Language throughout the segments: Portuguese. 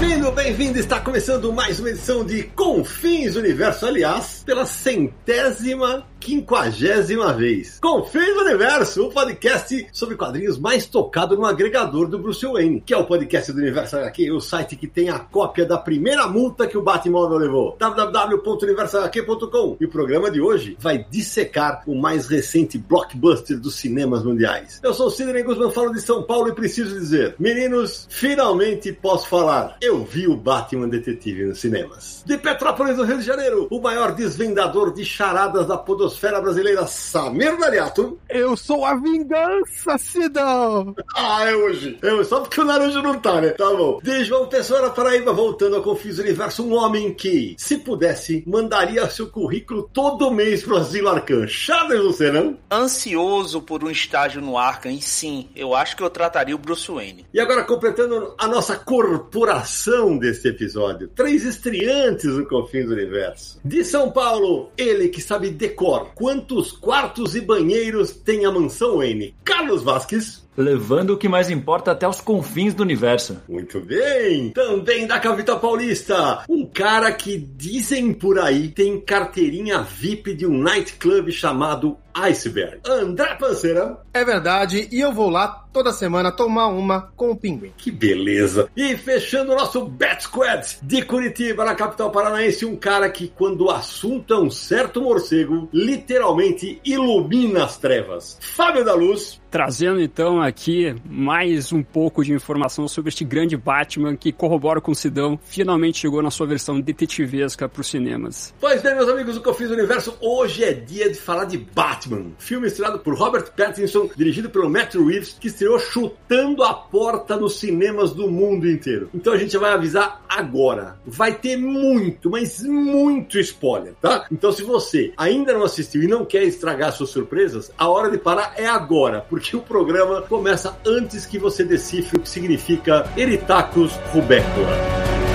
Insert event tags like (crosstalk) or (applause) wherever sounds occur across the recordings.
been Bem-vindo, bem-vindo! Está começando mais uma edição de Confins Universo, aliás, pela centésima, quinquagésima vez. Confins Universo, o podcast sobre quadrinhos mais tocado no agregador do Bruce Wayne, que é o podcast do Universo HQ, o site que tem a cópia da primeira multa que o Batman levou, www.universohq.com. E o programa de hoje vai dissecar o mais recente blockbuster dos cinemas mundiais. Eu sou o Sidney Guzman, falo de São Paulo e preciso dizer, meninos, finalmente posso falar. Eu vi o Batman Detetive nos cinemas. De Petrópolis, no Rio de Janeiro, o maior desvendador de charadas da podosfera brasileira, Samir Nariato. Eu sou a vingança, Sidão! Ah, é hoje. É só porque o Naranjo não tá, né? Tá bom. De João Pessoa na Paraíba, voltando ao Confuso Universo, um homem que, se pudesse, mandaria seu currículo todo mês pro Asilo Arcan. Charles, você não? Ansioso por um estágio no Arkham, e sim, eu acho que eu trataria o Bruce Wayne. E agora, completando a nossa corporação deste episódio. Três estreantes no Confins do Universo. De São Paulo, ele que sabe decor quantos quartos e banheiros tem a mansão Wayne. Carlos Vasques. Levando o que mais importa até os confins do universo. Muito bem! Também da capital paulista, um cara que dizem por aí tem carteirinha VIP de um nightclub chamado Iceberg. André Panceira. É verdade, e eu vou lá toda semana tomar uma com o Pinguim. Que beleza! E fechando o nosso Bat Squad de Curitiba, na capital paranaense, um cara que, quando o assunto é um certo morcego, literalmente ilumina as trevas. Fábio da Luz. Trazendo então aqui mais um pouco de informação sobre este grande Batman que corrobora com o Sidão, finalmente chegou na sua versão detetivesca para os cinemas. Pois bem, meus amigos do Confins do Universo, hoje é dia de falar de Batman, filme estrelado por Robert Pattinson, dirigido pelo Matt Reeves, que estreou chutando a porta nos cinemas do mundo inteiro. Então a gente vai avisar agora, vai ter muito, mas muito spoiler, tá? Então se você ainda não assistiu e não quer estragar suas surpresas, a hora de parar é agora, porque porque o programa começa antes que você decifre o que significa Eritacus rubecula.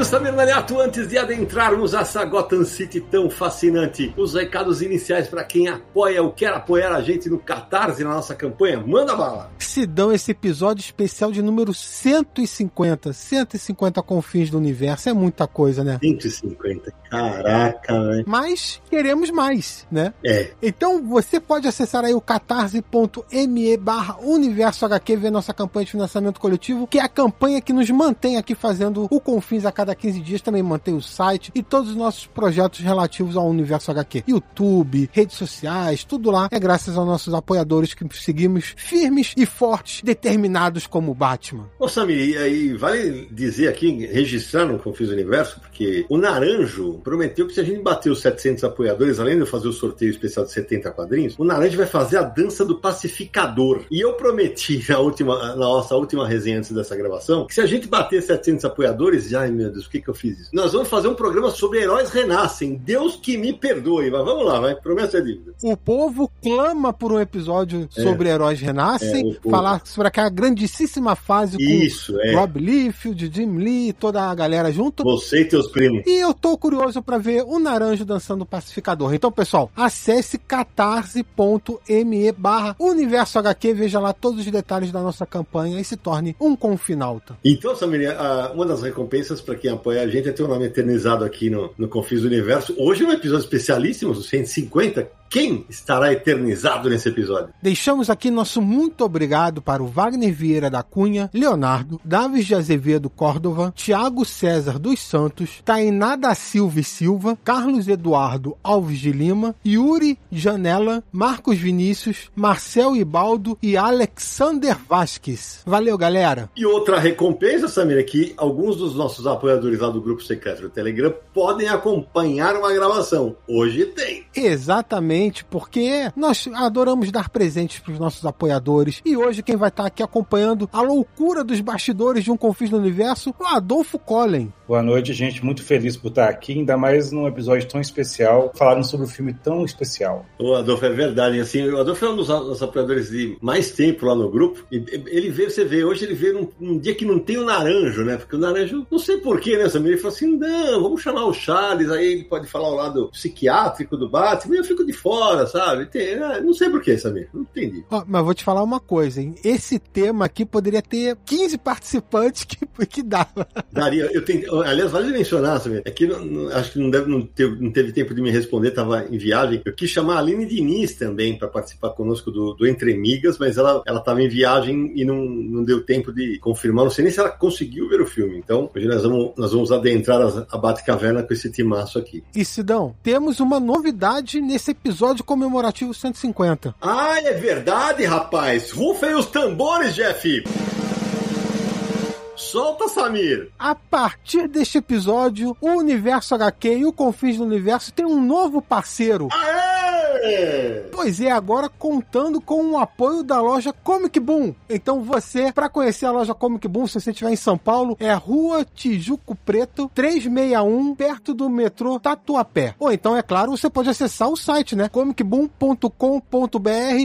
Querido Samir Naliato, antes de adentrarmos essa Gotham City tão fascinante, os recados iniciais para quem apoia ou quer apoiar a gente no Catarse, na nossa campanha, manda bala! Sidão, esse episódio especial de número 150, 150 confins do universo, é muita coisa, né? 150, caraca, velho. Mas queremos mais, né? É. Então você pode acessar aí o catarse.me barra universo HQ, ver nossa campanha de financiamento coletivo, que é a campanha que nos mantém aqui fazendo o confins a cada 15 dias, também mantém o site e todos os nossos projetos relativos ao universo HQ. YouTube, redes sociais, tudo lá é graças aos nossos apoiadores que seguimos firmes e fortes, determinados como Batman. Ô Samir, e aí vale dizer aqui, registrar no Confis Universo, porque o Naranjo prometeu que se a gente bater os 700 apoiadores, além de fazer o sorteio especial de 70 quadrinhos, o Naranjo vai fazer a dança do pacificador. E eu prometi (laughs) na última, na nossa última resenha antes dessa gravação, que se a gente bater 700 apoiadores, ai meu Deus, por que, que eu fiz isso? Nós vamos fazer um programa sobre heróis renascem. Deus que me perdoe. Mas vamos lá, vai. Promessa é dívida. O povo clama por um episódio é. sobre heróis renascem, é, falar sobre aquela grandíssima fase com isso, é. Rob Liefeld, Jim Lee, toda a galera junto. Você e teus primos. E eu tô curioso para ver o Naranjo dançando pacificador. Então, pessoal, acesse catarse.me barra Universo HQ, veja lá todos os detalhes da nossa campanha e se torne um confinalta. Então, Samir, uma das recompensas para quem apoia a gente é ter um nome eternizado aqui no, no Confis do Universo. Hoje é um episódio especialíssimo, 150. Quem estará eternizado nesse episódio? Deixamos aqui nosso muito obrigado para o Wagner Vieira da Cunha, Leonardo, Davis de Azevedo Córdova, Tiago César dos Santos, Tainá da Silva e Silva, Carlos Eduardo Alves de Lima, Yuri Janela, Marcos Vinícius, Marcel Ibaldo e Alexander Vasques. Valeu, galera! E outra recompensa, Samir, é que alguns dos nossos apoiadores lá do grupo secreto do Telegram podem acompanhar uma gravação. Hoje tem. Exatamente porque nós adoramos dar presentes para os nossos apoiadores. E hoje quem vai estar aqui acompanhando a loucura dos bastidores de um Confis no Universo, o Adolfo Collen. Boa noite, gente. Muito feliz por estar aqui, ainda mais num episódio tão especial, falando sobre um filme tão especial. O Adolfo é verdade, assim, o Adolfo é um dos, dos apoiadores de mais tempo lá no grupo. E ele veio, você vê, hoje ele veio num, num dia que não tem o naranjo, né? Porque o naranjo, não sei porquê, né, Samir? Ele falou assim: não, vamos chamar o Charles, aí ele pode falar o lado psiquiátrico do Batman, eu fico de fora, sabe? Tem, é, não sei porquê, Samir, não entendi. Ó, mas vou te falar uma coisa, hein? Esse tema aqui poderia ter 15 participantes que, que dava. Daria, eu tenho, aliás, vale mencionar, Samir, é que não, não, acho que não, deve, não, teve, não teve tempo de me responder, tava em viagem. Eu quis chamar a Aline Diniz também para participar conosco do, do Entre Migas, mas ela, ela tava em viagem e não, não deu tempo de confirmar. Não sei nem se ela conseguiu ver o filme. Então, hoje nós vamos, nós vamos adentrar a, a Batcaverna com esse timaço aqui. E Sidão, temos uma novidade nesse episódio comemorativo 150. Ah, é verdade, rapaz! Rufem os tambores, Jeff! Solta, Samir! A partir deste episódio, o Universo HQ e o Confins do Universo tem um novo parceiro. Aê! Pois é, agora contando com o apoio da loja Comic Boom. Então você, para conhecer a loja Comic Boom, se você estiver em São Paulo, é Rua Tijuco Preto, 361, perto do metrô Tatuapé. Ou então, é claro, você pode acessar o site, né? comicboom.com.br.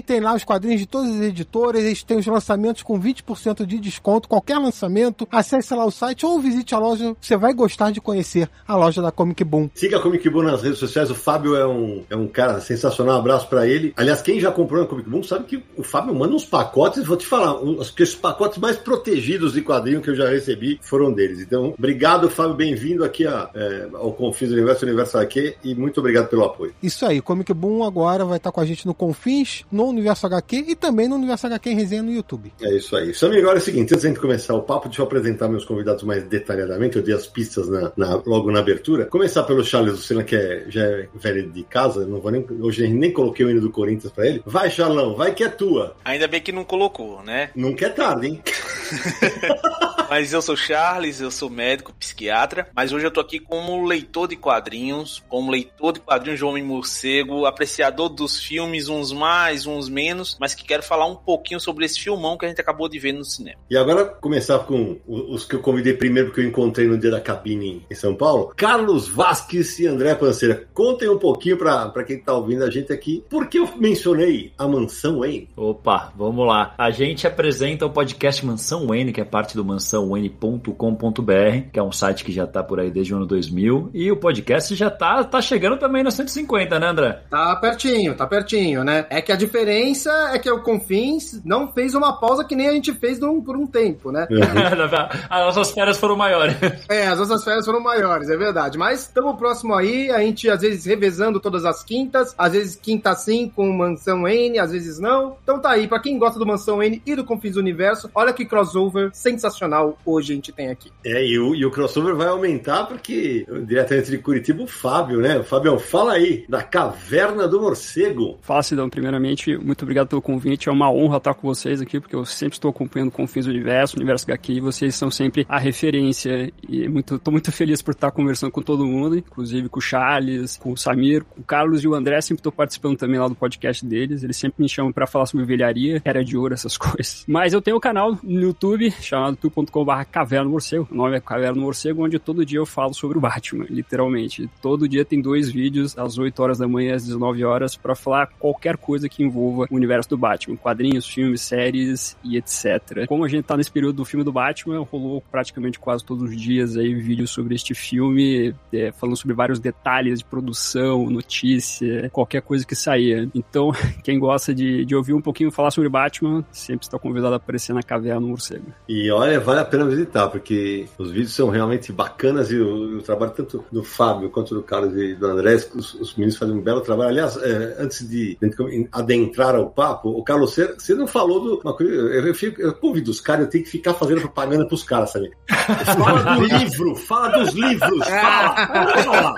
Tem lá os quadrinhos de todas as editoras, eles têm os lançamentos com 20% de desconto, qualquer lançamento. Acesse lá o site ou visite a loja, você vai gostar de conhecer a loja da Comic Boom. Siga a Comic Boom nas redes sociais, o Fábio é um, é um cara sensacional, um abraço para ele. Aliás, quem já comprou na Comic Boom sabe que o Fábio manda uns pacotes, vou te falar, os, os pacotes mais protegidos de quadrinho que eu já recebi foram deles. Então, obrigado, Fábio, bem-vindo aqui a, é, ao Confins do Universo Universo HQ e muito obrigado pelo apoio. Isso aí, Comic Boom agora vai estar com a gente no Confins, no Universo HQ e também no Universo HQ em resenha no YouTube. É isso aí. Samir, agora é o seguinte, antes de começar o papo, deixa eu apresentar meus convidados mais detalhadamente, eu dei as pistas na, na, logo na abertura. Começar pelo Charles Lucena, que é, já é velho de casa, não vou nem, hoje nem coloquei o hino do Corinthians pra ele. Vai, Charlão, vai que é tua. Ainda bem que não colocou, né? Nunca é tarde, hein? (laughs) Mas eu sou Charles, eu sou médico, psiquiatra, mas hoje eu tô aqui como leitor de quadrinhos, como leitor de quadrinhos de Homem Morcego, apreciador dos filmes, uns mais, uns menos, mas que quero falar um pouquinho sobre esse filmão que a gente acabou de ver no cinema. E agora começar com os que eu convidei primeiro, porque eu encontrei no dia da cabine em São Paulo, Carlos Vasques e André Panceira. Contem um pouquinho para quem tá ouvindo a gente aqui, por que eu mencionei a Mansão Wayne? Opa, vamos lá. A gente apresenta o podcast Mansão Wayne, que é parte do mansãowayne.com.br, que é um site que já tá por aí desde o ano 2000, e o podcast já tá, tá chegando também no 150, né, André? Tá pertinho, tá pertinho, né? É que a diferença é que o Confins não fez uma pausa que nem a gente fez por um tempo, né? (laughs) As nossas férias foram maiores. (laughs) É, as nossas férias foram maiores, é verdade. Mas estamos próximo aí, a gente às vezes revezando todas as quintas, às vezes quinta sim com Mansão N, às vezes não. Então tá aí, pra quem gosta do Mansão N e do Confins do Universo, olha que crossover sensacional hoje a gente tem aqui. É, e o, e o crossover vai aumentar porque diretamente de Curitiba, o Fábio, né? Fabião, fala aí da Caverna do Morcego. Fala, Sidão, primeiramente, muito obrigado pelo convite. É uma honra estar com vocês aqui, porque eu sempre estou acompanhando o Confins do Universo, o Universo HQ, e vocês são sempre a referência. E muito, tô muito feliz por estar conversando com todo mundo, inclusive com o Charles, com o Samir, com o Carlos e o André. Sempre estou participando também lá do podcast deles. Eles sempre me chamam para falar sobre velharia, era de ouro, essas (laughs) coisas. Mas eu tenho um canal no YouTube chamado youtube.com.br Caverna Morcego. O nome é Caverna Morcego, onde todo dia eu falo sobre o Batman, literalmente. Todo dia tem dois vídeos, às 8 horas da manhã e às 19 horas, para falar qualquer coisa que envolva o universo do Batman. Quadrinhos, filmes, séries e etc. Como a gente tá nesse período do filme do Batman, rolou praticamente quase todos os dias aí vídeos sobre este filme, é, falando sobre vários detalhes de produção, notícia, qualquer coisa que saía. Então, (laughs) quem gosta de, de ouvir um pouquinho falar sobre Batman, sempre está convidado a aparecer na Caverna no Morcego. E olha, vale a pena visitar, porque os vídeos são realmente bacanas e o, o trabalho tanto do Fábio quanto do Carlos e do André, os, os meninos fazem um belo trabalho. Aliás, é, antes de, de adentrar ao papo, o Carlos, você, você não falou do. Uma coisa, eu, eu, fico, eu convido os caras, eu tenho que ficar fazendo propaganda pros caras, sabe? Fala do (laughs) livro, fala dos livros, fala!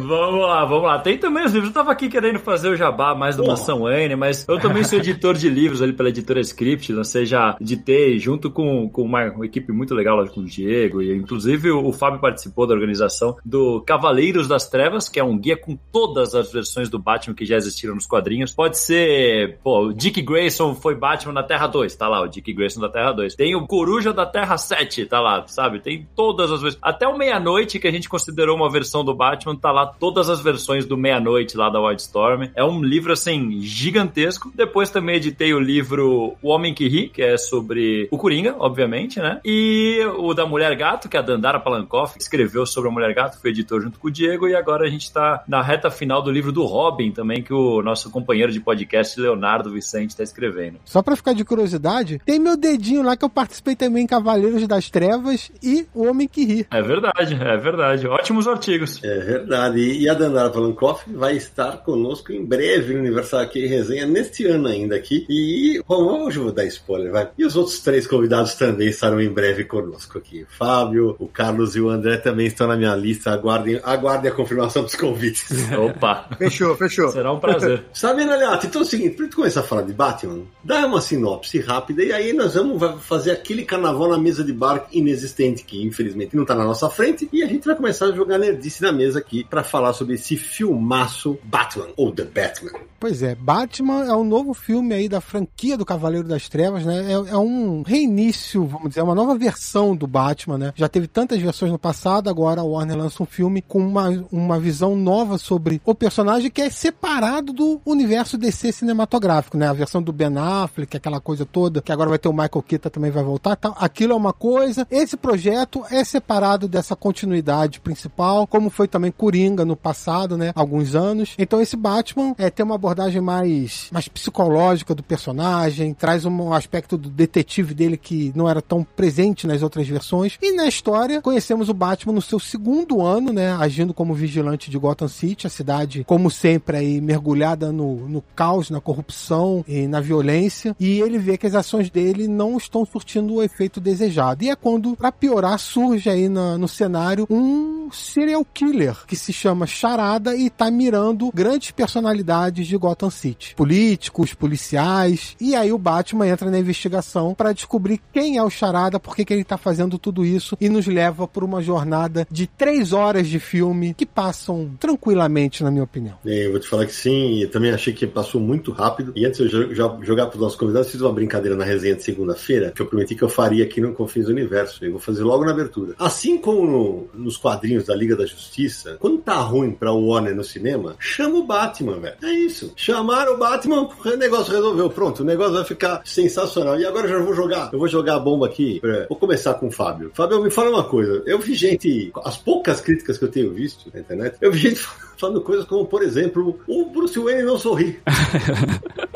vamos lá, vamos lá. Tem também os livros. Eu tava aqui querendo fazer o jabá mais do Mansão Wayne, mas eu também sou editor de livros ali pela editora Script, ou seja, editei junto com, com uma, uma equipe muito legal lá com o Diego, e inclusive o, o Fábio participou da organização do Cavaleiros das Trevas, que é um guia com todas as versões do Batman que já existiram nos quadrinhos. Pode ser, pô, o Dick Grayson foi Batman na Terra 2, tá lá, o Dick Grayson da Terra 2. Tem o Coruja da Terra 7, tá lá, sabe? Tem todas as versões. Até o Meia-Noite, que a gente considerou uma versão do Batman, tá lá todas as versões do Meia-Noite lá da Wildstorm. É um livro, assim, gigantesco. Depois também editei o livro O Homem que Ri, que é sobre o Coringa, obviamente, né? E o da Mulher Gato, que é a Dandara Palankoff escreveu sobre a Mulher Gato, foi editor junto com o Diego, e agora a gente tá na reta final do livro do Robin também, que o nosso companheiro de podcast, Leonardo Vicente, tá escrevendo. Só pra ficar de curiosidade, tem meu dedinho lá que eu participei também em Cavaleiros das Trevas e O Homem que Ri. É verdade, é verdade. Ótimos artigos. É verdade. E a Dandara Palankoff vai estar conosco em breve no Universal aqui Resenha, neste ano ainda aqui. E bom, hoje eu vou dar spoiler, vai. E os outros três convidados também estarão em breve conosco aqui. Fábio, o Carlos e o André também estão na minha lista. Aguardem, aguardem a confirmação dos convites. (laughs) Opa! Fechou, fechou. Será um prazer. (laughs) Sabe, Aliato? Então é o seguinte, pra gente começar a falar de Batman, dá uma sinopse rápida e aí nós vamos fazer aquele carnaval na mesa de bar inexistente, que infelizmente não tá na nossa frente, e a gente vai começar a jogar nerdice na mesa aqui para falar sobre esse filmaço Batman, ou The Batman. Pois é, Batman é um novo filme aí da franquia do Cavaleiro das Trevas, né? É, é, um reinício, vamos dizer, uma nova versão do Batman, né? Já teve tantas versões no passado, agora a Warner lança um filme com uma, uma visão nova sobre o personagem que é separado do universo DC cinematográfico, né? A versão do Ben Affleck, aquela coisa toda, que agora vai ter o Michael Keaton também vai voltar, tal. Aquilo é uma coisa. Esse projeto é separado dessa continuidade principal, como foi também Coringa no passado, né? Alguns anos. Então esse Batman é, tem uma abordagem mais, mais psicológica do personagem, traz um aspecto do detetive dele que não era tão presente nas outras versões. E na história, conhecemos o Batman no seu segundo ano, né? Agindo como vigilante de Gotham City, a cidade, como sempre, aí mergulhada no, no caos, na corrupção e na violência. E ele vê que as ações dele não estão surtindo o efeito desejado. E é quando, para piorar, surge aí na, no cenário um serial killer que se chama Charada e tá mirando grandes personalidades de Gotham City. Políticos, policiais. E aí o Batman entra na investigação para descobrir quem é o Charada, por que, ele tá fazendo tudo isso e nos leva por uma jornada de três horas de filme que passam tranquilamente, na minha opinião. É, eu vou te falar que sim, eu também achei que passou muito rápido. E antes de eu jogar para os nossos convidados, fiz uma brincadeira na resenha de segunda-feira, que eu prometi que eu faria aqui no Confins do Universo. Eu vou fazer logo na abertura. Assim como no, nos quadrinhos da Liga da Justiça, quando tá ruim pra Warner no cinema, chama o Batman, velho. É isso. Chamaram o Batman, o negócio resolveu. Pronto, o negócio vai ficar sensacional. E agora eu já vou jogar. Eu vou jogar a bomba aqui. Vou começar com o Fábio. Fábio, me fala uma coisa. Eu vi gente, as poucas críticas que eu tenho visto na internet, eu vi gente (laughs) falando coisas como, por exemplo, o Bruce Wayne não sorri. (laughs)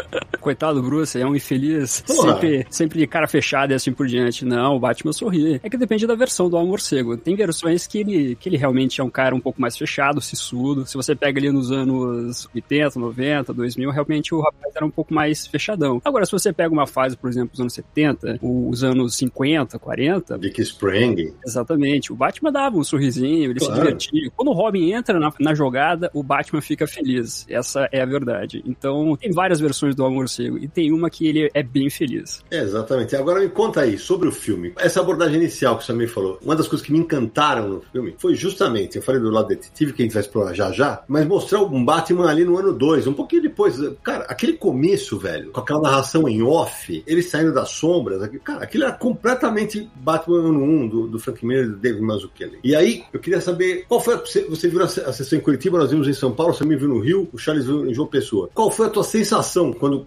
Coitado do Bruce, é um infeliz, sempre, sempre de cara fechada e assim por diante. Não, o Batman sorri. É que depende da versão do Homem Morcego. Tem versões que ele, que ele realmente é um cara um pouco mais fechado, sissudo. Se você pega ali nos anos 80, 90, 2000, realmente o rapaz era um pouco mais fechadão. Agora, se você pega uma fase, por exemplo, os anos 70, os anos 50, 40... Dick Sprang. Exatamente. O Batman dava um sorrisinho, ele claro. se divertia. Quando o Robin entra na, na jogada, o Batman fica feliz. Essa é a verdade. Então, tem várias versões do Homem Morcego e tem uma que ele é bem feliz. É, exatamente. Agora me conta aí sobre o filme. Essa abordagem inicial que você também falou, uma das coisas que me encantaram no filme foi justamente, eu falei do lado detetive que a gente vai explorar já já, mas mostrar um Batman ali no ano 2, um pouquinho depois. Cara, aquele começo, velho, com aquela narração em off, ele saindo das sombras, cara, aquilo era completamente Batman ano 1 um, do, do Frank Miller e do David Mazzucchelli. E aí, eu queria saber qual foi a, você viu a, a sessão em Curitiba, nós vimos em São Paulo, você me viu no Rio, o Charles viu em João Pessoa. Qual foi a tua sensação quando,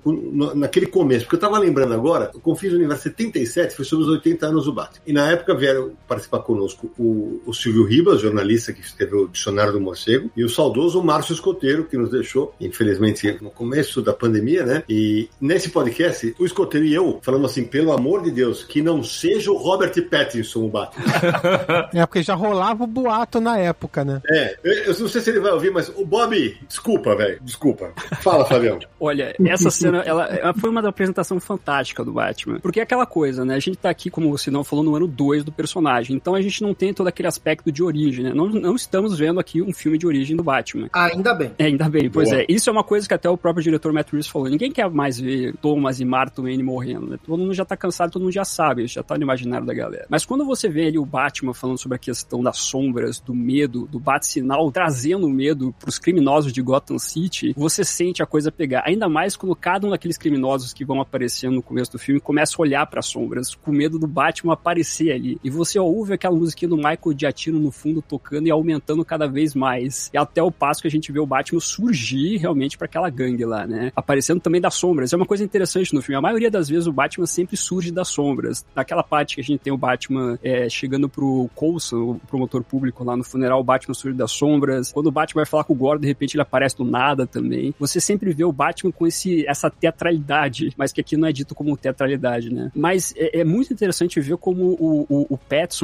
naquele começo, porque eu tava lembrando agora, o Confins do Universo 77 foi sobre os 80 anos do Batman. E na época vieram participar conosco o, o Silvio Ribas, jornalista que escreveu o Dicionário do Morcego, e o saudoso Márcio Escoteiro, que nos deixou, infelizmente, no começo da pandemia, né? E nesse podcast, o Escoteiro e eu falamos assim, pelo amor de Deus, que não seja o Robert Pattinson o Batman. (laughs) é, porque já rolava o boato na época, né? É, eu, eu não sei se ele vai ouvir, mas o Bob, desculpa, velho, desculpa. Fala, Fabião. Olha, essa cena ela, ela foi uma apresentação fantástica do Batman. Porque é aquela coisa, né? A gente tá aqui, como você não falou, no ano 2 do personagem. Então a gente não tem todo aquele aspecto de origem, né? Não, não estamos vendo aqui um filme de origem do Batman. Ainda bem. É, ainda bem. Pois Boa. é. Isso é uma coisa que até o próprio diretor Matt Reeves falou. Ninguém quer mais ver Thomas e Martha Wayne morrendo, né? Todo mundo já tá cansado, todo mundo já sabe, já tá no imaginário da galera. Mas quando você vê ali o Batman falando sobre a questão das sombras, do medo, do bate-sinal, trazendo medo pros criminosos de Gotham City, você sente a coisa pegar. Ainda mais quando cada daqueles criminosos que vão aparecendo no começo do filme começa a olhar para as sombras, com medo do Batman aparecer ali. E você ouve aquela musiquinha do Michael Giacchino no fundo tocando e aumentando cada vez mais. E até o passo que a gente vê o Batman surgir realmente para aquela gangue lá, né? Aparecendo também das sombras. É uma coisa interessante no filme. A maioria das vezes o Batman sempre surge das sombras. Naquela parte que a gente tem o Batman é, chegando pro Coulson, o promotor público lá no funeral, o Batman surge das sombras. Quando o Batman vai falar com o Gordon, de repente ele aparece do nada também. Você sempre vê o Batman com esse, essa teatralidade, mas que aqui não é dito como teatralidade, né? Mas é, é muito interessante ver como o, o, o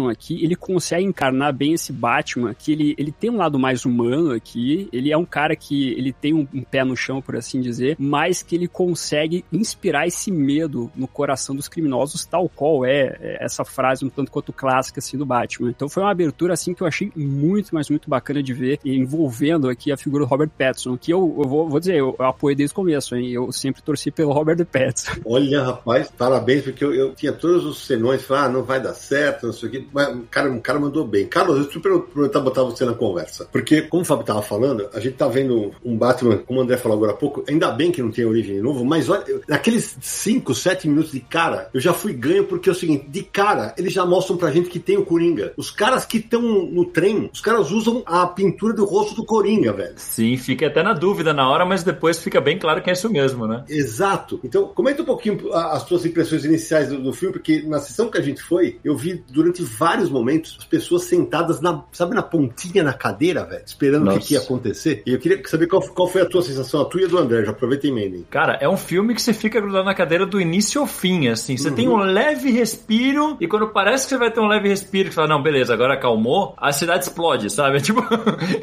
aqui, ele consegue encarnar bem esse Batman, que ele, ele tem um lado mais humano aqui, ele é um cara que ele tem um, um pé no chão, por assim dizer, mas que ele consegue inspirar esse medo no coração dos criminosos, tal qual é, é essa frase um tanto quanto clássica assim do Batman. Então foi uma abertura assim que eu achei muito, mas muito bacana de ver, envolvendo aqui a figura do Robert Pattinson, que eu, eu vou, vou, dizer, eu, eu apoio desde o começo, hein? Eu sempre torci pelo Robert Pattinson. Olha, rapaz, parabéns, porque eu, eu tinha todos os senões, falar, ah, não vai dar certo, não sei o quê, mas o cara, o cara mandou bem. Carlos, eu super aproveitar botar você na conversa, porque, como o Fábio tava falando, a gente tá vendo um Batman, como o André falou agora há pouco, ainda bem que não tem origem de novo, mas olha, naqueles 5, 7 minutos de cara, eu já fui ganho porque é o seguinte, de cara, eles já mostram pra gente que tem o Coringa. Os caras que estão no trem, os caras usam a pintura do rosto do Coringa, velho. Sim, fica até na dúvida na hora, mas depois fica bem claro que é isso mesmo, né? Exato. Então, comenta um pouquinho as suas impressões iniciais do, do filme, porque na sessão que a gente foi, eu vi durante vários momentos as pessoas sentadas na, sabe, na pontinha na cadeira, velho, esperando o que, que, ia acontecer. E eu queria saber qual, qual foi a tua sensação, a tua e a do André, já aproveita e emendem. Cara, é um filme que você fica grudado na cadeira do início ao fim, assim. Você uhum. tem um leve respiro, e quando parece que você vai ter um leve respiro, que você fala, não, beleza, agora acalmou, a cidade explode, sabe? (laughs) Tipo.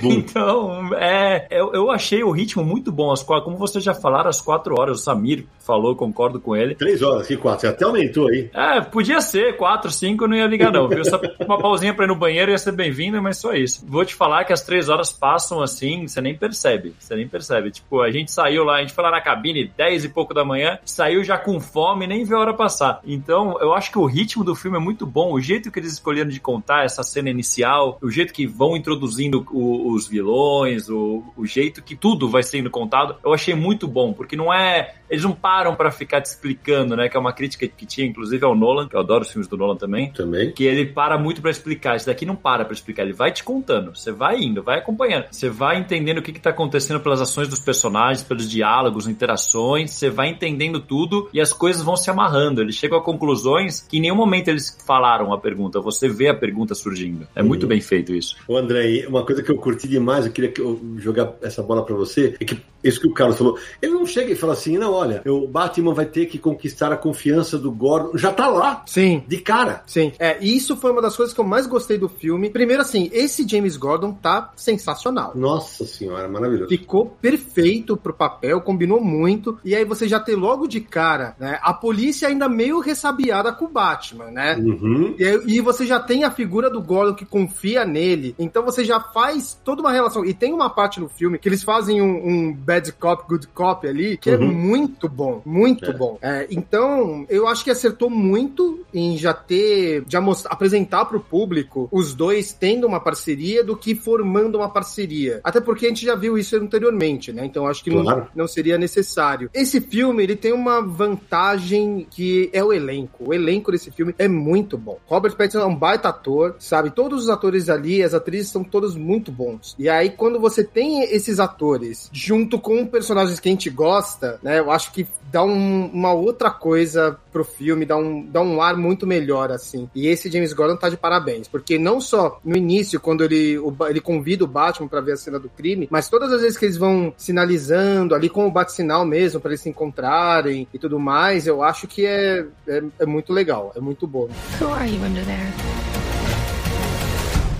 então, é. Eu, eu achei o ritmo muito bom. As, como vocês já falaram, as quatro horas, Samir falou, concordo com ele. Três horas, que quatro? Você até aumentou aí. É, podia ser, quatro, cinco, não ia ligar, não. Viu? Só uma pausinha pra ir no banheiro ia ser bem-vindo, mas só isso. Vou te falar que as três horas passam assim, você nem percebe. Você nem percebe. Tipo, a gente saiu lá, a gente foi lá na cabine, dez e pouco da manhã, saiu já com fome, nem viu a hora passar. Então, eu acho que o ritmo do filme é muito bom. O jeito que eles escolheram de contar essa cena inicial, o jeito que vão introduzindo o, os vilões, o, o jeito que tudo vai sendo contado, eu achei muito bom, porque não é eles não param para ficar te explicando, né? Que é uma crítica que tinha, inclusive, ao Nolan, que eu adoro os filmes do Nolan também. Também. Que ele para muito para explicar. Esse daqui não para pra explicar, ele vai te contando. Você vai indo, vai acompanhando. Você vai entendendo o que, que tá acontecendo pelas ações dos personagens, pelos diálogos, interações. Você vai entendendo tudo e as coisas vão se amarrando. Eles chegam a conclusões que em nenhum momento eles falaram a pergunta. Você vê a pergunta surgindo. É uhum. muito bem feito isso. Ô, André, uma coisa que eu curti demais, eu queria jogar essa bola para você, é que isso que o Carlos falou. Ele não chega e fala assim, não, olha, o Batman vai ter que conquistar a confiança do Gordon. Já tá lá. Sim. De cara. Sim. É, isso foi uma das coisas que eu mais gostei do filme. Primeiro, assim, esse James Gordon tá sensacional. Nossa senhora, maravilhoso. Ficou perfeito pro papel, combinou muito. E aí você já tem logo de cara, né? A polícia ainda meio ressabiada com o Batman, né? Uhum. E, e você já tem a figura do Gordon que confia nele. Então você já faz toda uma relação. E tem uma parte no filme que eles fazem um, um bad cop, good cop ali, que é uhum. é muito bom, muito é. bom. É, então, eu acho que acertou muito em já ter, já mostrar, apresentar pro público os dois tendo uma parceria do que formando uma parceria. Até porque a gente já viu isso anteriormente, né? Então acho que claro. não, não seria necessário. Esse filme, ele tem uma vantagem que é o elenco. O elenco desse filme é muito bom. Robert Pattinson é um baita ator, sabe? Todos os atores ali, as atrizes são todos muito bons. E aí, quando você tem esses atores junto com personagens que a gente gosta, né? Eu acho que dá um, uma outra coisa pro filme, dá um, dá um ar muito melhor, assim. E esse James Gordon tá de parabéns, porque não só no início, quando ele, o, ele convida o Batman para ver a cena do crime, mas todas as vezes que eles vão sinalizando ali com o bate-sinal mesmo, para eles se encontrarem e tudo mais, eu acho que é, é, é muito legal, é muito bom. Who are you under there?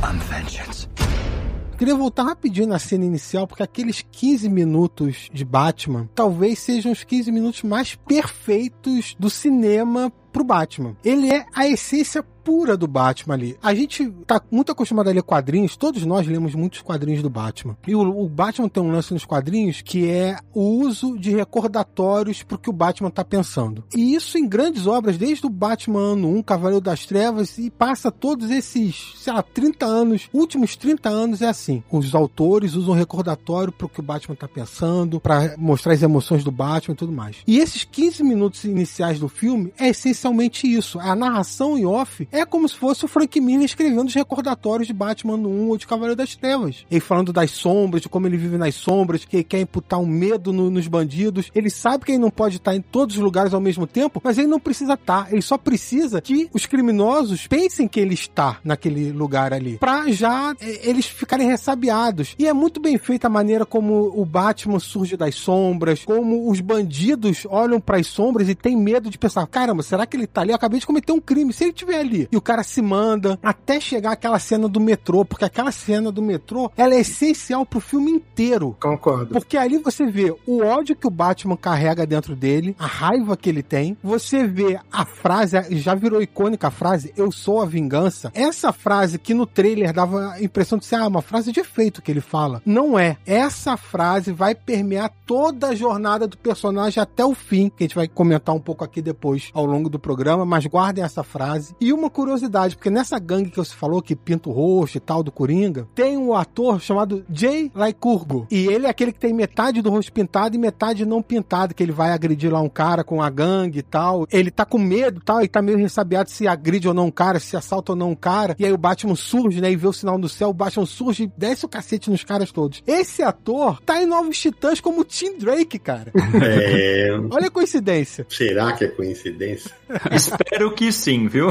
I'm vengeance. Queria voltar rapidinho na cena inicial, porque aqueles 15 minutos de Batman talvez sejam os 15 minutos mais perfeitos do cinema pro Batman. Ele é a essência pura do Batman ali. A gente tá muito acostumado a ler quadrinhos, todos nós lemos muitos quadrinhos do Batman. E o, o Batman tem um lance nos quadrinhos que é o uso de recordatórios pro que o Batman tá pensando. E isso em grandes obras, desde o Batman ano 1, Cavaleiro das Trevas, e passa todos esses, sei lá, 30 anos, últimos 30 anos é assim. Os autores usam recordatório pro que o Batman tá pensando, para mostrar as emoções do Batman e tudo mais. E esses 15 minutos iniciais do filme é essencialmente isso. A narração em off é como se fosse o Frank Miller escrevendo os recordatórios de Batman no 1 ou de Cavaleiro das Trevas. Ele falando das sombras, de como ele vive nas sombras, que ele quer imputar um medo no, nos bandidos. Ele sabe que ele não pode estar em todos os lugares ao mesmo tempo, mas ele não precisa estar. Ele só precisa que os criminosos pensem que ele está naquele lugar ali. Pra já é, eles ficarem ressabiados. E é muito bem feita a maneira como o Batman surge das sombras, como os bandidos olham para as sombras e têm medo de pensar: caramba, será que ele tá ali? Eu acabei de cometer um crime. Se ele estiver ali e o cara se manda até chegar aquela cena do metrô, porque aquela cena do metrô ela é essencial pro filme inteiro. Concordo. Porque ali você vê o ódio que o Batman carrega dentro dele, a raiva que ele tem. Você vê a frase, já virou icônica a frase, eu sou a vingança. Essa frase que no trailer dava a impressão de ser ah, uma frase de efeito que ele fala. Não é. Essa frase vai permear toda a jornada do personagem até o fim, que a gente vai comentar um pouco aqui depois ao longo do programa, mas guardem essa frase. E uma curiosidade, porque nessa gangue que você falou, que pinta o rosto e tal, do Coringa, tem um ator chamado Jay Lycurgo. E ele é aquele que tem metade do rosto pintado e metade não pintado, que ele vai agredir lá um cara com a gangue e tal. Ele tá com medo e tal, e tá meio ressabiado se agride ou não um cara, se assalta ou não um cara. E aí o Batman surge, né, e vê o sinal no céu, o Batman surge e desce o cacete nos caras todos. Esse ator tá em Novos Titãs como Tim Drake, cara. É... Olha a coincidência. Será que é coincidência? Espero que sim, viu?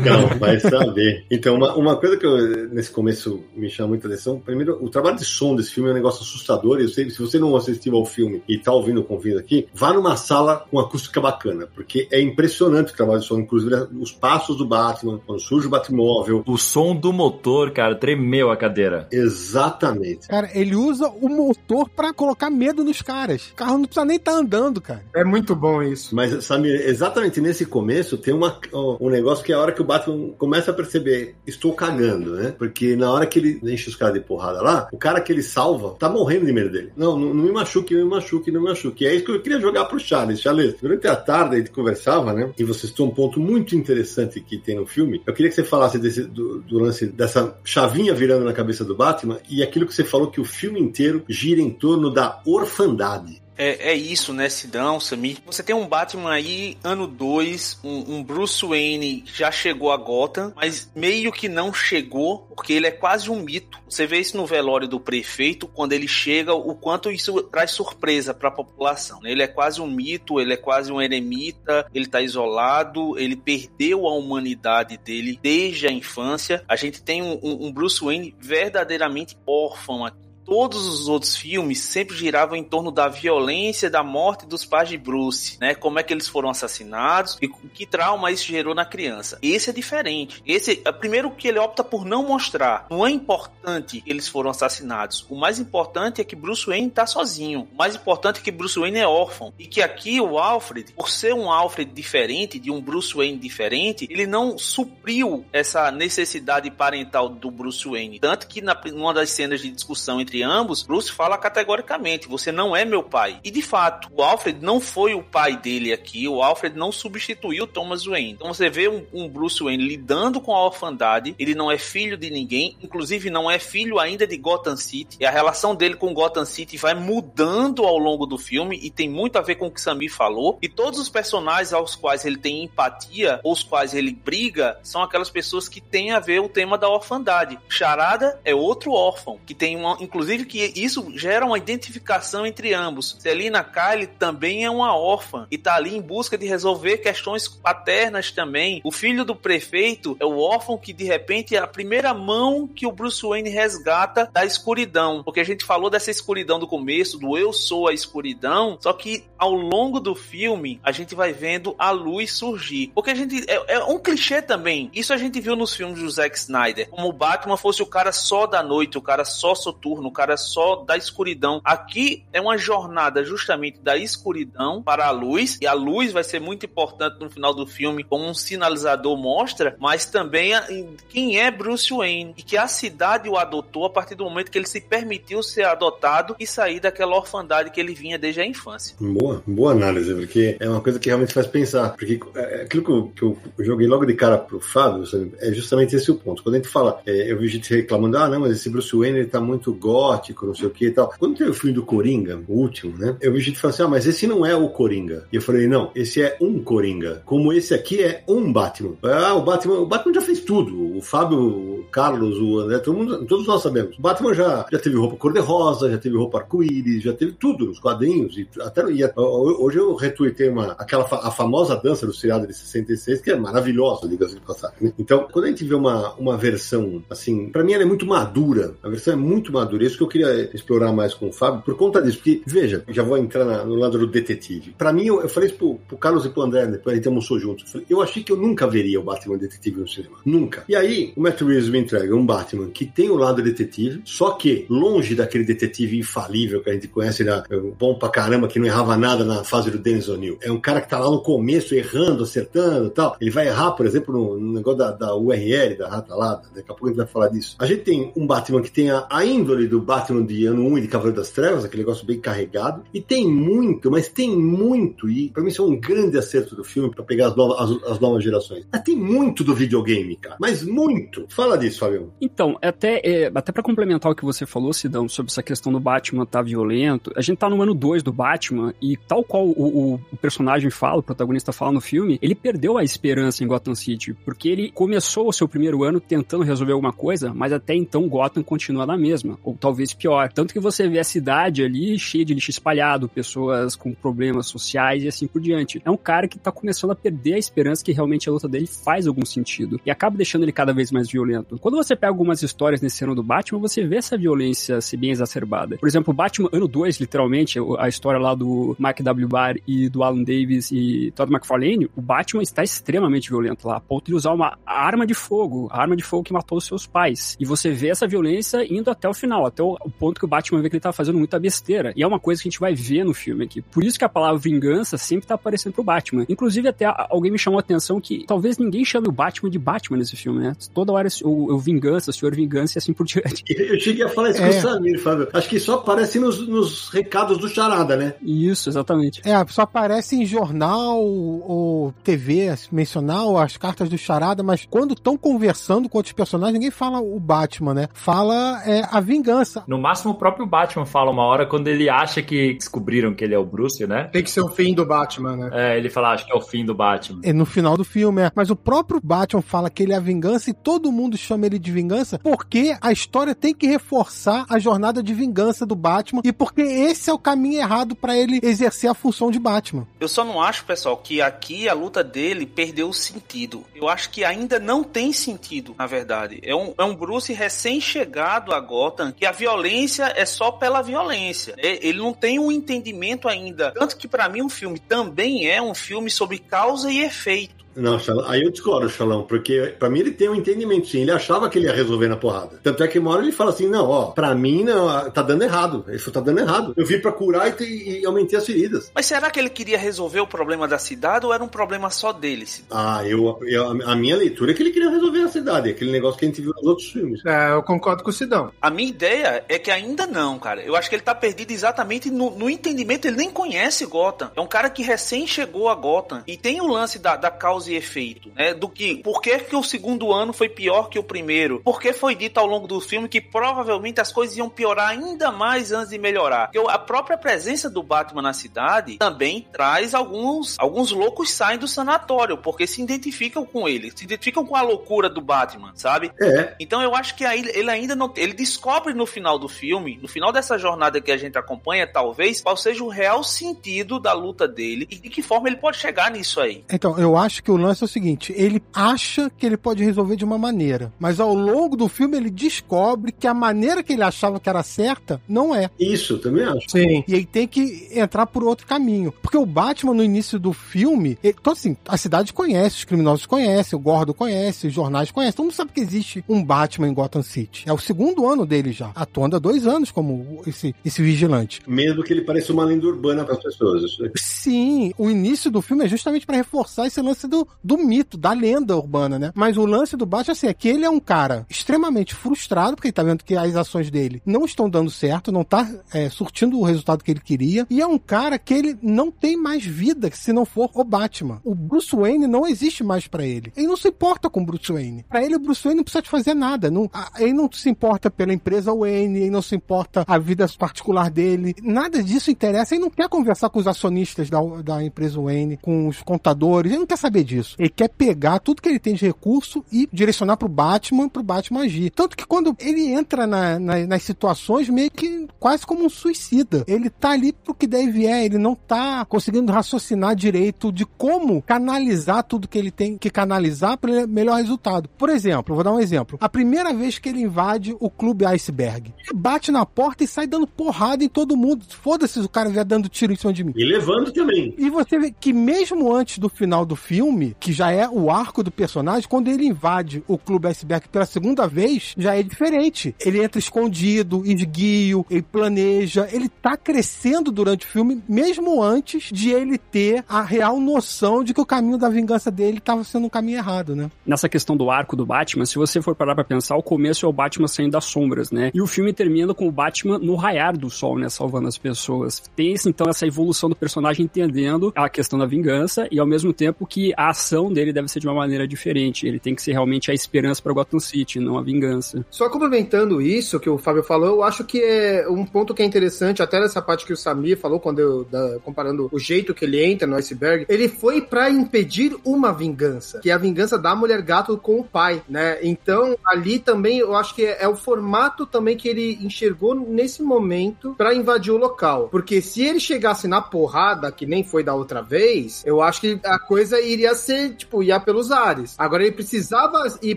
Então, (laughs) vai saber. Então, uma, uma coisa que eu, nesse começo me chama muita atenção, primeiro, o trabalho de som desse filme é um negócio assustador. Eu sei, se você não assistiu ao filme e tá ouvindo o convite aqui, vá numa sala com acústica bacana, porque é impressionante o trabalho de som, inclusive os passos do Batman, quando surge o Batmóvel. O som do motor, cara, tremeu a cadeira. Exatamente. Cara, ele usa o motor para colocar medo nos caras. O carro não precisa nem estar tá andando, cara. É muito bom isso. Mas, sabe, exatamente nesse começo tem uma, um negócio que é a hora que o Batman começa a perceber, estou cagando, né? Porque na hora que ele enche os caras de porrada lá, o cara que ele salva tá morrendo de medo dele. Não, não, não me machuque, não me machuque, não me machuque. É isso que eu queria jogar pro Charles. Charles, durante a tarde a gente conversava, né? E você citou um ponto muito interessante que tem no filme. Eu queria que você falasse desse, do, do lance dessa chavinha virando na cabeça do Batman e aquilo que você falou que o filme inteiro gira em torno da orfandade. É, é isso, né, Sidão, Samir? Você tem um Batman aí, ano 2, um, um, Bruce Wayne já chegou a Gotham, mas meio que não chegou, porque ele é quase um mito. Você vê isso no velório do prefeito, quando ele chega, o quanto isso traz surpresa para a população. Né? Ele é quase um mito, ele é quase um eremita, ele tá isolado, ele perdeu a humanidade dele desde a infância. A gente tem um, um Bruce Wayne verdadeiramente órfão aqui todos os outros filmes sempre giravam em torno da violência, da morte dos pais de Bruce, né? Como é que eles foram assassinados e que trauma isso gerou na criança. Esse é diferente. Esse é primeiro que ele opta por não mostrar. Não é importante que eles foram assassinados. O mais importante é que Bruce Wayne tá sozinho. O mais importante é que Bruce Wayne é órfão e que aqui o Alfred, por ser um Alfred diferente, de um Bruce Wayne diferente, ele não supriu essa necessidade parental do Bruce Wayne. Tanto que na numa das cenas de discussão entre entre ambos, Bruce fala categoricamente: você não é meu pai. E de fato, o Alfred não foi o pai dele aqui, o Alfred não substituiu Thomas Wayne. Então você vê um, um Bruce Wayne lidando com a orfandade, ele não é filho de ninguém, inclusive não é filho ainda de Gotham City, e a relação dele com Gotham City vai mudando ao longo do filme e tem muito a ver com o que Samir falou. E todos os personagens aos quais ele tem empatia, ou os quais ele briga, são aquelas pessoas que têm a ver o tema da orfandade. Charada é outro órfão, que tem uma, inclusive, inclusive que isso gera uma identificação entre ambos. Selina Kyle também é uma órfã e tá ali em busca de resolver questões paternas também. O filho do prefeito é o órfão que de repente é a primeira mão que o Bruce Wayne resgata da escuridão, porque a gente falou dessa escuridão do começo, do eu sou a escuridão, só que ao longo do filme a gente vai vendo a luz surgir. Porque a gente é, é um clichê também. Isso a gente viu nos filmes do Zack Snyder, como o Batman fosse o cara só da noite, o cara só soturno, cara só da escuridão. Aqui é uma jornada justamente da escuridão para a luz, e a luz vai ser muito importante no final do filme, como um sinalizador mostra, mas também a, quem é Bruce Wayne e que a cidade o adotou a partir do momento que ele se permitiu ser adotado e sair daquela orfandade que ele vinha desde a infância. Boa, boa análise, porque é uma coisa que realmente faz pensar. Porque é, aquilo que eu, que eu joguei logo de cara pro Fábio sabe, é justamente esse o ponto. Quando a gente fala, é, eu vi gente reclamando, ah, não, mas esse Bruce Wayne ele tá muito gótico, não sei o que e tal. Quando teve o filme do Coringa, o último, né? Eu vi gente falando assim, ah, mas esse não é o Coringa. E eu falei, não, esse é um Coringa. Como esse aqui é um Batman. Ah, o Batman, o Batman já fez tudo. O Fábio, o Carlos, o André, todo mundo, todos nós sabemos. O Batman já, já teve roupa cor-de-rosa, já teve roupa arco-íris, já teve tudo nos quadrinhos. E até e, hoje eu retuitei uma, aquela a famosa dança do seriado de 66, que é maravilhosa, diga-se de passagem. Né? Então, quando a gente vê uma, uma versão assim, para mim ela é muito madura. A versão é muito madura. Isso que eu queria explorar mais com o Fábio por conta disso. Porque, veja, já vou entrar na, no lado do detetive. Para mim, eu, eu, falei isso pro, pro Carlos e pro André, depois a gente almoçou juntos. Eu, falei, eu achei que eu nunca veria o Batman detetive no cinema. Nunca. E aí, o Matt Reeves me entrega um Batman que tem o lado detetive, só que longe daquele detetive infalível que a gente conhece, né, bom pra caramba, que não errava nada na fase do Dennis O'Neill. É um cara que tá lá no começo errando, acertando tal. Ele vai errar, por exemplo, no, no negócio da, da, URL, da ratalada. Daqui a pouco a gente vai falar disso. A gente tem um Batman que tem a, a índole do Batman de ano 1 e de Cavaleiro das Trevas, aquele negócio bem carregado. E tem muito, mas tem muito, e pra mim isso é um grande acerto do filme pra pegar as novas, as, as novas gerações. Mas tem muito do videogame, cara. Mas muito. Fala disso, Fabião. Então, até, é, até para complementar o que você falou, Sidão, sobre essa questão do Batman tá violento, a gente tá no ano 2 do Batman e tal qual o, o, o personagem fala, o protagonista fala no filme, ele perdeu a esperança em Gotham City, porque ele começou o seu primeiro ano tentando resolver alguma coisa, mas até então Gotham continua na mesma, ou talvez pior. Tanto que você vê a cidade ali cheia de lixo espalhado, pessoas com problemas sociais e assim por diante. É um cara que tá começando a perder a esperança que realmente a luta dele faz algum sentido e acaba deixando ele cada vez mais violento. Quando você pega algumas histórias nesse ano do Batman, você vê essa violência se bem exacerbada. Por exemplo, Batman ano 2, literalmente, a história lá do Mike W. Barr e do Alan Davis e Todd McFarlane, o Batman está extremamente violento lá, a ponto de usar uma arma de fogo, a arma de fogo que matou seus pais. E você vê essa violência indo até o final, até o, ponto que o Batman vê que ele tá fazendo muita besteira. E é uma coisa que a gente vai ver no filme aqui. Por isso que a palavra vingança sempre tá aparecendo pro Batman. Inclusive, até alguém me chamou a atenção que talvez ninguém chame o Batman de Batman nesse filme, né? Toda hora o, o vingança, o senhor vingança e assim por (laughs) diante. Eu cheguei a falar isso é. com o Samir, Fábio. Acho que só aparece nos, nos recados do Charada, né? Isso, exatamente. É, só aparece em jornal ou TV, mencionar as cartas do Charada, mas quando estão conversando com outros personagens, ninguém fala o Batman, né? Fala é, a vingança. No máximo, o próprio Batman fala uma hora quando ele acha que descobriram que ele é o Bruce, né? Tem que ser o fim do Batman, né? É, ele fala, acho que é o fim do Batman. É no final do filme, é. Mas o próprio Batman fala que ele é a vingança e todo mundo chama ele de vingança porque a história tem que reforçar a jornada de vingança do Batman e porque esse é o caminho errado para ele exercer a função de Batman. Eu só não acho, pessoal, que aqui a luta dele perdeu o sentido. Eu acho que ainda não tem sentido, na verdade. É um, é um Bruce recém-chegado a Gotham que a violência é só pela violência. Né? Ele não tem um entendimento ainda. Tanto que para mim um filme também é um filme sobre causa e efeito. Não, aí eu discordo, Xalão, porque pra mim ele tem um entendimento, sim. Ele achava que ele ia resolver na porrada. Tanto é que uma hora ele fala assim: não, ó, pra mim não, tá dando errado. Isso tá dando errado. Eu vim pra curar e, e, aumentei as feridas. Mas será que ele queria resolver o problema da cidade ou era um problema só dele? Ah, eu, eu a minha leitura é que ele queria resolver a cidade, aquele negócio que a gente viu nos outros filmes. É, eu concordo com o Sidão. A minha ideia é que ainda não, cara. Eu acho que ele tá perdido exatamente no, no entendimento. Ele nem conhece Gotham. É um cara que recém chegou a Gotham. E tem o lance da, da causa causa e efeito, né? Do que, por que, que o segundo ano foi pior que o primeiro? Por que foi dito ao longo do filme que provavelmente as coisas iam piorar ainda mais antes de melhorar? Porque a própria presença do Batman na cidade também traz alguns, alguns loucos saem do sanatório, porque se identificam com ele, se identificam com a loucura do Batman, sabe? É. Então eu acho que aí ele ainda não. Ele descobre no final do filme, no final dessa jornada que a gente acompanha, talvez, qual seja o real sentido da luta dele e de que forma ele pode chegar nisso aí. Então, eu acho que o lance é o seguinte: ele acha que ele pode resolver de uma maneira, mas ao longo do filme ele descobre que a maneira que ele achava que era certa não é. Isso, também acho. Sim. E aí tem que entrar por outro caminho. Porque o Batman, no início do filme, ele, então assim, a cidade conhece, os criminosos conhecem, o Gordo conhece, os jornais conhecem. Todo mundo sabe que existe um Batman em Gotham City. É o segundo ano dele já. Atuando há dois anos como esse, esse vigilante. Mesmo que ele pareça uma lenda urbana para as pessoas. Isso é- Sim, o início do filme é justamente para reforçar esse lance do, do mito, da lenda urbana, né? Mas o lance do Batman assim, é que ele é um cara extremamente frustrado, porque ele tá vendo que as ações dele não estão dando certo, não tá é, surtindo o resultado que ele queria, e é um cara que ele não tem mais vida se não for o Batman. O Bruce Wayne não existe mais para ele. Ele não se importa com o Bruce Wayne. Para ele, o Bruce Wayne não precisa de fazer nada. Não, ele não se importa pela empresa Wayne, ele não se importa a vida particular dele. Nada disso interessa. Ele não quer conversar com os acionistas da, da empresa Wayne, com os contadores. Ele não quer saber disso. Ele quer pegar tudo que ele tem de recurso e direcionar pro Batman, pro Batman agir. Tanto que quando ele entra na- na- nas situações, meio que quase como um suicida. Ele tá ali pro que deve é, ele não tá conseguindo raciocinar direito de como canalizar tudo que ele tem que canalizar para melhor resultado. Por exemplo, vou dar um exemplo. A primeira vez que ele invade o clube Iceberg, ele bate na porta e sai dando porrada em todo mundo. Foda-se se o cara vier dando tiro em cima de mim. E levando também. E você vê que mesmo antes do final do filme, que já é o arco do personagem, quando ele invade o Clube Iceberg pela segunda vez, já é diferente. Ele entra escondido, esguio, ele planeja, ele tá crescendo durante o filme, mesmo antes de ele ter a real noção de que o caminho da vingança dele estava sendo um caminho errado, né? nessa questão do arco do Batman, se você for parar pra pensar, o começo é o Batman saindo das sombras, né? E o filme termina com o Batman no raiar do sol, né? Salvando as pessoas. Tem então essa evolução do personagem entendendo a questão da vingança e ao mesmo tempo que a ação dele deve ser de uma maneira diferente. Ele tem que ser realmente a esperança para Gotham City, não a vingança. Só complementando isso que o Fábio falou, eu acho que é um ponto que é interessante, até nessa parte que o Samir falou, quando eu, da- comparando o jeito que ele entra no iceberg, ele foi pra impedir uma vingança, que é a vingança da mulher gato com o pai, né? Então, ali também, eu acho que é, é o formato também que ele enxergou nesse momento pra invadir o local. Porque se ele chegasse na porrada, que nem foi da outra vez, eu acho que a coisa iria ser, tipo, ia pelos ares. Agora ele precisava ir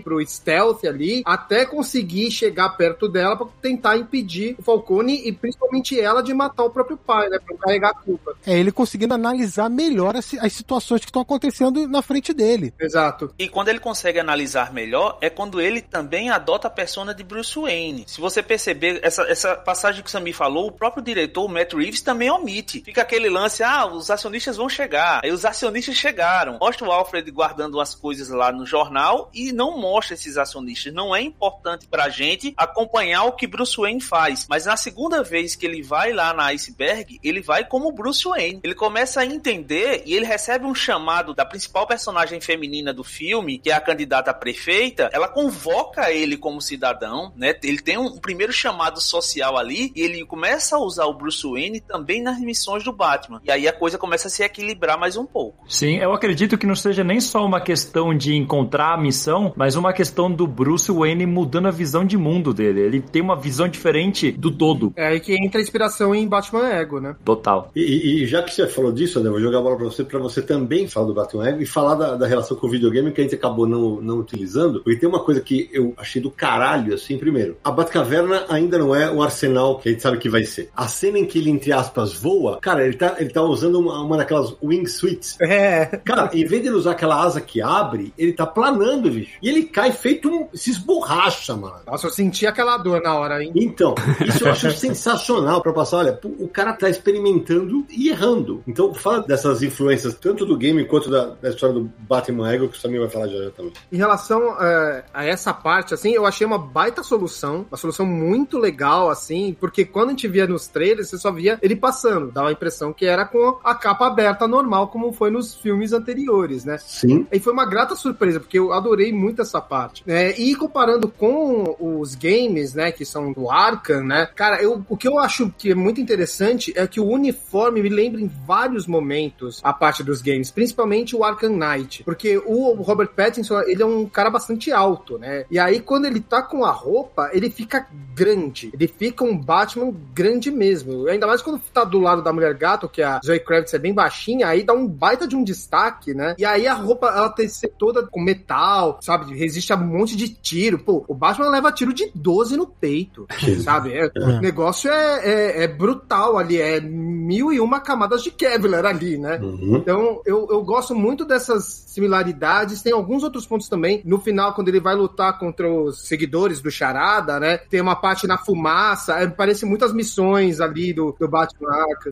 pro stealth ali até conseguir chegar perto dela pra tentar impedir o Falcone e principalmente ela de matar o próprio pai, né? Pra carregar a culpa. É ele conseguindo analisar melhor as, as situações que estão acontecendo na frente dele. Exato. E quando ele consegue analisar melhor, é quando ele também adota a persona de Bruce Wayne. Se você perceber, essa, essa passagem que o Samir falou, o próprio diretor, o Matt Reeves, também omite. Fica aquele lance, ah, os acionistas vão chegar. Aí os acionistas chegaram. Mostra o Alfred guardando as coisas lá no jornal e não mostra esses acionistas. Não é importante pra gente acompanhar o que Bruce Wayne faz. Mas na segunda vez que ele vai lá na Iceberg, ele vai como Bruce Wayne. Ele começa a entender e ele recebe um chamado da principal personagem feminina do filme, que é a candidata prefeita. Ela convoca ele como cidadão, né? Ele tem um primeiro chamado social ali e ele começa a usar o Bruce Wayne também nas missões do Batman. E aí a coisa começa a se equilibrar mais um pouco. Sim, eu acredito que não seja nem só uma questão de encontrar a missão, mas uma questão do Bruce Wayne mudando a visão de mundo dele. Ele tem uma visão diferente do todo. É aí que entra a inspiração em Batman Ego, né? Total. E, e- já que você falou disso, André, eu vou jogar a bola pra você, pra você também falar do Batman Ego e falar da, da relação com o videogame que a gente acabou não, não utilizando. Porque tem uma coisa que eu achei do caralho, assim, primeiro. A Batcaverna ainda não é o arsenal que a gente sabe que vai ser. A cena em que ele, entre aspas, voa, cara, ele tá, ele tá usando uma, uma daquelas wingsuits. É. Cara, em vez de usar aquela asa que abre, ele tá planando, bicho. E ele cai feito um. se esborracha, mano. Nossa, eu senti aquela dor na hora, hein? Então, (laughs) isso eu acho sensacional pra passar. Olha, o cara tá experimentando e errando. Então, fala dessas influências, tanto do game quanto da, da história do Batman Ego, que o Samir vai falar já, já também. Em relação é, a essa parte, assim, eu achei uma baita solução, uma solução muito legal, assim, porque quando a gente via nos trailers, você só via ele passando, dava a impressão que era com a capa aberta normal, como foi nos filmes anteriores, né? Sim. E foi uma grata surpresa, porque eu adorei muito essa parte. É, e comparando com os games, né, que são do Arkham, né, cara, eu, o que eu acho que é muito interessante é que o uniforme me lembra em vários momentos a parte dos games, principalmente o Arkham Knight, porque o Robert Pattinson, ele é um cara bastante alto, né, e aí quando ele tá com a roupa, ele fica grande, ele fica um Batman grande mesmo, ainda mais quando tá do lado da Mulher Gato, que a Zoe Kravitz é bem baixinha, aí dá um baita de um destaque, né, e aí a roupa, ela tem que ser toda com metal, sabe, resiste a um monte de tiro, pô, o Batman leva tiro de 12 no peito, sabe, é, o negócio é, é, é brutal ali, é mil e uma camadas de Kevlar ali, né, Uhum. então, eu, eu gosto muito dessas similaridades. Tem alguns outros pontos também. No final, quando ele vai lutar contra os seguidores do Charada, né? Tem uma parte na fumaça. É, parece muitas missões ali do, do Batman.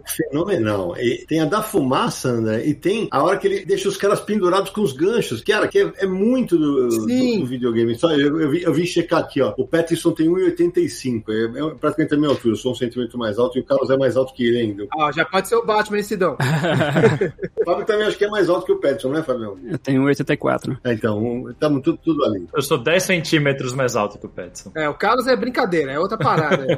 Fenomenal. E tem a da fumaça, né? E tem a hora que ele deixa os caras pendurados com os ganchos. Cara, que é, é muito do, do, Sim. do videogame. Só, eu, eu, vi, eu vi checar aqui, ó. O Pattinson tem 1,85. É, é praticamente a minha altura. Eu sou um centímetro mais alto e o Carlos é mais alto que ele ainda. Ah, já pode ser o Batman esse Sidão. O (laughs) Fábio também acho que é mais alto que o Pattinson, né, Fábio? Eu tenho 84. É, então, estamos tudo, tudo ali. Eu sou 10 centímetros mais alto que o Petson. É, o Carlos é brincadeira, é outra parada. (laughs)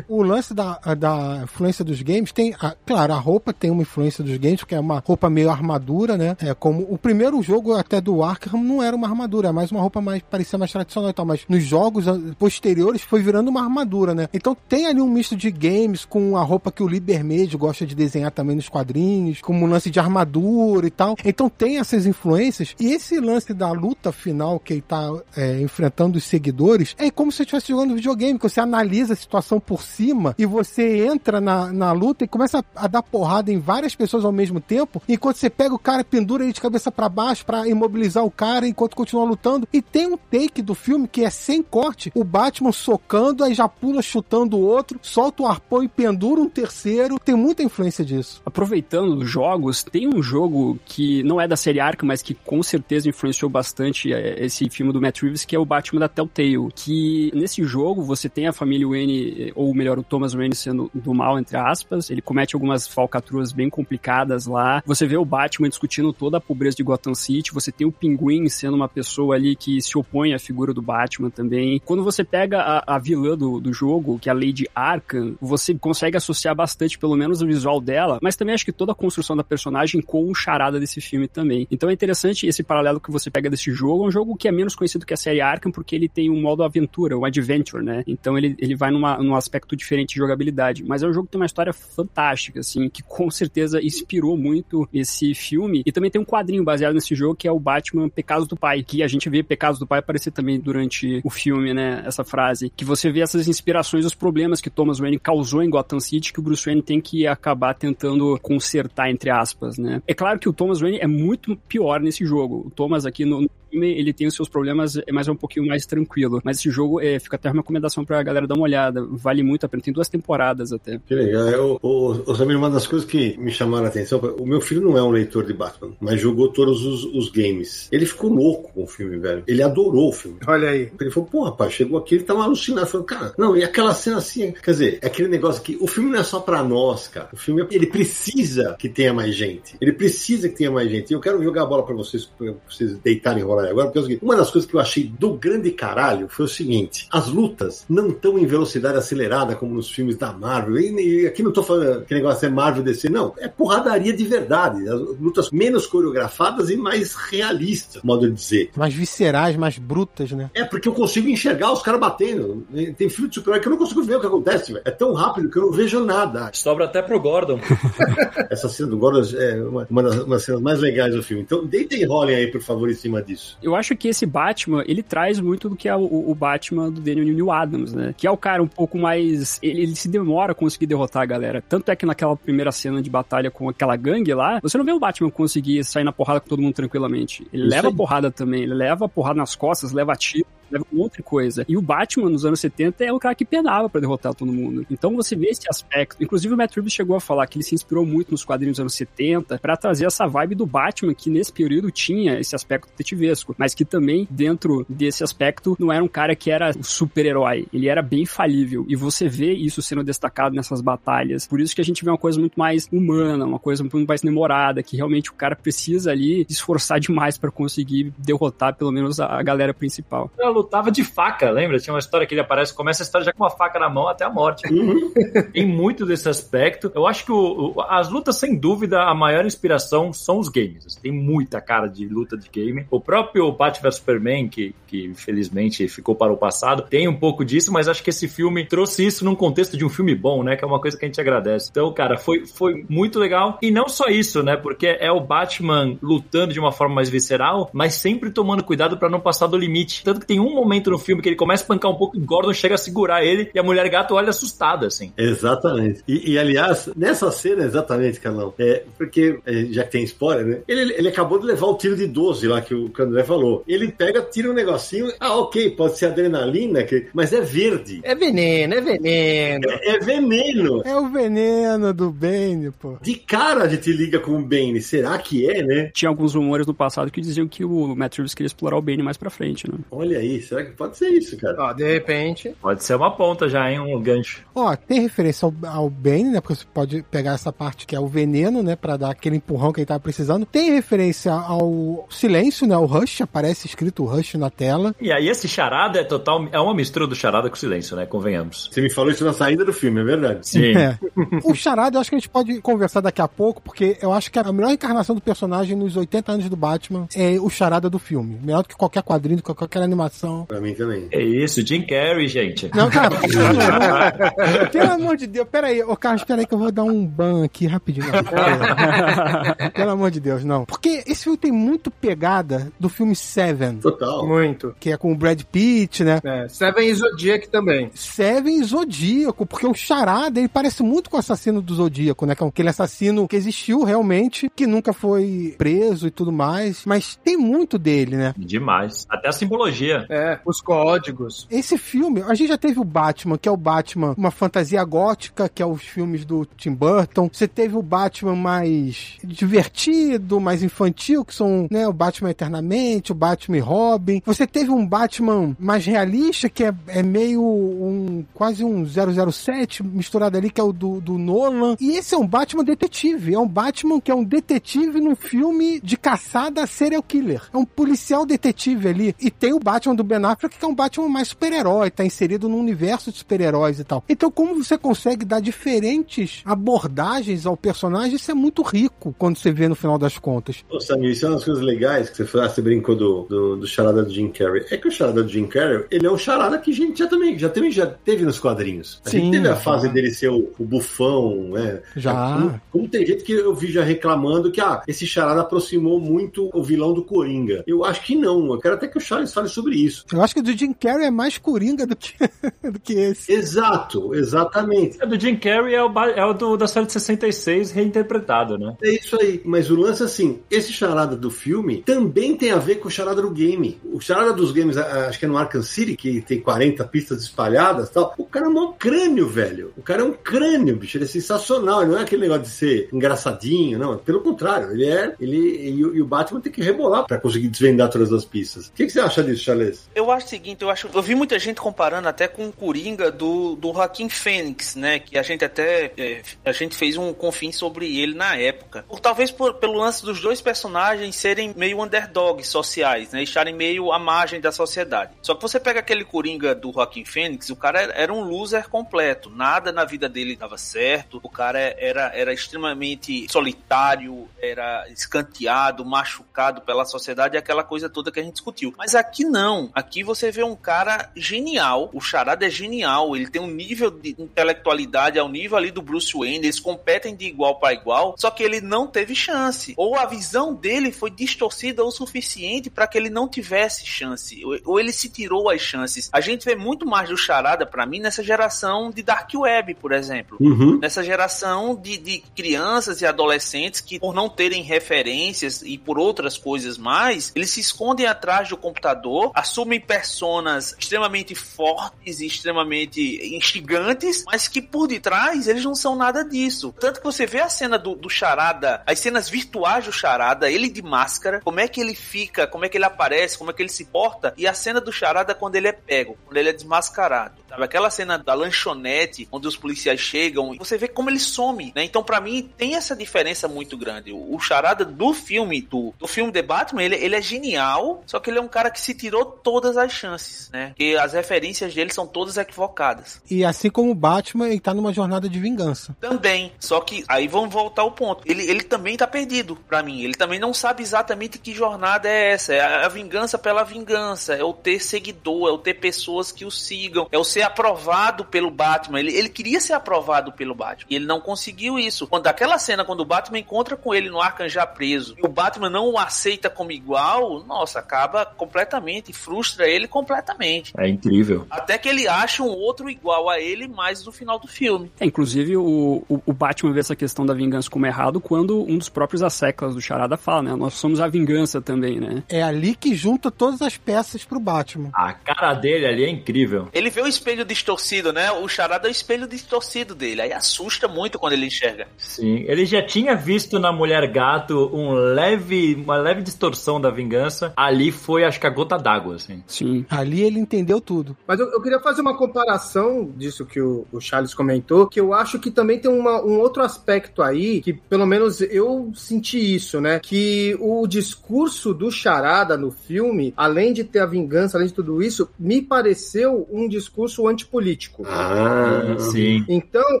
O lance da, da influência dos games tem, a- claro, a roupa tem uma influência dos games, que é uma roupa meio armadura, né? É como o primeiro jogo até do Arkham não era uma armadura, é mais uma roupa mais parecia mais tradicional e tal, mas nos jogos posteriores foi virando uma armadura, né? Então tem ali um misto de games com a roupa que o Lee Bermejo gosta de desenhar também nos quadrinhos, como um lance de armadura e tal. Então tem essas influências e esse lance da luta final que ele tá é, enfrentando os seguidores é como se você estivesse jogando videogame, que você analisa a situação por cima e você entra na, na luta e começa a, a dar porrada em várias pessoas ao mesmo tempo, enquanto você pega o cara, pendura ele de cabeça pra baixo pra imobilizar o cara enquanto continua lutando. E tem um take do filme que é sem corte, o Batman socando, aí já pula chutando o outro, solta o arpão e pendura um terceiro. Tem muita influência disso. Aproveitando os jogos, tem um jogo que não é da série Arkham, mas que com certeza influenciou bastante é, esse filme do Matt Reeves, que é o Batman da Telltale. Que nesse jogo você tem a família Wayne, ou melhor, o Thomas Wayne sendo do mal, entre aspas. Ele comete algumas falcatruas bem complicadas lá. Você vê o Batman discutindo toda a pobreza de Gotham City. Você tem o Pinguim sendo uma pessoa ali que se opõe à figura do Batman também. Quando você pega a, a vilã do, do jogo, que é a Lady Arkham, você consegue associar bastante, pelo menos o visual dela, mas também acho que toda a construção da personagem com o charada desse filme também. Então é interessante esse paralelo que você pega desse jogo. É um jogo que é menos conhecido que a série Arkham, porque ele tem um modo aventura, um adventure, né? Então ele, ele vai numa, num aspecto diferente de jogabilidade. Mas é um jogo que tem uma história fantástica, assim, que com certeza inspirou muito esse filme. E também tem um quadrinho baseado nesse jogo que é o Batman Pecados do Pai, que a gente vê Pecados do Pai aparecer também durante o filme, né? Essa frase. Que você vê essas inspirações, os problemas que Thomas Wayne causou em Gotham City, que o Bruce Wayne tem que acabar tentando consertar, entre aspas, né? É claro que o Thomas Wayne é muito pior nesse jogo. O Thomas aqui no, filme, ele tem os seus problemas, mas é um pouquinho mais tranquilo. Mas esse jogo é, fica até uma recomendação pra galera dar uma olhada. Vale muito a pena. Tem duas temporadas até. Que legal. Eu, o, o Samir, uma das coisas que me chamaram a atenção, o meu filho não é um leitor de Batman, mas jogou todos os, os games. Ele ficou louco com o filme, velho. Ele adorou o filme. Olha aí. Ele falou, pô, rapaz, chegou aqui, ele tava alucinado. Falou, cara, não, e aquela cena assim, quer dizer, é aquele negócio que o filme não é só pra nós, cara. O filme, ele precisa que tenha mais gente. Ele precisa que tenha mais gente. E eu quero jogar a bola pra vocês, pra vocês deitarem e rolar agora, porque é o seguinte, uma das coisas que eu achei do grande caralho foi o seguinte, as lutas não estão em velocidade acelerada como nos filmes da Marvel. E, e aqui não tô falando que negócio é Marvel DC, não. É porradaria de verdade. As lutas menos coreografadas e mais realistas, modo de dizer. Mais viscerais, mais brutas, né? É, porque eu consigo enxergar os caras batendo. Tem filme de super que eu não consigo ver o que acontece, velho. É tão rápido que eu não vejo nada. Sobra até pro Gordon. (laughs) Essa cena do Gordon é uma, uma das uma das cenas mais legais do filme. Então, deitem e rolem aí, por favor, em cima disso. Eu acho que esse Batman, ele traz muito do que é o, o Batman do Daniel New Adams, né? Que é o cara um pouco mais... Ele, ele se demora a conseguir derrotar a galera. Tanto é que naquela primeira cena de batalha com aquela gangue lá, você não vê o Batman conseguir sair na porrada com todo mundo tranquilamente. Ele Isso leva aí. porrada também, ele leva porrada nas costas, leva tiro. Leva uma outra coisa. E o Batman nos anos 70 é o cara que penava para derrotar todo mundo. Então você vê esse aspecto. Inclusive o Matt Reeves chegou a falar que ele se inspirou muito nos quadrinhos dos anos 70 para trazer essa vibe do Batman que nesse período tinha esse aspecto detetivesco, mas que também dentro desse aspecto não era um cara que era o super-herói. Ele era bem falível e você vê isso sendo destacado nessas batalhas. Por isso que a gente vê uma coisa muito mais humana, uma coisa muito mais demorada, que realmente o cara precisa ali esforçar demais para conseguir derrotar pelo menos a galera principal. Lutava de faca, lembra? Tinha uma história que ele aparece, começa a história já com uma faca na mão até a morte. Uhum. Tem muito desse aspecto. Eu acho que o, o, as lutas, sem dúvida, a maior inspiração são os games. Tem muita cara de luta de game. O próprio Batman vs Superman, que, que infelizmente ficou para o passado, tem um pouco disso, mas acho que esse filme trouxe isso num contexto de um filme bom, né? Que é uma coisa que a gente agradece. Então, cara, foi, foi muito legal. E não só isso, né? Porque é o Batman lutando de uma forma mais visceral, mas sempre tomando cuidado para não passar do limite. Tanto que tem um momento no filme que ele começa a pancar um pouco e Gordon chega a segurar ele e a mulher gato olha assustada, assim. Exatamente. E, e, aliás, nessa cena, exatamente, Carlão, é, porque, é, já que tem spoiler, né? Ele, ele acabou de levar o tiro de 12 lá que o Candré falou. Ele pega, tira um negocinho, ah, ok, pode ser adrenalina, que, mas é verde. É veneno, é veneno. É, é veneno. É o veneno do Bane, pô. De cara a gente liga com o Bane. Será que é, né? Tinha alguns rumores no passado que diziam que o Matt Reeves queria explorar o Bane mais pra frente, né? Olha aí, será que pode ser isso, cara? Ó, de repente. Pode ser uma ponta já, hein? Um gancho. Ó, tem referência ao, ao Bane, né? Porque você pode pegar essa parte que é o veneno, né? Pra dar aquele empurrão que ele tava precisando. Tem referência ao silêncio, né? O Rush, aparece escrito Rush na tela. E aí esse charada é total. É uma mistura do charada com silêncio, né? Convenhamos. Você me falou isso na saída do filme, é verdade? Sim. É. o charada eu acho que a gente pode conversar daqui a pouco, porque eu acho que a melhor encarnação do personagem nos 80 anos do Batman é o charada do filme. Melhor do que qualquer quadrinho, do que qualquer animação. Pra mim também. É isso, Jim Carrey, gente. Não, cara, (laughs) pelo amor de Deus, peraí, ô Carlos, peraí que eu vou dar um ban aqui rapidinho. Não, (laughs) pelo amor de Deus, não. Porque esse filme tem muito pegada do filme Seven. Total. Muito. Que é com o Brad Pitt, né? É, Seven e Zodiac também. Seven e Zodíaco, porque o Charada, ele parece muito com o assassino do Zodíaco, né? Que é aquele assassino que existiu realmente, que nunca foi preso e tudo mais, mas tem muito dele, né? Demais. Até a simbologia. É, os códigos. Esse filme, a gente já teve o Batman, que é o Batman, uma fantasia gótica, que é os filmes do Tim Burton. Você teve o Batman mais divertido, mais infantil, que são, né, o Batman Eternamente, o Batman e Robin. Você teve um Batman mais realista, que é, é meio um, quase um 007 misturado ali, que é o do, do Nolan. E esse é um Batman detetive. É um Batman que é um detetive num filme de caçada serial killer. É um policial detetive ali. E tem o Batman do Ben Affleck, que é um Batman mais super-herói, tá inserido num universo de super-heróis e tal. Então, como você consegue dar diferentes abordagens ao personagem, isso é muito rico quando você vê no final das contas. Ô, Samir, isso é uma das coisas legais que você, falou, ah, você brincou do, do, do charada do Jim Carrey. É que o charada do Jim Carrey, ele é um charada que a gente já também, já também já teve nos quadrinhos. A Sim, gente teve a já. fase dele ser o, o bufão, né? Já. Como, como tem gente que eu vi já reclamando que, ah, esse charada aproximou muito o vilão do Coringa. Eu acho que não. Eu quero até que o Charles fale sobre isso. Eu acho que o do Jim Carrey é mais coringa do que, (laughs) do que esse. Exato, exatamente. O do Jim Carrey é o, é o do, da série de 66 reinterpretado, né? É isso aí. Mas o lance, assim, esse charada do filme também tem a ver com o charada do game. O charada dos games, acho que é no Arkham City, que tem 40 pistas espalhadas e tal. O cara é um crânio, velho. O cara é um crânio, bicho. Ele é sensacional. Ele não é aquele negócio de ser engraçadinho, não. Pelo contrário, ele é. Ele, e, o- e o Batman tem que rebolar pra conseguir desvendar todas as pistas. O que, que você acha disso, Charles? Eu acho o seguinte, eu acho, eu vi muita gente comparando até com o Coringa do, do Joaquim Fênix, né? Que a gente até é, a gente fez um confim sobre ele na época. Por, talvez por- pelo lance dos dois personagens serem meio underdogs sociais, né? Estarem meio à margem da sociedade. Só que você pega aquele Coringa do Joaquim Fênix, o cara era, era um loser completo. Nada na vida dele dava certo. O cara era, era extremamente solitário, era escanteado, machucado pela sociedade, aquela coisa toda que a gente discutiu. Mas aqui não. Aqui você vê um cara genial. O Charada é genial. Ele tem um nível de intelectualidade ao nível ali do Bruce Wayne. Eles competem de igual para igual. Só que ele não teve chance. Ou a visão dele foi distorcida o suficiente para que ele não tivesse chance. Ou- ele se tirou as chances. A gente vê muito mais do Charada, para mim, nessa geração de Dark Web, por exemplo Uhum. nessa geração de, de crianças e adolescentes que, por não terem referências e por outras coisas mais, eles se escondem atrás do computador, assumem personas extremamente fortes e extremamente instigantes, mas que por detrás eles não são nada disso. Tanto que você vê a cena do, do Charada, as cenas virtuais do Charada, ele de máscara, como é que ele fica, como é que ele aparece, como é que ele se porta, e a cena do Charada quando ele é pego, quando ele é desmascarado. Sabe? Aquela cena da lanchonete, onde os policiais chegam, você vê como ele some, né? Então, para mim, tem essa diferença muito grande. O, o Charada do filme, do, do filme The Batman, ele, ele é genial, só que ele é um cara que se tirou todas as chances, né? Porque as referências dele são todas equivocadas. E assim como o Batman, ele tá numa jornada de vingança. Também. Só que aí vamos voltar ao ponto. Ele, ele também tá perdido para mim. Ele também não sabe exatamente que jornada é essa. É a, a vingança pela vingança. É o ter seguidor, é o ter pessoas que o sigam. É o ser aprovado pelo Batman. Ele, ele queria ser aprovado pelo Batman. E ele não conseguiu isso. Quando aquela cena, quando o Batman encontra com ele no Arkham já preso, e o Batman não o aceita como igual, nossa, acaba completamente, frustra ele completamente. É incrível. Até que ele acha um outro igual a ele mais no final do filme. É, inclusive, o, o, o Batman vê essa questão da vingança como errado quando um dos próprios asseclas do Charada fala, né? Nós somos a vingança também, né? É ali que junta todas as peças pro Batman. A cara dele ali é incrível. Ele vê o espelho distorcido, né? O Charada é o espelho distorcido dele. Aí assusta muito quando ele enxerga. Sim, ele já tinha visto na Mulher Gato um leve, uma leve distorção da vingança. Ali foi, acho que a gota d'água, assim. Sim. Ali ele entendeu tudo. Mas eu, eu queria fazer uma comparação disso que o, o Charles comentou, que eu acho que também tem uma- um outro aspecto aí, que pelo menos eu senti isso, né? Que o discurso do Charada no filme, além de ter a vingança, além de tudo isso, me pareceu um discurso antipolítico. Ah, Sim. Então,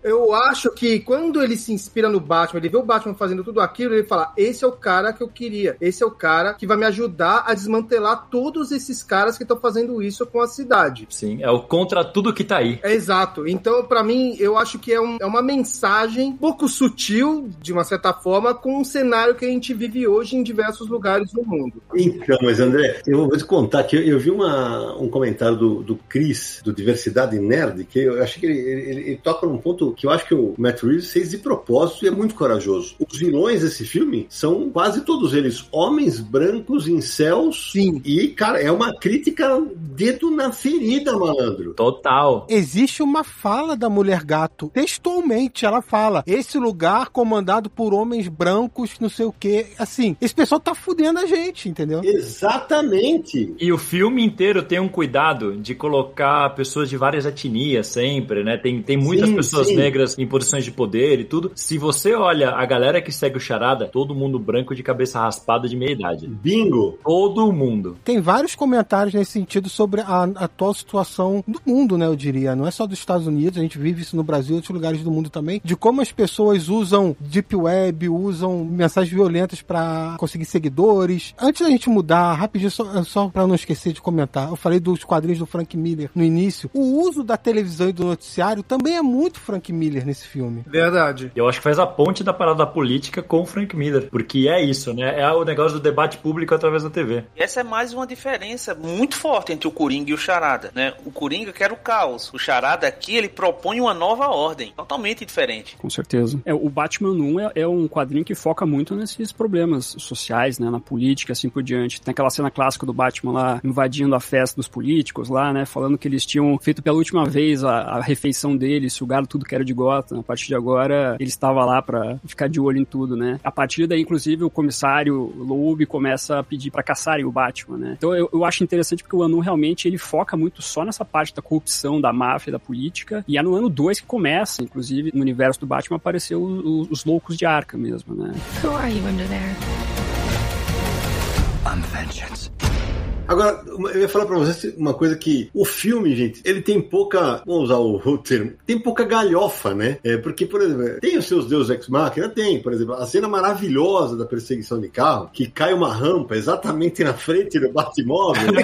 eu acho que quando ele se inspira no Batman, ele vê o Batman fazendo tudo aquilo, ele fala: esse é o cara que eu queria, esse é o cara que vai me ajudar a desmantelar todos esses caras que estão fazendo isso com a cidade. Sim, é o contra tudo que tá aí. É exato. Então, pra mim, eu acho que é, um- é uma mensagem pouco sutil, de uma certa forma, com um cenário que a gente vive hoje em diversos lugares do mundo. Então, mas André, eu vou te contar que eu, eu vi uma, um comentário do, do Chris, do Diversidade Nerd, que eu achei que ele, ele- ele- ele toca num ponto que eu acho que o Matt Reeves fez de propósito e é muito corajoso. Os vilões desse filme são quase todos eles homens brancos em céus. Sim. E, cara, é uma crítica dedo na ferida, malandro. Total. Existe uma fala da Mulher Gato. Textualmente, ela fala: esse lugar comandado por homens brancos, não sei o quê. Assim, esse pessoal tá fudendo a gente, entendeu? Exatamente. E o filme inteiro tem um cuidado de colocar pessoas de várias etnias sempre, né? Tem, tem muitas Sim, pessoas sim. negras em posições de poder e tudo. Se você olha a galera que segue o Charada, todo mundo branco de cabeça raspada de meia idade. Bingo. Todo mundo. Tem vários comentários nesse sentido sobre a atual situação do mundo, né? Eu diria. Não é só dos Estados Unidos, a gente vive isso no Brasil e outros lugares do mundo também. De como as pessoas usam Deep Web, usam mensagens violentas pra conseguir seguidores. Antes da gente mudar, rapidinho, só, só pra não esquecer de comentar, eu falei dos quadrinhos do Frank Miller no início. O uso da televisão e do noticiário também é muito Frank Miller nesse filme. Verdade. Eu acho que faz a ponte da parada política com o Frank Miller. Porque é isso, né? É o negócio do debate público através da TV. E essa é mais uma diferença muito forte entre o Coringa e o Charada, né? O Coringa quer o caos. O Charada aqui, ele propõe uma nova ordem, totalmente diferente. Com certeza. É, o Batman 1 é, é um quadrinho que foca muito nesses problemas sociais, né? Na política, assim por diante. Tem aquela cena clássica do Batman lá invadindo a festa dos políticos lá, né? Falando que eles tinham feito pela última vez a, a refeição deles, sugado tudo que era de Gotham. A partir de agora, ele estava lá pra ficar de olho em tudo, né? A partir daí, inclusive, o comissário Loeb começa a pedir pra caçarem o Batman, né? Então eu, eu acho interessante porque o Anu realmente ele foca muito só nessa parte da corrupção, da máfia, da política. E é no ano 2 que começa, inclusive, no universo do Batman, apareceu o- o- os loucos de Arkham mesmo, né? Who are you under there? I'm vengeance. Agora, eu ia falar pra vocês uma coisa que o filme, gente, ele tem pouca, vamos usar o, (laughs) o termo, tem pouca galhofa, né? É, porque, por exemplo, tem os seus Deus Ex Machina, tem, por exemplo, a cena maravilhosa da perseguição de carro, que cai uma rampa exatamente na frente do Batmóvel. (laughs)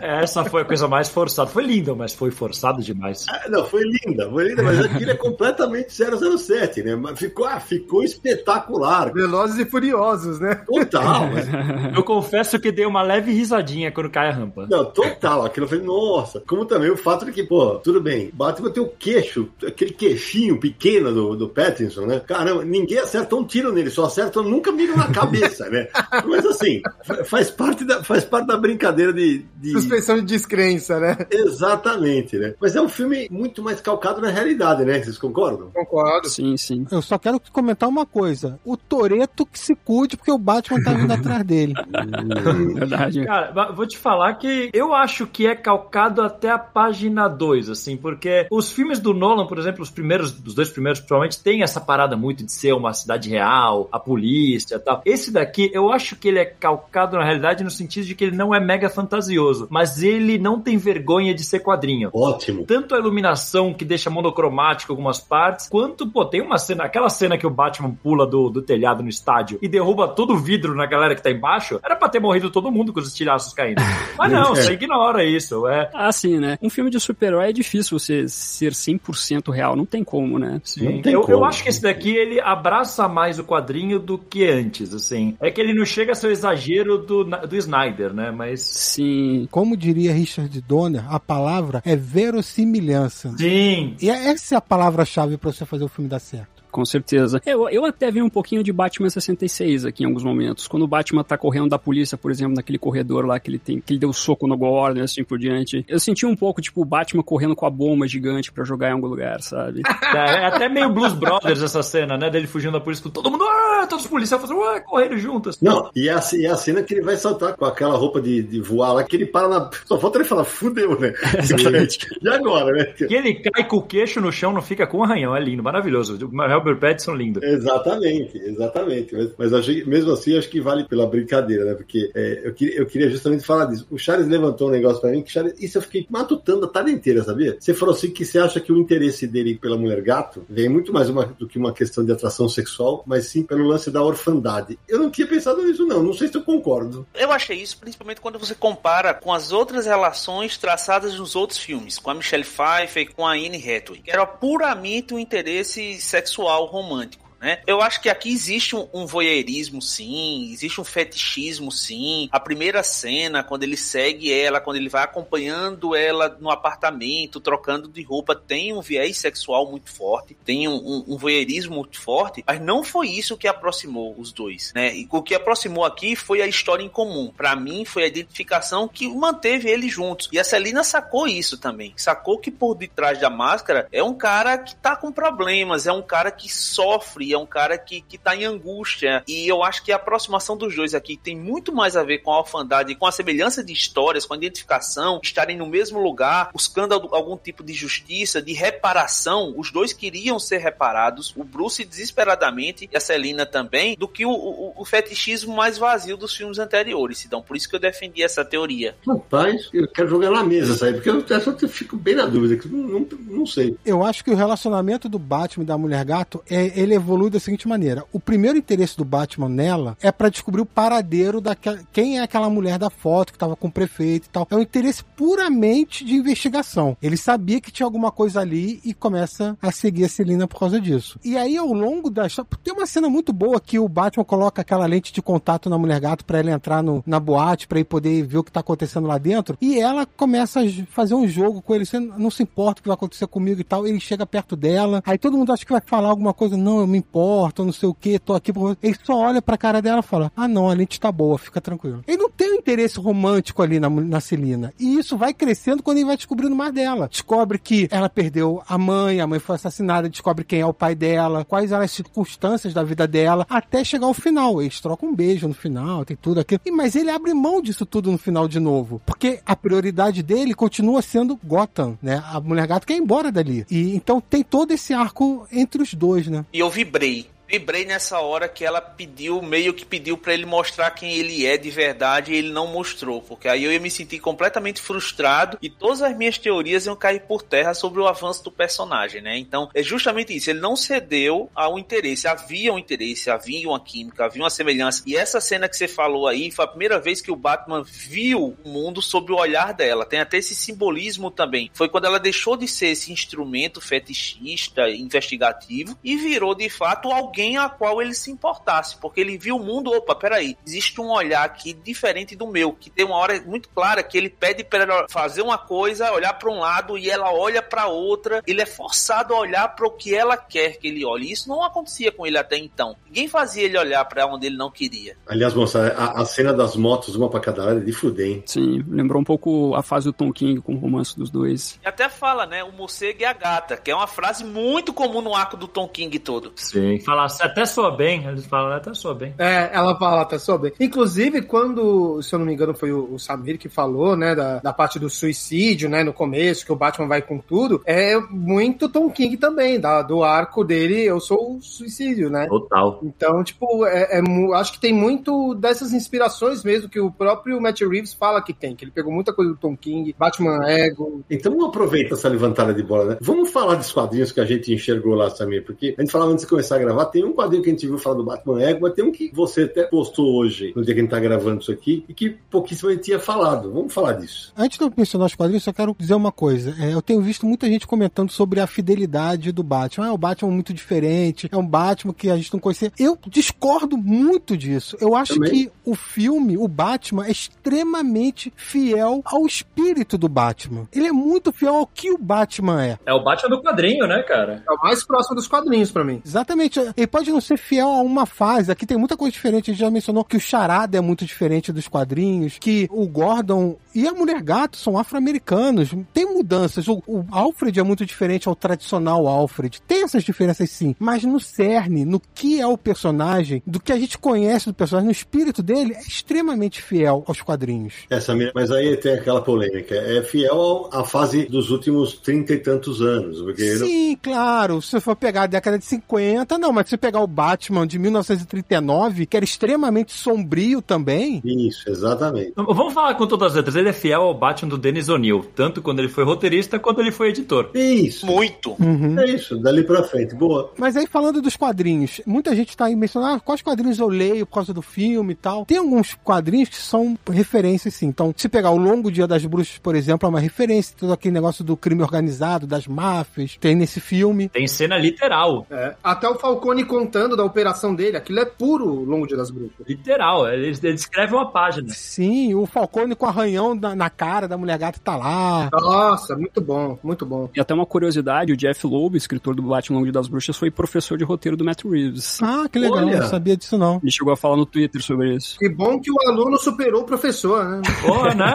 É, Essa foi a coisa mais forçada. Foi lindo, mas foi forçado demais. Ah, Não, foi linda, foi linda, mas aquilo é completamente 007, né? Mas ficou, ah, ficou espetacular. Velozes e Furiosos, né? Total, mas Eu confesso confesso que dei uma leve risadinha quando cai a rampa. Não, total. Aquilo eu falei, nossa. Como também o fato de que, pô, tudo bem, Batman tem o queixo, aquele queixinho pequeno do, do Pattinson, né? Caramba, ninguém acerta um tiro nele, só acerta nunca mira na cabeça, né? (laughs) Mas assim, faz parte da, faz parte da brincadeira de, de... Suspensão de descrença, né? Exatamente, né? Mas é um filme muito mais calcado na realidade, né? Vocês concordam? Concordo. Sim, sim. Eu só quero comentar uma coisa. O Toreto que se cuide, porque o Batman tá vindo (laughs) atrás dele. (laughs) Verdade. Cara, vou te falar que eu acho que é calcado até a página 2, assim, porque os filmes do Nolan, por exemplo, os primeiros, os dois primeiros, provavelmente tem essa parada muito de ser uma cidade real, a polícia e tal. Esse daqui, eu acho que ele é calcado na realidade no sentido de que ele não é mega fantasioso, mas ele não tem vergonha de ser quadrinho. Ótimo. Tanto a iluminação que deixa monocromático algumas partes, quanto, pô, tem uma cena, aquela cena que o Batman pula do, do telhado no estádio e derruba todo o vidro na galera que tá embaixo, era pra ter morrido todo mundo com os estilhaços caindo. Mas não, (laughs) você ignora isso, é. Ah, sim, né? Um filme de super-herói é difícil você ser 100% real, não tem como, né? Sim. Eu, eu, acho que esse daqui, ele abraça mais o quadrinho do que antes, assim. É que ele não chega a ser o exagero do, do Snyder, né? Mas... Sim. Como diria Richard Donner, a palavra é verossimilhança. Sim. E essa é a palavra-chave para você fazer o filme dar certo. Com certeza. Eu, eu até vi um pouquinho de Batman 66 aqui em alguns momentos. Quando o Batman tá correndo da polícia, por exemplo, naquele corredor lá que ele tem, que ele deu soco no Gordon, assim por diante. Eu senti um pouco, tipo, o Batman correndo com a bomba gigante para jogar em algum lugar, sabe? (laughs) É, é, até meio Blues Brothers essa cena, né? Dele fugindo da polícia com todo mundo, ah, todos os policiais fazendo, ah, correndo juntos. Não, e a, e a cena que ele vai saltar com aquela roupa de, de voar lá, que ele para na. Só falta ele falar, fudeu, né? (laughs) Exatamente. e agora, né? Que ele cai com o queixo no chão, não fica com um arranhão. É lindo, maravilhoso. O Robert Pattinson lindo. Exatamente, exatamente. Mas, mas achei, mesmo assim, acho que vale pela brincadeira, né? Porque é, eu, queria, eu queria justamente falar disso. O Charles levantou um negócio pra mim que Charles, isso eu fiquei matutando a tarde inteira, sabia? Você falou assim que você acha que o interesse dele pela mulher gato vem muito mais uma, do que uma questão de atração sexual, mas sim pelo lance da orfandade. Eu não tinha pensado nisso, não. Não sei se eu concordo. Eu achei isso principalmente quando você compara com as outras relações traçadas nos outros filmes, com a Michelle Pfeiffer e com a Anne Hathaway, que era puramente um interesse sexual romântico. Né? Eu acho que aqui existe um, um voyeurismo, sim, existe um fetichismo, sim. A primeira cena, quando ele segue ela, quando ele vai acompanhando ela no apartamento, trocando de roupa, tem um viés sexual muito forte, tem um, um, um voyeurismo muito forte, mas não foi isso que aproximou os dois, né? E o que aproximou aqui foi a história em comum. Para mim, foi a identificação que manteve eles juntos. E a Celina sacou isso também. Sacou que por detrás da máscara é um cara que tá com problemas, é um cara que sofre, é um cara que, que tá em angústia. E eu acho que a aproximação dos dois aqui tem muito mais a ver com a orfandade, com a semelhança de histórias, com a identificação, estarem no mesmo lugar, buscando algum tipo de justiça, de reparação. Os dois queriam ser reparados, o Bruce desesperadamente e a Celina também, do que o, o, o fetichismo mais vazio dos filmes anteriores. Então, por isso que eu defendi essa teoria. Rapaz, eu quero jogar na mesa, sabe? Porque eu, eu fico bem na dúvida, não, não, não sei. Eu acho que o relacionamento do Batman e da Mulher Gato, é, ele evolui da seguinte maneira: o primeiro interesse do Batman nela é para descobrir o paradeiro da quem é aquela mulher da foto que tava com o prefeito e tal. É um interesse puramente de investigação. Ele sabia que tinha alguma coisa ali e começa a seguir a Celina por causa disso. E aí, ao longo da história, tem uma cena muito boa que o Batman coloca aquela lente de contato na mulher gato para ela entrar no, na boate, para ele poder ver o que tá acontecendo lá dentro. E ela começa a fazer um jogo com ele. Você não se importa o que vai acontecer comigo e tal. Ele chega perto dela. Aí todo mundo acha que vai falar alguma coisa. Não, eu me importo, não sei o que, tô aqui por Ele só olha pra cara dela e fala: Ah, não, a lente tá boa, fica tranquilo. Ele não tem um interesse romântico ali na, na Celina. E isso vai crescendo quando ele vai descobrindo mais dela. Descobre que ela perdeu a mãe, a mãe foi assassinada, descobre quem é o pai dela, quais eram as circunstâncias da vida dela, até chegar ao final. Eles trocam um beijo no final, tem tudo aquilo. E, mas ele abre mão disso tudo no final de novo. Porque a prioridade dele continua sendo Gotham, né? A mulher gato quer ir embora dali. E então tem todo esse arco entre os dois, né? E eu vibrei The. Vibrei nessa hora que ela pediu, meio que pediu para ele mostrar quem ele é de verdade e ele não mostrou, porque aí eu ia me sentir completamente frustrado e todas as minhas teorias iam cair por terra sobre o avanço do personagem, né? Então é justamente isso, ele não cedeu ao interesse, havia um interesse, havia uma química, havia uma semelhança. E essa cena que você falou aí foi a primeira vez que o Batman viu o mundo sob o olhar dela. Tem até esse simbolismo também. Foi quando ela deixou de ser esse instrumento fetichista, investigativo e virou de fato alguém alguém a qual ele se importasse, porque ele viu o mundo, opa, peraí, existe um olhar aqui diferente do meu, que tem uma hora muito clara que ele pede para ela fazer uma coisa, olhar para um lado e ela olha para outra, ele é forçado a olhar para o que ela quer que ele olhe. Isso não acontecia com ele até então. Ninguém fazia ele olhar para onde ele não queria. Aliás, moça, a, a cena das motos, uma pra cada lado, é de fuder, hein? Sim, lembrou um pouco a fase do Tom King com o romance dos dois. E até fala, né, o morcego e a gata, que é uma frase muito comum no arco do Tom King todo. Sim. Fala, até soa bem. Eles falam, até soa bem. É, ela fala até sobre. Inclusive, quando, se eu não me engano, foi o, o Samir que falou, né, da, da parte do suicídio, né, no começo, que o Batman vai com tudo, é muito Tom King também, da, do arco dele, eu sou o suicídio, né? Total. Então, tipo, é, é acho que tem muito dessas inspirações mesmo que o próprio Matt Reeves fala que tem, que ele pegou muita coisa do Tom King, Batman Ego. Então vamos aproveitar essa levantada de bola, né? Vamos falar dos quadrinhos que a gente enxergou lá, Samir, porque a gente falava antes de começar a gravar, tem um quadrinho que a gente viu falar do Batman Ego, mas tem um que você até postou hoje, no dia que a gente tá gravando isso aqui, e que pouquíssimo a gente tinha falado. Vamos falar disso. Antes de eu mencionar os quadrinhos, só quero dizer uma coisa. É, eu tenho visto muita gente comentando sobre a fidelidade do Batman. Ah, o Batman é muito diferente, é um Batman que a gente não conhecia. Eu discordo muito disso. Eu acho Também. que o filme, o Batman, é extremamente fiel ao espírito do Batman. Ele é muito fiel ao que o Batman é. É o Batman do quadrinho, né, cara? É o mais próximo dos quadrinhos pra mim. Exatamente. Ele pode não ser fiel a uma fase. Aqui tem muita coisa diferente. A gente já mencionou que o Charada é muito diferente dos quadrinhos, que o Gordon e a Mulher Gato são afro-americanos. Tem mudanças. O, o Alfred é muito diferente ao tradicional Alfred. Tem essas diferenças sim. Mas no cerne, no que é o personagem, do que a gente conhece do personagem, no espírito dele, é extremamente fiel aos quadrinhos. É, Samir, mas aí tem aquela polêmica. É fiel à fase dos últimos trinta e tantos anos, porque não- Sim, claro. Se você for pegar a década de 50, não, mas se pegar o Batman de 1939, que era extremamente sombrio também, Isso, exatamente. Vamos falar com todas as letras. Ele é fiel ao Batman do Dennis O'Neill, tanto quando ele foi roteirista quanto ele foi editor. Isso. Muito. Uhum. É isso, dali pra frente. Boa. Mas aí falando dos quadrinhos, muita gente tá aí mencionando ah, quais quadrinhos eu leio por causa do filme e tal. Tem alguns quadrinhos que são referências sim. Então, se pegar o Longo Dia das Bruxas, por exemplo, é uma referência, todo aquele negócio do crime organizado, das máfias, tem nesse filme. Tem cena literal. É. Até o Falcone contando da operação dele, aquilo é puro Longo Dia das Bruxas. Literal. Ele, ele descreve uma página. Sim, o Falcone com arranhão na, na cara da mulher gata tá lá. Nossa, muito bom, muito bom. E até uma curiosidade, o Jeff Loeb, escritor do Batman Longo Dia das Bruxas, foi professor de roteiro do Matt Reeves. Ah, que legal, Olha. não sabia disso não. Ele chegou a falar no Twitter sobre isso. Que bom que o aluno superou o professor, né? Porra, né?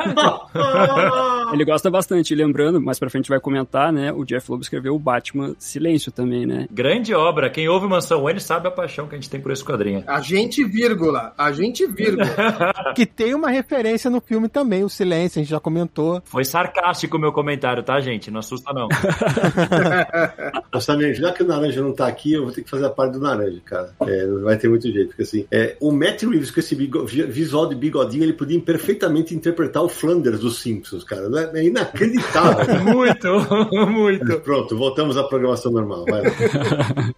(laughs) Ele gosta bastante, lembrando, mais pra frente vai comentar, né? O Jeff Loeb escreveu o Batman Silêncio também, né? Grande obra. Quem ouve Mansão Wayne sabe a paixão que a gente tem por esse quadrinho. Agente vírgula, agente vírgula. (laughs) Que tem uma referência no filme também, o Silêncio, a gente já comentou. Foi sarcástico o meu comentário, tá, gente? Não assusta, não. (laughs) Samir, já que o Naranja não tá aqui, eu vou ter que fazer a parte do Naranja, cara. É, não vai ter muito jeito, porque assim, é, o Matt Reeves com esse visual de bigodinho, ele podia perfeitamente interpretar o Flanders dos Simpsons, cara. Não É é inacreditável. (laughs) muito, muito. Pronto, voltamos à programação normal. Vai lá.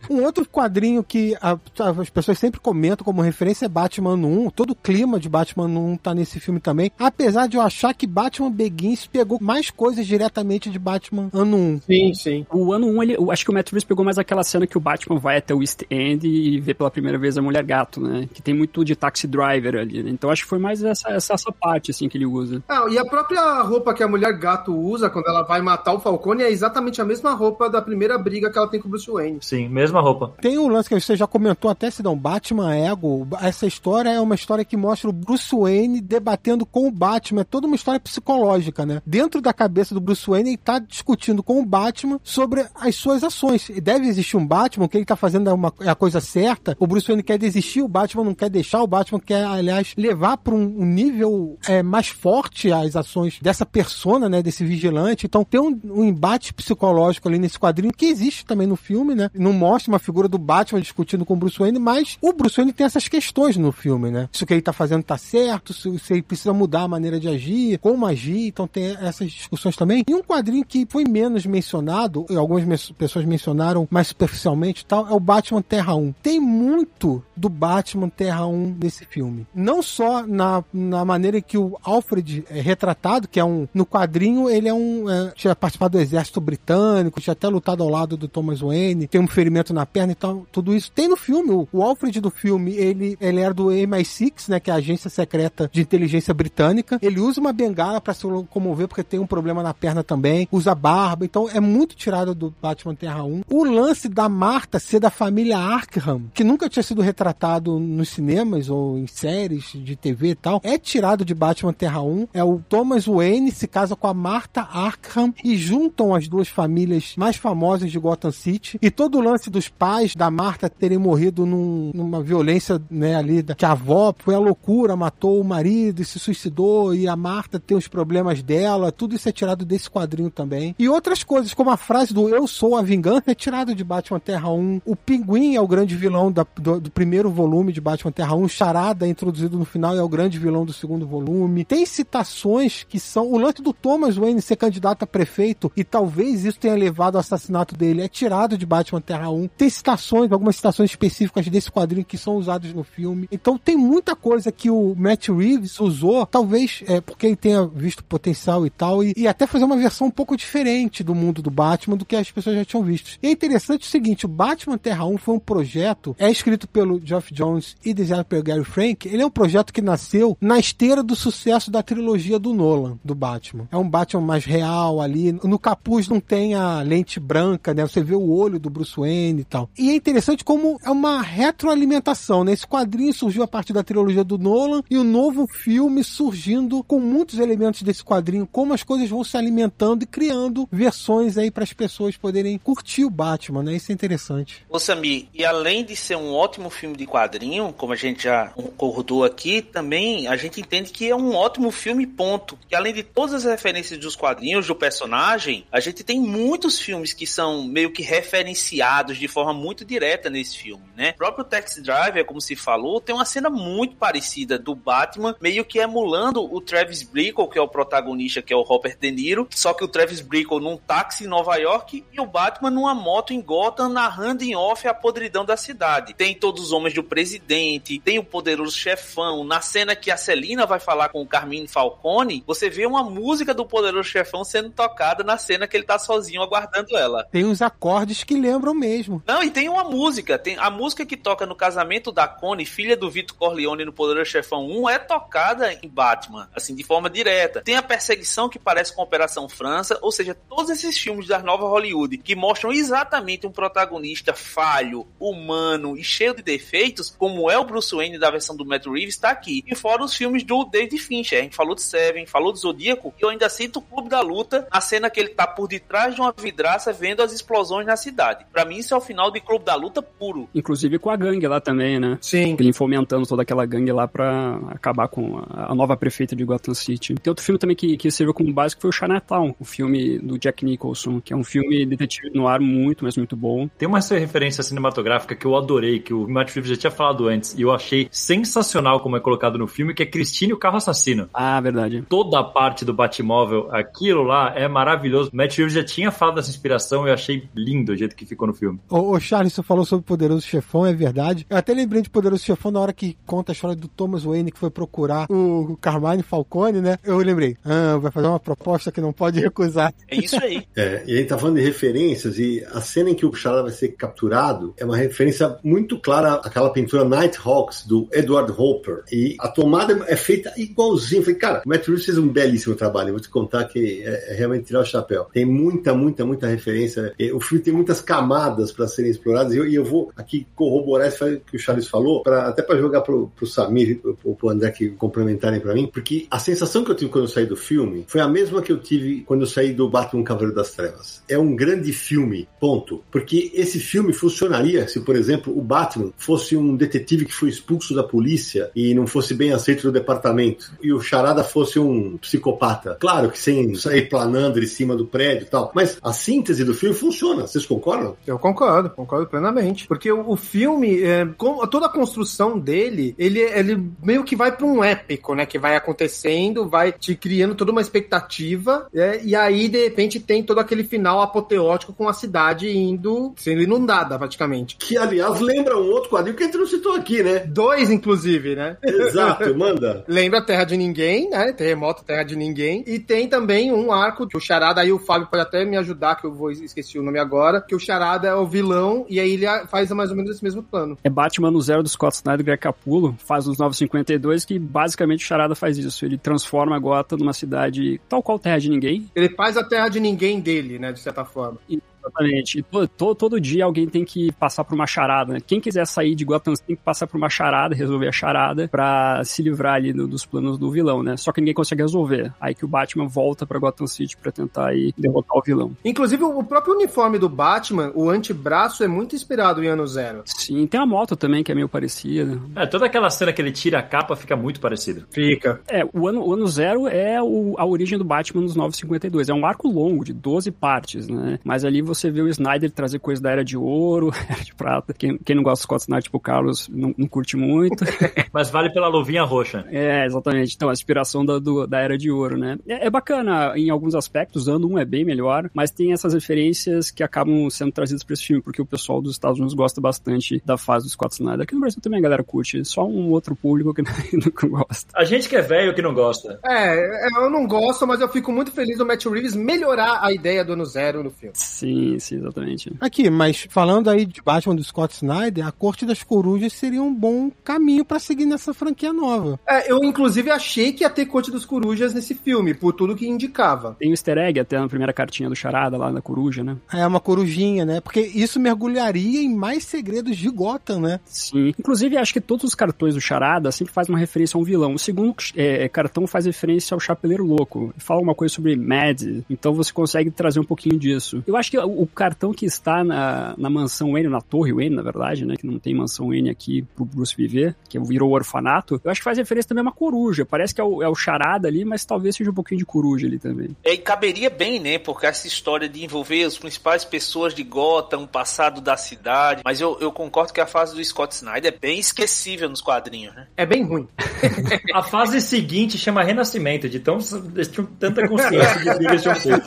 Um outro quadrinho que a- as pessoas sempre comentam como referência é Batman 1. Todo o clima de Batman 1 tá nesse filme também. Apesar de eu achar que Batman Begins pegou mais coisas diretamente de Batman ano 1. Sim, sim. O ano 1, ele, eu acho que o Matt Reeves pegou mais aquela cena que o Batman vai até o East End e vê pela primeira vez a Mulher Gato, né? Que tem muito de taxi driver ali, né? Então acho que foi mais essa, essa, essa parte, assim, que ele usa. Ah, e a própria roupa que a mulher gato usa quando ela vai matar o Falcone é exatamente a mesma roupa da primeira briga que ela tem com o Bruce Wayne. Sim, mesma roupa. Tem um lance que você já comentou até, Sidão, Batman Ego. Essa história é uma história que mostra o Bruce Wayne debatendo com o Batman. É toda uma história psicológica, né? Dentro da cabeça do Bruce Wayne, ele tá discutindo com o Batman sobre as suas ações. E Deve existir um Batman, que ele tá fazendo é, uma, é a coisa certa. O Bruce Wayne quer desistir, o Batman não quer deixar, o Batman quer, aliás, levar para um, um nível é, mais forte as ações dessa persona, né? Desse vigilante. Então tem um, um embate psicológico ali nesse quadrinho que existe também no filme, né? Não mostra uma figura do Batman discutindo com o Bruce Wayne, mas o Bruce Wayne tem essas questões no filme, né? Se o que ele tá fazendo tá certo, se, se ele precisa mudar a maneira de agir, como agir, então tem essas discussões também. E um quadrinho que foi menos mencionado, e algumas pessoas mencionaram mais superficialmente tal, é o Batman Terra 1. Tem muito do Batman Terra 1 desse filme. Não só na, na maneira que o Alfred é retratado, que é um. No quadrinho, ele é um. É, tinha participado do exército britânico, tinha até lutado ao lado do Thomas Wayne, tem um ferimento na perna e tal. Tudo isso tem no filme. O, Alfred do filme, ele, ele era do MI6, né? Que é a agência secreta de inteligência britânica. Ele usa uma bengala para se locomover porque tem um problema na perna também. Usa barba. Então é muito tirado do Batman Terra 1. O lance da Marta ser da família Arkham, que nunca tinha sido retratado nos cinemas ou em séries de TV e tal, é tirado de Batman Terra 1. É o Thomas Wayne se casa com a Marta Arkham e juntam as duas famílias mais famosas de Gotham City. E todo o lance dos pais da Marta terem morrido num, numa violência, né, ali, da, que a avó foi a loucura, matou o marido e se suicidou, e a Marta tem os problemas dela, tudo isso é tirado desse quadrinho também. E outras coisas, como a frase do Eu sou a vingança, é tirado de Batman Terra 1. O Pinguim é o grande vilão da, do, do, primeiro volume de Batman Terra 1. Charada introduzido no final é o grande vilão do segundo volume. Tem citações que são. O lance do Thomas Wayne ser candidato a prefeito e talvez isso tenha levado ao assassinato dele é tirado de Batman Terra 1. Tem citações, algumas citações específicas desse quadrinho que são usadas no filme. Então tem muita coisa que o Matt Reeves usou, talvez é, porque ele tenha visto potencial e tal, e, e até fazer uma versão um pouco diferente do mundo do Batman do que as pessoas já tinham visto. E é interessante o seguinte: o Batman Terra 1 foi um projeto, é escrito pelo Geoff Jones e desenhado pelo Gary Frank. Ele é um projeto que nasceu na esteira do sucesso da trilogia do Nolan, do Batman. É um Batman mais real ali. No capuz não tem a lente branca, né? Você vê o olho do Bruce Wayne e tal. E é interessante como é uma retroalimentação, né? Esse quadrinho surgiu a partir da trilogia do Nolan e o novo filme surgindo com muitos elementos desse quadrinho, como as coisas vão se alimentando e criando versões aí para as pessoas poderem curtir o Batman, né? Isso é interessante. Ô Samir, e além de ser um ótimo filme de quadrinho, como a gente já concordou aqui, também a gente entende que é um ótimo filme, ponto. Que além de todas as referências dos quadrinhos, do personagem, a gente tem muitos filmes que são meio que referenciados de forma muito direta nesse filme, né? O próprio Taxi Driver, como se falou, tem uma cena muito parecida do Batman, meio que emulando o Travis Bickle, que é o protagonista, que é o Robert De Niro, só que o Travis Bickle num táxi em Nova York e o Batman numa moto em Gotham narrando em off a podridão da cidade. Tem todos os homens do presidente, tem o poderoso chefão. Na cena que a Celina vai falar com o Carmine Falcone, você vê uma música do poderoso chefão sendo tocada na cena que ele tá sozinho aguardando ela. Tem uns acordes que lembram mesmo. Não, e tem uma música, tem a música que toca no casamento da Connie, filha do Vitor Corleone no Poderoso Chefão 1, é tocada em Batman, assim, de forma direta. Tem a perseguição que parece com Operação França, ou seja, todos esses filmes da nova Hollywood que mostram exatamente um protagonista falho, humano e cheio de defeitos, como é o Bruce Wayne da versão do Matt Reeves, está aqui. E fora os filmes do David Fincher. A gente falou de Seven, falou do Zodíaco, e eu ainda sinto o Clube da Luta, a cena que ele tá por detrás de uma vidraça vendo as explosões na cidade. Para mim, isso é o final de Clube da Luta puro. Inclusive com a gangue lá também, né? Sim. Ele fomentando toda aquela gangue lá pra acabar com a, nova prefeita de Gotham City. Tem outro filme também que, que serviu como base que foi o Chinatown, o filme do Jack Nicholson, que é um filme detetive no ar muito, mas muito bom. Tem uma referência cinematográfica que eu adorei, que o Matt Reeves já tinha falado antes, e eu achei sensacional como é colocado no filme, que é Christine o Carro Assassino. Ah, verdade. Toda a parte do Batmóvel, aquilo lá é maravilhoso. O Matt Reeves já tinha falado dessa inspiração e eu achei lindo o jeito que ficou no filme. Ô, ô Charles, você falou sobre Poderoso Chefão, é verdade. Eu até lembrei de Poderoso Chefão na hora que conta a história do Thomas Wayne que foi procurar o Carmine Falcone, né? Eu lembrei, ah, vai fazer uma proposta que não pode recusar. É isso aí. (laughs) É, e a gente tá falando de referências e a cena em que o Charada vai ser capturado é uma referência muito clara àquela pintura Nighthawks do Edward Hopper. E a tomada é feita igualzinho. Eu falei, cara, o Matt Reeves fez um belíssimo trabalho. Eu vou te contar que é, é realmente tirar o chapéu. Tem muita, muita, muita referência. O filme tem muitas camadas para serem exploradas e e eu, vou aqui corroborar isso que o Charles falou, pra, até para jogar pro, pro Samir ou pro André que complementarem para mim, porque a sensação que eu tive quando eu saí do filme foi a mesma que eu tive quando eu saí do Batman Cavaleiro das Trevas. É um grande filme, ponto. Porque esse filme funcionaria se, por exemplo, o Batman fosse um detetive que foi expulso da polícia e não fosse bem aceito no departamento, e o Charada fosse um psicopata. Claro que sem sair planando em cima do prédio e tal, mas a síntese do filme funciona. Vocês concordam? Eu concordo, concordo plenamente. Porque o, o filme, é, com, toda a construção dele, ele, ele meio que vai para um épico, né? Que vai acontecendo, vai te criando toda uma expectativa, é, e aí, de repente, tem todo aquele final apoteótico com a cidade indo sendo inundada, praticamente. Que, aliás, lembra um outro quadrinho que a gente não citou aqui, né? Dois, inclusive, né? Exato, (laughs) manda. Lembra Terra de Ninguém, né? Terremoto Terra de Ninguém. E tem também um arco que o Charada, aí o Fábio pode até me ajudar, que eu vou esqueci o nome agora, que o Charada é o vilão e aí ele faz mais ou menos esse mesmo plano. É Batman no Zero do Scott Snyder e Greg Capullo, faz os 952, que basicamente o Charada faz isso. Ele transforma a Gotham numa cidade tal qual Terra de Ninguém. Ele faz a Terra de Ninguém dele, né? De certa forma. E Exatamente. Todo, todo, todo, dia alguém tem que passar por uma charada, né? Quem quiser sair de Gotham tem que passar por uma charada, resolver a charada pra se livrar ali do, dos planos do vilão, né? Só que ninguém consegue resolver. Aí que o Batman volta pra Gotham City pra tentar aí derrotar o vilão. Inclusive, o próprio uniforme do Batman, o antebraço é muito inspirado em Ano Zero. Sim, tem a moto também que é meio parecida. É, toda aquela cena que ele tira a capa fica muito parecida. Fica. É, o ano, o ano Zero é o, a origem do Batman nos 952. É um arco longo, de 12 partes, né? Mas ali você vê o Snyder trazer coisa da Era de Ouro, (laughs) Era de Prata. Quem, quem não gosta do Scott Snyder, tipo o Carlos, não, não curte muito. (laughs) Mas vale pela luvinha roxa. É, exatamente. Então, a inspiração da, do, da Era de Ouro, né? É, é, bacana em alguns aspectos, ano 1 é bem melhor, mas tem essas referências que acabam sendo trazidas para esse filme, porque o pessoal dos Estados Unidos gosta bastante da fase do Scott Snyder. Aqui no Brasil também a galera curte, só um outro público que (laughs) não gosta. A gente que é velho que não gosta. É, eu não gosto, mas eu fico muito feliz do Matt Reeves melhorar a ideia do ano zero no filme. Sim, sim, exatamente. Aqui, mas falando aí de Batman do Scott Snyder, a Corte das Corujas seria um bom caminho para seguir nessa franquia nova. É, eu inclusive achei que ia ter Corte das Corujas nesse filme, por tudo que indicava. Tem o um easter egg até na primeira cartinha do Charada lá na coruja, né? É, uma corujinha, né? Porque isso mergulharia em mais segredos de Gotham, né? Sim. Inclusive, acho que todos os cartões do Charada sempre fazem uma referência a um vilão. O segundo é, cartão faz referência ao Chapeleiro Louco. Fala uma coisa sobre Mad, então você consegue trazer um pouquinho disso. Eu acho que o, o cartão que está na, na mansão Wayne, na torre Wayne, na verdade, né? Que não tem mansão Wayne aqui pro Bruce viver, que virou orfanato. Eu acho que faz referência também a uma coruja. Parece que é o, é o charada ali, mas talvez seja um pouquinho de coruja ali também. É, e caberia bem, né? Porque essa história de envolver as principais pessoas de Gotham, o passado da cidade. Mas eu, eu concordo que a fase do Scott Snyder é bem esquecível nos quadrinhos, né? É bem ruim. (laughs) a fase seguinte chama Renascimento, de tão, de tanta consciência de (laughs) brigas de é,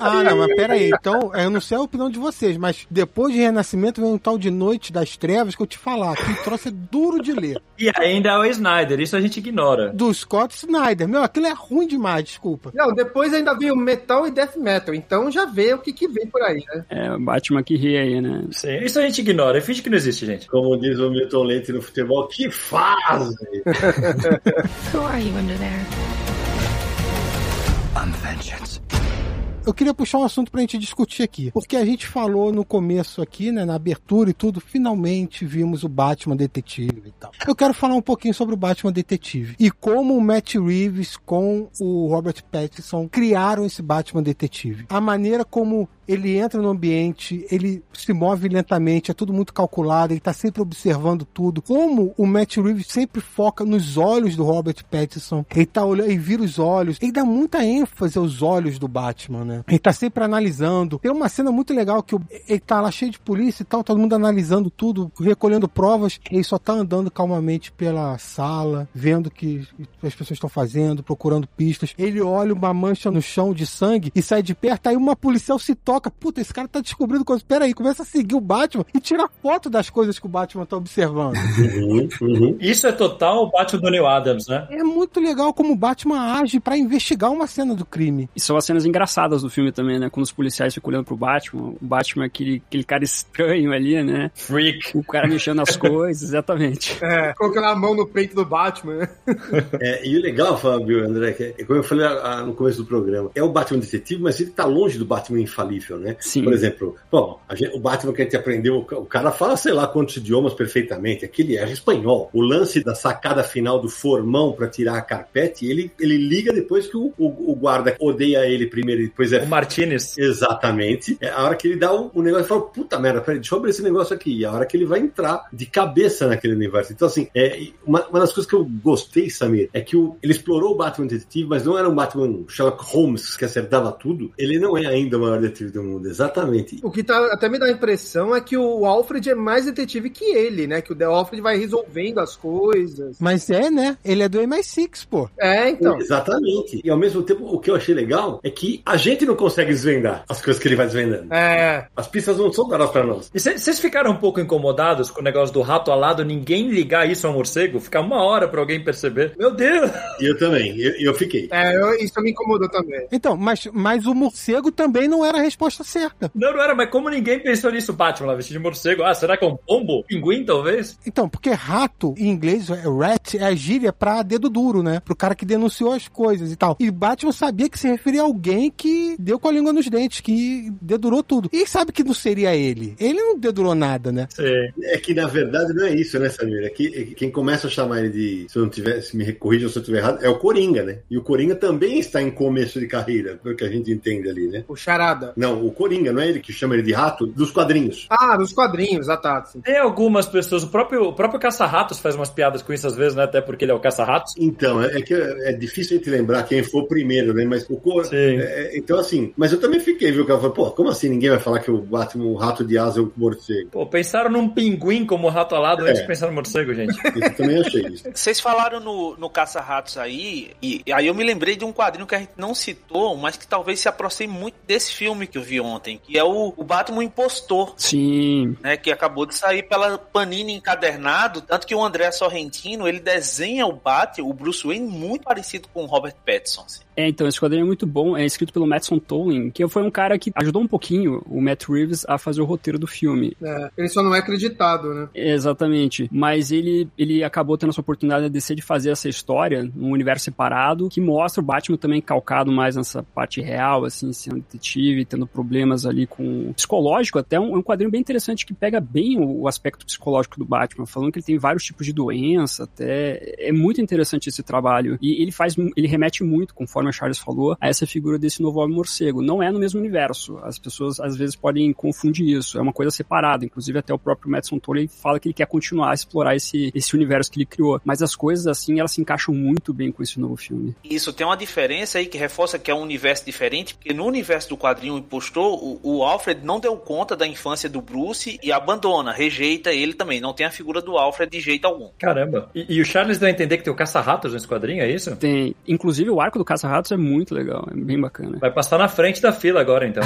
Ah, não, mas pera aí. Eu não sei a opinião de vocês, mas depois de Renascimento vem um tal de Noite das Trevas que eu te falar, que troço é duro de ler. (laughs) E ainda é o Snyder, isso a gente ignora. Do Scott Snyder. Meu, aquilo é ruim demais, desculpa. Não, depois ainda veio Metal e Death Metal, então já vê o que, que vem por aí, né? É, o Batman que ri aí, né? Sim, isso a gente ignora, finge que não existe, gente. Como diz o Milton Leite no futebol, que fase! (laughs) Who are you under there? Eu queria puxar um assunto pra gente discutir aqui. Porque a gente falou no começo aqui, né, na abertura e tudo, finalmente vimos o Batman Detetive e tal. Eu quero falar um pouquinho sobre o Batman Detetive e como o Matt Reeves com o Robert Pattinson criaram esse Batman Detetive. A maneira como ele entra no ambiente, ele se move lentamente, é tudo muito calculado, ele tá sempre observando tudo. Como o Matt Reeves sempre foca nos olhos do Robert Pattinson, ele tá olhando, ele vira os olhos, ele dá muita ênfase aos olhos do Batman, né? Ele tá sempre analisando. Tem uma cena muito legal que ele tá lá cheio de polícia e tal, todo mundo analisando tudo, recolhendo provas, ele só tá andando calmamente pela sala, vendo o que as pessoas estão fazendo, procurando pistas. Ele olha uma mancha no chão de sangue e sai de perto, aí uma policial se toca toca, puta, esse cara tá descobrindo coisas. Pera aí, começa a seguir o Batman e tira foto das coisas que o Batman tá observando. Uhum, uhum. Isso é total o Batman do Neil Adams, né? É muito legal como o Batman age para investigar uma cena do crime. E são as cenas engraçadas do filme também, né? Quando os policiais ficam olhando pro Batman, o Batman é aquele, aquele cara estranho ali, né? Freak. O cara mexendo as coisas, exatamente. É, colocando a mão no peito do Batman, né? É, e o legal, Fábio, André, que é, como eu falei no começo do programa, é o Batman detetive, mas ele tá longe do Batman infalível né? Sim. Por exemplo, bom, gente, o Batman que a gente aprendeu, o cara fala sei lá quantos idiomas perfeitamente, aquele é espanhol. O lance da sacada final do formão para tirar a carpete, ele, ele liga depois que o, o, o, guarda odeia ele primeiro e depois é. O Martinez. Exatamente. É a hora que ele dá o, o negócio e fala, puta merda, peraí, deixa eu abrir esse negócio aqui. E a hora que ele vai entrar de cabeça naquele universo. Então, assim, é, uma, uma das coisas que eu gostei, Samir, é que o, ele explorou o Batman detetive, mas não era um Batman Sherlock Holmes que acertava tudo. Ele não é ainda o maior detetive do mundo, exatamente. O que tá, até me dá a impressão é que o Alfred é mais detetive que ele, né? Que o The Alfred vai resolvendo as coisas. Mas é, né? Ele é do MI6, pô. É, então. Exatamente. E ao mesmo tempo, o que eu achei legal é que a gente não consegue desvendar as coisas que ele vai desvendando. É. As pistas não são dadas pra nós. E vocês ficaram um pouco incomodados com o negócio do rato alado, ninguém ligar isso ao morcego? Ficar uma hora pra alguém perceber. Meu Deus! E eu também, eu, eu fiquei. É, eu- isso me incomodou também. Então, mas, mas o morcego também não era a resposta certa. Não, não era, mas como ninguém pensou nisso? Batman lá vestido de morcego. Ah, será que é um pombo? Pinguim, talvez? Então, porque rato, em inglês, é rat, é a gíria pra dedo duro, né? Pro cara que denunciou as coisas e tal. E Batman sabia que se referia a alguém que deu com a língua nos dentes, que dedurou tudo. E sabe que não seria ele. Ele não dedurou nada, né? Sim. É que na verdade não é isso, né, Samir? É que, é que quem começa a chamar ele de, se eu não tiver, se me corrija se eu estiver errado, é o Coringa, né? E o Coringa também está em começo de carreira, pelo que a gente entende ali, né? O Charada. Não, o Coringa, não é ele que chama ele de rato? Dos quadrinhos. Ah, nos quadrinhos, ah tá. sim. Tem algumas pessoas, o próprio, o próprio Caça-Ratos faz umas piadas com isso às vezes, né? Até porque ele é o Caça-Ratos. Então, é, é que é difícil a gente lembrar quem foi o primeiro, né? Mas o co- Sim. é, é, Então, assim, mas eu também fiquei, viu? Que ela falou, pô, como assim ninguém vai falar que o Batman, o rato de asa é o morcego? Pô, pensaram num pinguim como rato alado antes É. de pensar no morcego, gente. (laughs) Eu também achei isso. Vocês falaram no, no Caça-Ratos aí, e, e aí eu me lembrei de um quadrinho que a gente não citou, mas que talvez se aproxime muito desse filme que eu vi ontem, que é o, o Batman Impostor, Sim. né? Que acabou de sair pela Panini encadernado, tanto que o André Sorrentino, ele desenha o Batman, o Bruce Wayne, muito parecido com o Robert Pattinson. assim. É, então, esse quadrinho é muito bom. É escrito pelo Mattson Tolling, que foi um cara que ajudou um pouquinho o Matt Reeves a fazer o roteiro do filme. É, ele só não é acreditado, né? Exatamente. Mas ele, ele acabou tendo essa oportunidade de descer de fazer essa história num universo separado, que mostra o Batman também calcado mais nessa parte real, assim, sendo detetive, tendo problemas ali com psicológico. Até um, é um quadrinho bem interessante que pega bem o, o aspecto psicológico do Batman, falando que ele tem vários tipos de doença, até. É muito interessante esse trabalho. E ele faz, ele remete muito, conforme a Charles falou, a essa figura desse novo homem morcego. Não é no mesmo universo. As pessoas às vezes podem confundir isso. É uma coisa separada. Inclusive, até o próprio Madison Tolley fala que ele quer continuar a explorar esse, esse universo que ele criou. Mas as coisas, assim, elas se encaixam muito bem com esse novo filme. Isso tem uma diferença aí que reforça que é um universo diferente, porque no universo do quadrinho Impostor, o, o Alfred não deu conta da infância do Bruce e abandona, rejeita ele também. Não tem a figura do Alfred de jeito algum. Caramba. E, e o Charles deu a entender que tem o Caça-Ratos nesse quadrinho, é isso? Tem, inclusive, o arco do Caça-Ratos é muito legal, é bem bacana. Vai passar na frente da fila agora, então.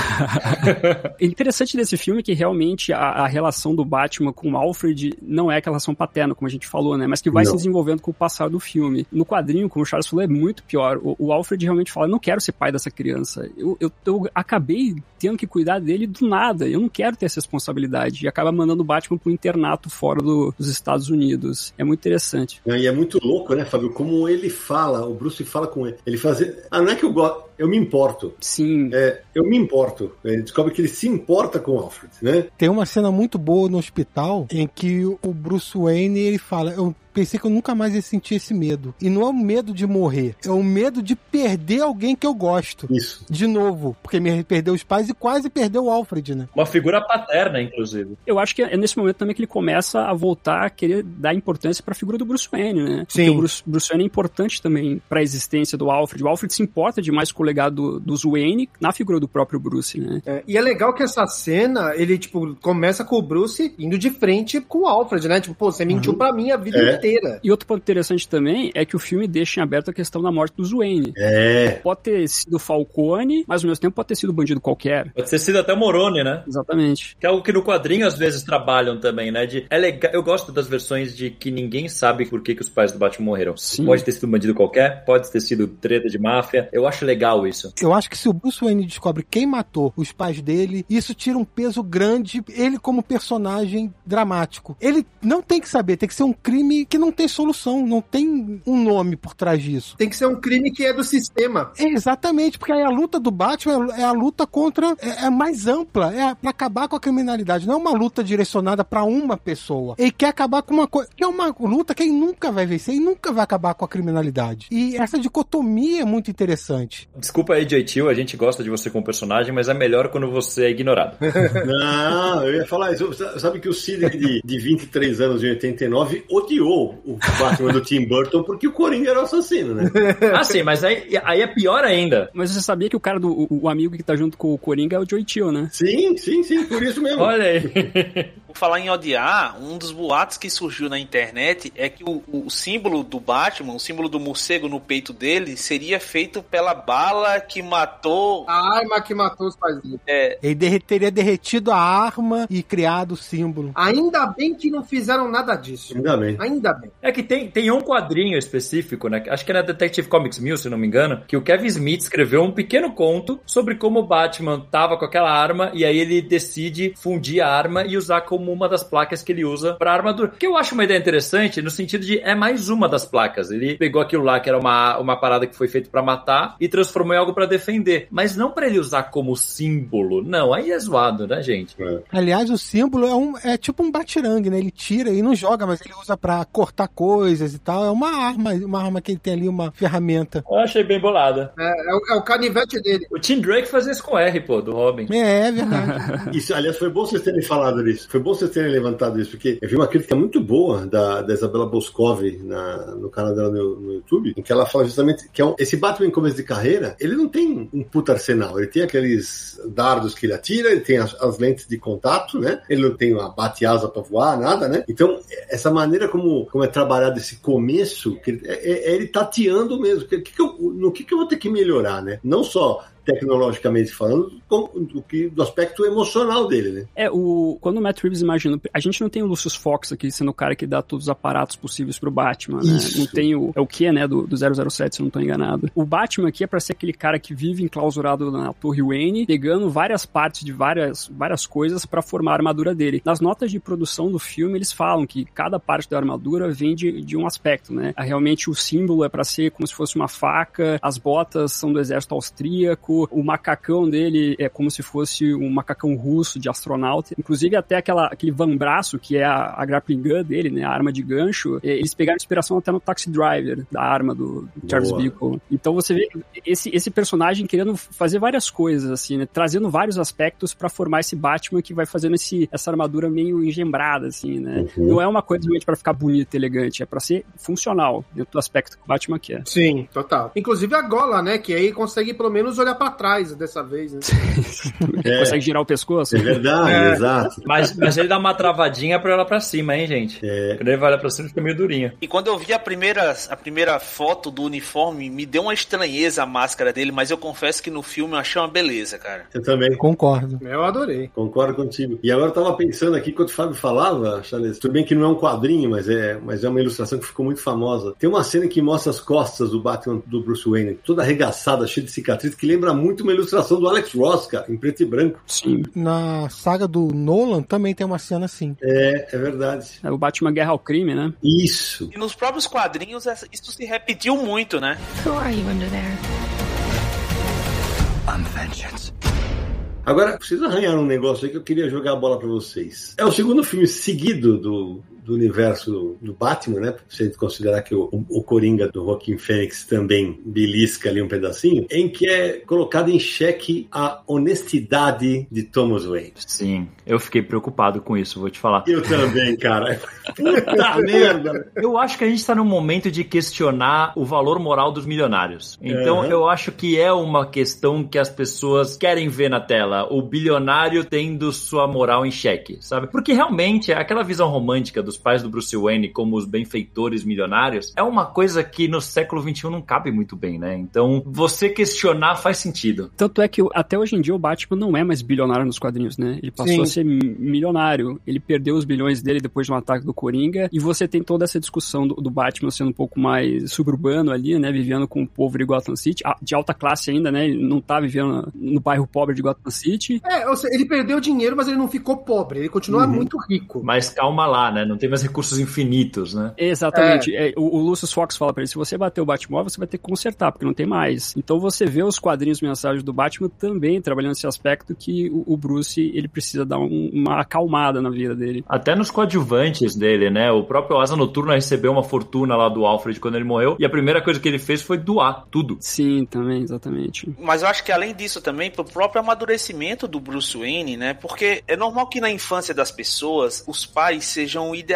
O (laughs) interessante desse filme é que realmente a, a relação do Batman com o Alfred não é aquela relação paterna, como a gente falou, né? Mas que vai Não. se desenvolvendo com o passar do filme. No quadrinho, como o Charles falou, é muito pior. O, o Alfred realmente fala: não quero ser pai dessa criança. Eu, eu, eu acabei tendo que cuidar dele do nada. Eu não quero ter essa responsabilidade. E acaba mandando o Batman pro internato fora do- dos Estados Unidos. É muito interessante. E é muito louco, né, Fábio? Como ele fala, o Bruce fala com ele. Ele faz. Ah, não é que eu gosto, eu me importo. Sim. É, eu me importo. Ele descobre que ele se importa com o Alfred, né? Tem uma cena muito boa no hospital em que o Bruce Wayne ele fala: Eu pensei que eu nunca mais ia sentir esse medo. E não é o medo de morrer, é o medo de perder alguém que eu gosto. Isso. De novo, porque me perdeu os pais e quase perdeu o Alfred, né? Uma figura paterna, inclusive. Eu acho que é nesse momento também que ele começa a voltar a querer dar importância pra figura do Bruce Wayne, né? Porque Sim. o Bruce, Bruce Wayne é importante também pra existência do Alfred. O Alfred se importa demais com o legado do- dos Wayne na figura do próprio Bruce, né? É, e é legal que essa cena, ele, tipo, começa com o Bruce indo de frente com o Alfred, né? Tipo, pô, você mentiu pra mim a vida É. inteira. E outro ponto interessante também é que o filme deixa em aberto a questão da morte dos Wayne. É. Pode ter sido Falcone, mas ao mesmo tempo pode ter sido bandido qualquer. Pode ter sido até Moroni, né? Exatamente. Que é algo que no quadrinho às vezes trabalham também, né? De, é legal, eu gosto das versões de que ninguém sabe por que, que os pais do Batman morreram. Sim. Pode ter sido um bandido qualquer, pode ter sido treta de máfia. Eu acho legal isso. Eu acho que se o Bruce Wayne descobre quem matou os pais dele, isso tira um peso grande, ele como personagem dramático. Ele não tem que saber, tem que ser um crime que não tem solução, não tem um nome por trás disso. Tem que ser um crime que é do sistema. É exatamente, porque aí a luta do Batman é a luta contra. É, é mais ampla, é pra acabar com a criminalidade. Não é uma luta direcionada pra uma pessoa. Ele quer acabar com uma coisa. Que é uma luta que ele nunca vai vencer e nunca vai acabar com a criminalidade. E essa dicotomia é muito interessante. Desculpa aí, JT, a gente gosta de você como personagem, mas é melhor quando você é ignorado. (laughs) Não, eu ia falar isso. Sabe que o Sidney de, de 23 anos de 89 odiou o Batman do Tim Burton porque o Coringa era o assassino, né? (laughs) ah, sim, mas aí, aí é pior ainda. Mas você sabia que o cara do o, o amigo que tá junto com o Coringa é o Chill, né? Sim, sim, sim, por isso mesmo. Olha aí. (laughs) Por falar em odiar, um dos boatos que surgiu na internet é que o, o símbolo do Batman, o símbolo do morcego no peito dele, seria feito pela bala que matou. A arma que matou os pais dele. É, Ele derre- teria derretido a arma e criado o símbolo. Ainda bem que não fizeram nada disso. Ainda bem. Ainda bem. É que tem, tem um quadrinho específico, né? Acho que é na Detective Comics 1000, se não me engano, que o Kevin Smith escreveu um pequeno conto sobre como o Batman tava com aquela arma e aí ele decide fundir a arma e usar como uma das placas que ele usa pra armadura. Que eu acho uma ideia interessante no sentido de é mais uma das placas. Ele pegou aquilo lá que era uma, uma parada que foi feita pra matar e transformou em algo pra defender. Mas não pra ele usar como símbolo. Não, aí é zoado, né, gente? Aliás, o símbolo é, um, é tipo um batirangue, né? Ele tira e não joga, mas ele usa pra cortar coisas e tal. É uma arma, uma arma que ele tem ali, uma ferramenta. Eu achei bem bolada. É, é o, é o canivete dele. O Tim Drake fazia isso com R, pô, do Robin. É, é verdade. (laughs) Isso, aliás, foi bom vocês terem falado disso. Foi bom vocês terem levantado isso, porque eu vi uma crítica muito boa da, da Isabela Boscov na, no canal dela no, no YouTube, em que ela fala justamente que é um- esse Batman em começo de carreira, ele não tem um puta arsenal. Ele tem aqueles dardos que ele atira, ele tem as, as lentes de contato, né? Ele não tem uma bate-asa pra voar, nada, né? Então, essa maneira como, como é trabalhado esse começo, que ele- é, é ele tateando mesmo. Que, que que eu- no que, que eu vou ter que melhorar, né? Não só tecnologicamente falando, do, que, do aspecto emocional dele, né? É, o, quando o Matt Reeves imagina. A gente não tem o Lucius Fox aqui sendo o cara que dá todos os aparatos possíveis pro Batman, né? Isso. Não tem o. É o que, né? Do, do 007, se eu não tô enganado. O Batman aqui é pra ser aquele cara que vive enclausurado na Torre Wayne, pegando várias partes de várias, várias coisas pra formar a armadura dele. Nas notas de produção do filme, eles falam que cada parte da armadura vem de, de um aspecto, né? Realmente o símbolo é pra ser como se fosse uma faca, as botas são do exército austríaco, o macacão dele é como se fosse um macacão russo de astronauta. Inclusive até aquela, aquele vambraço, que é a, a grappling gun dele, né? A arma de gancho, eh, eles pegaram inspiração até no Taxi Driver, da arma do, do Charles Boa. Bickle. Então você vê esse, esse personagem querendo fazer várias coisas, assim, né? Trazendo vários aspectos pra formar esse Batman que vai fazendo esse, essa armadura meio engembrada, assim, né? Uhum. Não é uma coisa realmente pra ficar bonita, elegante, é pra ser funcional dentro do aspecto que o Batman quer. Sim, total. Inclusive a gola, né? Que aí consegue pelo menos olhar pra trás dessa vez, né? (laughs) (laughs) É, Consegue girar o pescoço? é verdade, É. exato. Mas, mas ele dá uma travadinha pra ela pra cima, hein, gente? É. Quando ele vai lá pra cima, fica meio durinho. E quando eu vi a primeira, a primeira foto do uniforme, me deu uma estranheza a máscara dele, mas eu confesso que no filme eu achei uma beleza, cara. Eu também. Concordo. Eu adorei. Concordo contigo. E agora eu tava pensando aqui, enquanto o Fábio falava, Charles, tudo bem que não é um quadrinho, mas é, mas é uma ilustração que ficou muito famosa. Tem uma cena que mostra as costas do Batman do Bruce Wayne, toda arregaçada, cheia de cicatriz, que lembra muito uma ilustração do Alex Ross, cara, em preto e branco. Sim. Na saga do Nolan também tem uma cena assim. É, é verdade. É o Batman Guerra ao Crime, né? Isso. E nos próprios quadrinhos isso se repetiu muito, né? Who are you under there? I'm vengeance. Agora, vocês arranharam um negócio aí que eu queria jogar a bola pra vocês. É o segundo filme seguido do, do universo do Batman, né? Se a gente considerar que o, o Coringa do Joaquim Fênix também belisca ali um pedacinho, em que é colocado em xeque a honestidade de Thomas Wayne. Sim, eu fiquei preocupado com isso, vou te falar. Eu também, cara. (laughs) Puta merda. Eu acho que a gente tá num momento de questionar o valor moral dos milionários. Então Uhum. eu acho que é uma questão que as pessoas querem ver na tela. O bilionário tendo sua moral em xeque, sabe? Porque realmente aquela visão romântica dos pais do Bruce Wayne como os benfeitores milionários é uma coisa que no século XXI não cabe muito bem, né? Então você questionar faz sentido. Tanto é que até hoje em dia o Batman não é mais bilionário nos quadrinhos, né? Ele passou Sim. a ser mi- milionário. Ele perdeu os bilhões dele depois de um ataque do Coringa. E você tem toda essa discussão do, do Batman sendo um pouco mais suburbano ali, né? Vivendo com o povo de Gotham City, a- de alta classe ainda, né? Ele não tá vivendo no bairro pobre de Gotham City. É, ou seja, ele perdeu dinheiro, mas ele não ficou pobre. Ele continua muito rico. Mas calma lá, né? Não tem mais recursos infinitos, né? Exatamente. É, o, o Lucius Fox fala pra ele: se você bater o Batmóvel, você vai ter que consertar, porque não tem mais. Então você vê os quadrinhos mensagens do Batman também trabalhando nesse aspecto que o, o Bruce ele precisa dar um- uma acalmada na vida dele. Até nos coadjuvantes dele, né? O próprio Asa Noturna recebeu uma fortuna lá do Alfred quando ele morreu. E a primeira coisa que ele fez foi doar tudo. Sim, também, exatamente. Mas eu acho que além disso também, pro próprio amadurecimento do Bruce Wayne, né? Porque é normal que na infância das pessoas os pais sejam idealizados,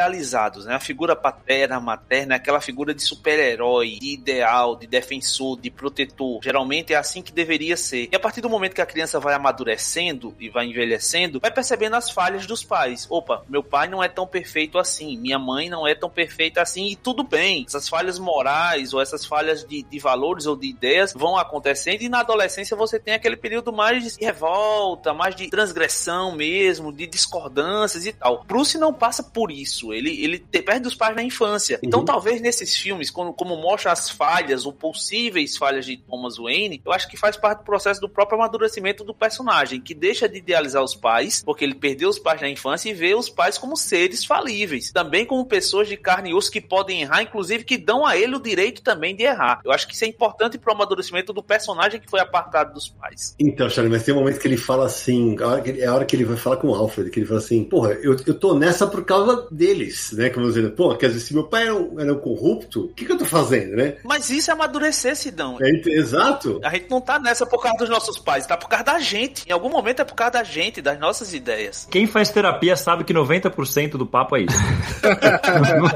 né? A figura paterna, materna, é aquela figura de super-herói, de ideal, de defensor, de protetor. Geralmente é assim que deveria ser. E a partir do momento que a criança vai amadurecendo e vai envelhecendo, vai percebendo as falhas dos pais. Opa, meu pai não é tão perfeito assim, minha mãe não é tão perfeita assim, e tudo bem. Essas falhas morais ou essas falhas de, de valores ou de ideias vão acontecendo, e na adolescência você tem aquele período mais de revolta, mais de transgressão mesmo, de discordâncias e tal. Bruce não passa por isso, ele, ele perde os pais na infância. Então, Uhum. talvez nesses filmes, como, como mostra as falhas ou possíveis falhas de Thomas Wayne, eu acho que faz parte do processo do próprio amadurecimento do personagem, que deixa de idealizar os pais, porque ele perdeu os pais na infância e vê os pais como seres falíveis, também como pessoas de carne e osso que podem errar, inclusive que dão a ele o direito também de errar. Eu acho que isso é importante para o amadurecimento do personagem que foi apartado dos pais. Então, Charlie, mas tem um momento que ele fala assim, a hora que ele- é a hora que ele vai falar com o Alfred, que ele fala assim, porra, eu, eu tô nessa por causa deles, né? Como dizendo, pô, quer dizer, se meu pai era um, era um corrupto, o que, que eu tô fazendo, né? Mas isso é amadurecer, Sidão. É, exato. A gente não tá nessa por causa dos nossos pais, tá por causa da gente. Em algum momento é por causa da gente, das nossas ideias. Quem faz terapia sabe que 90% do papo é isso. (laughs)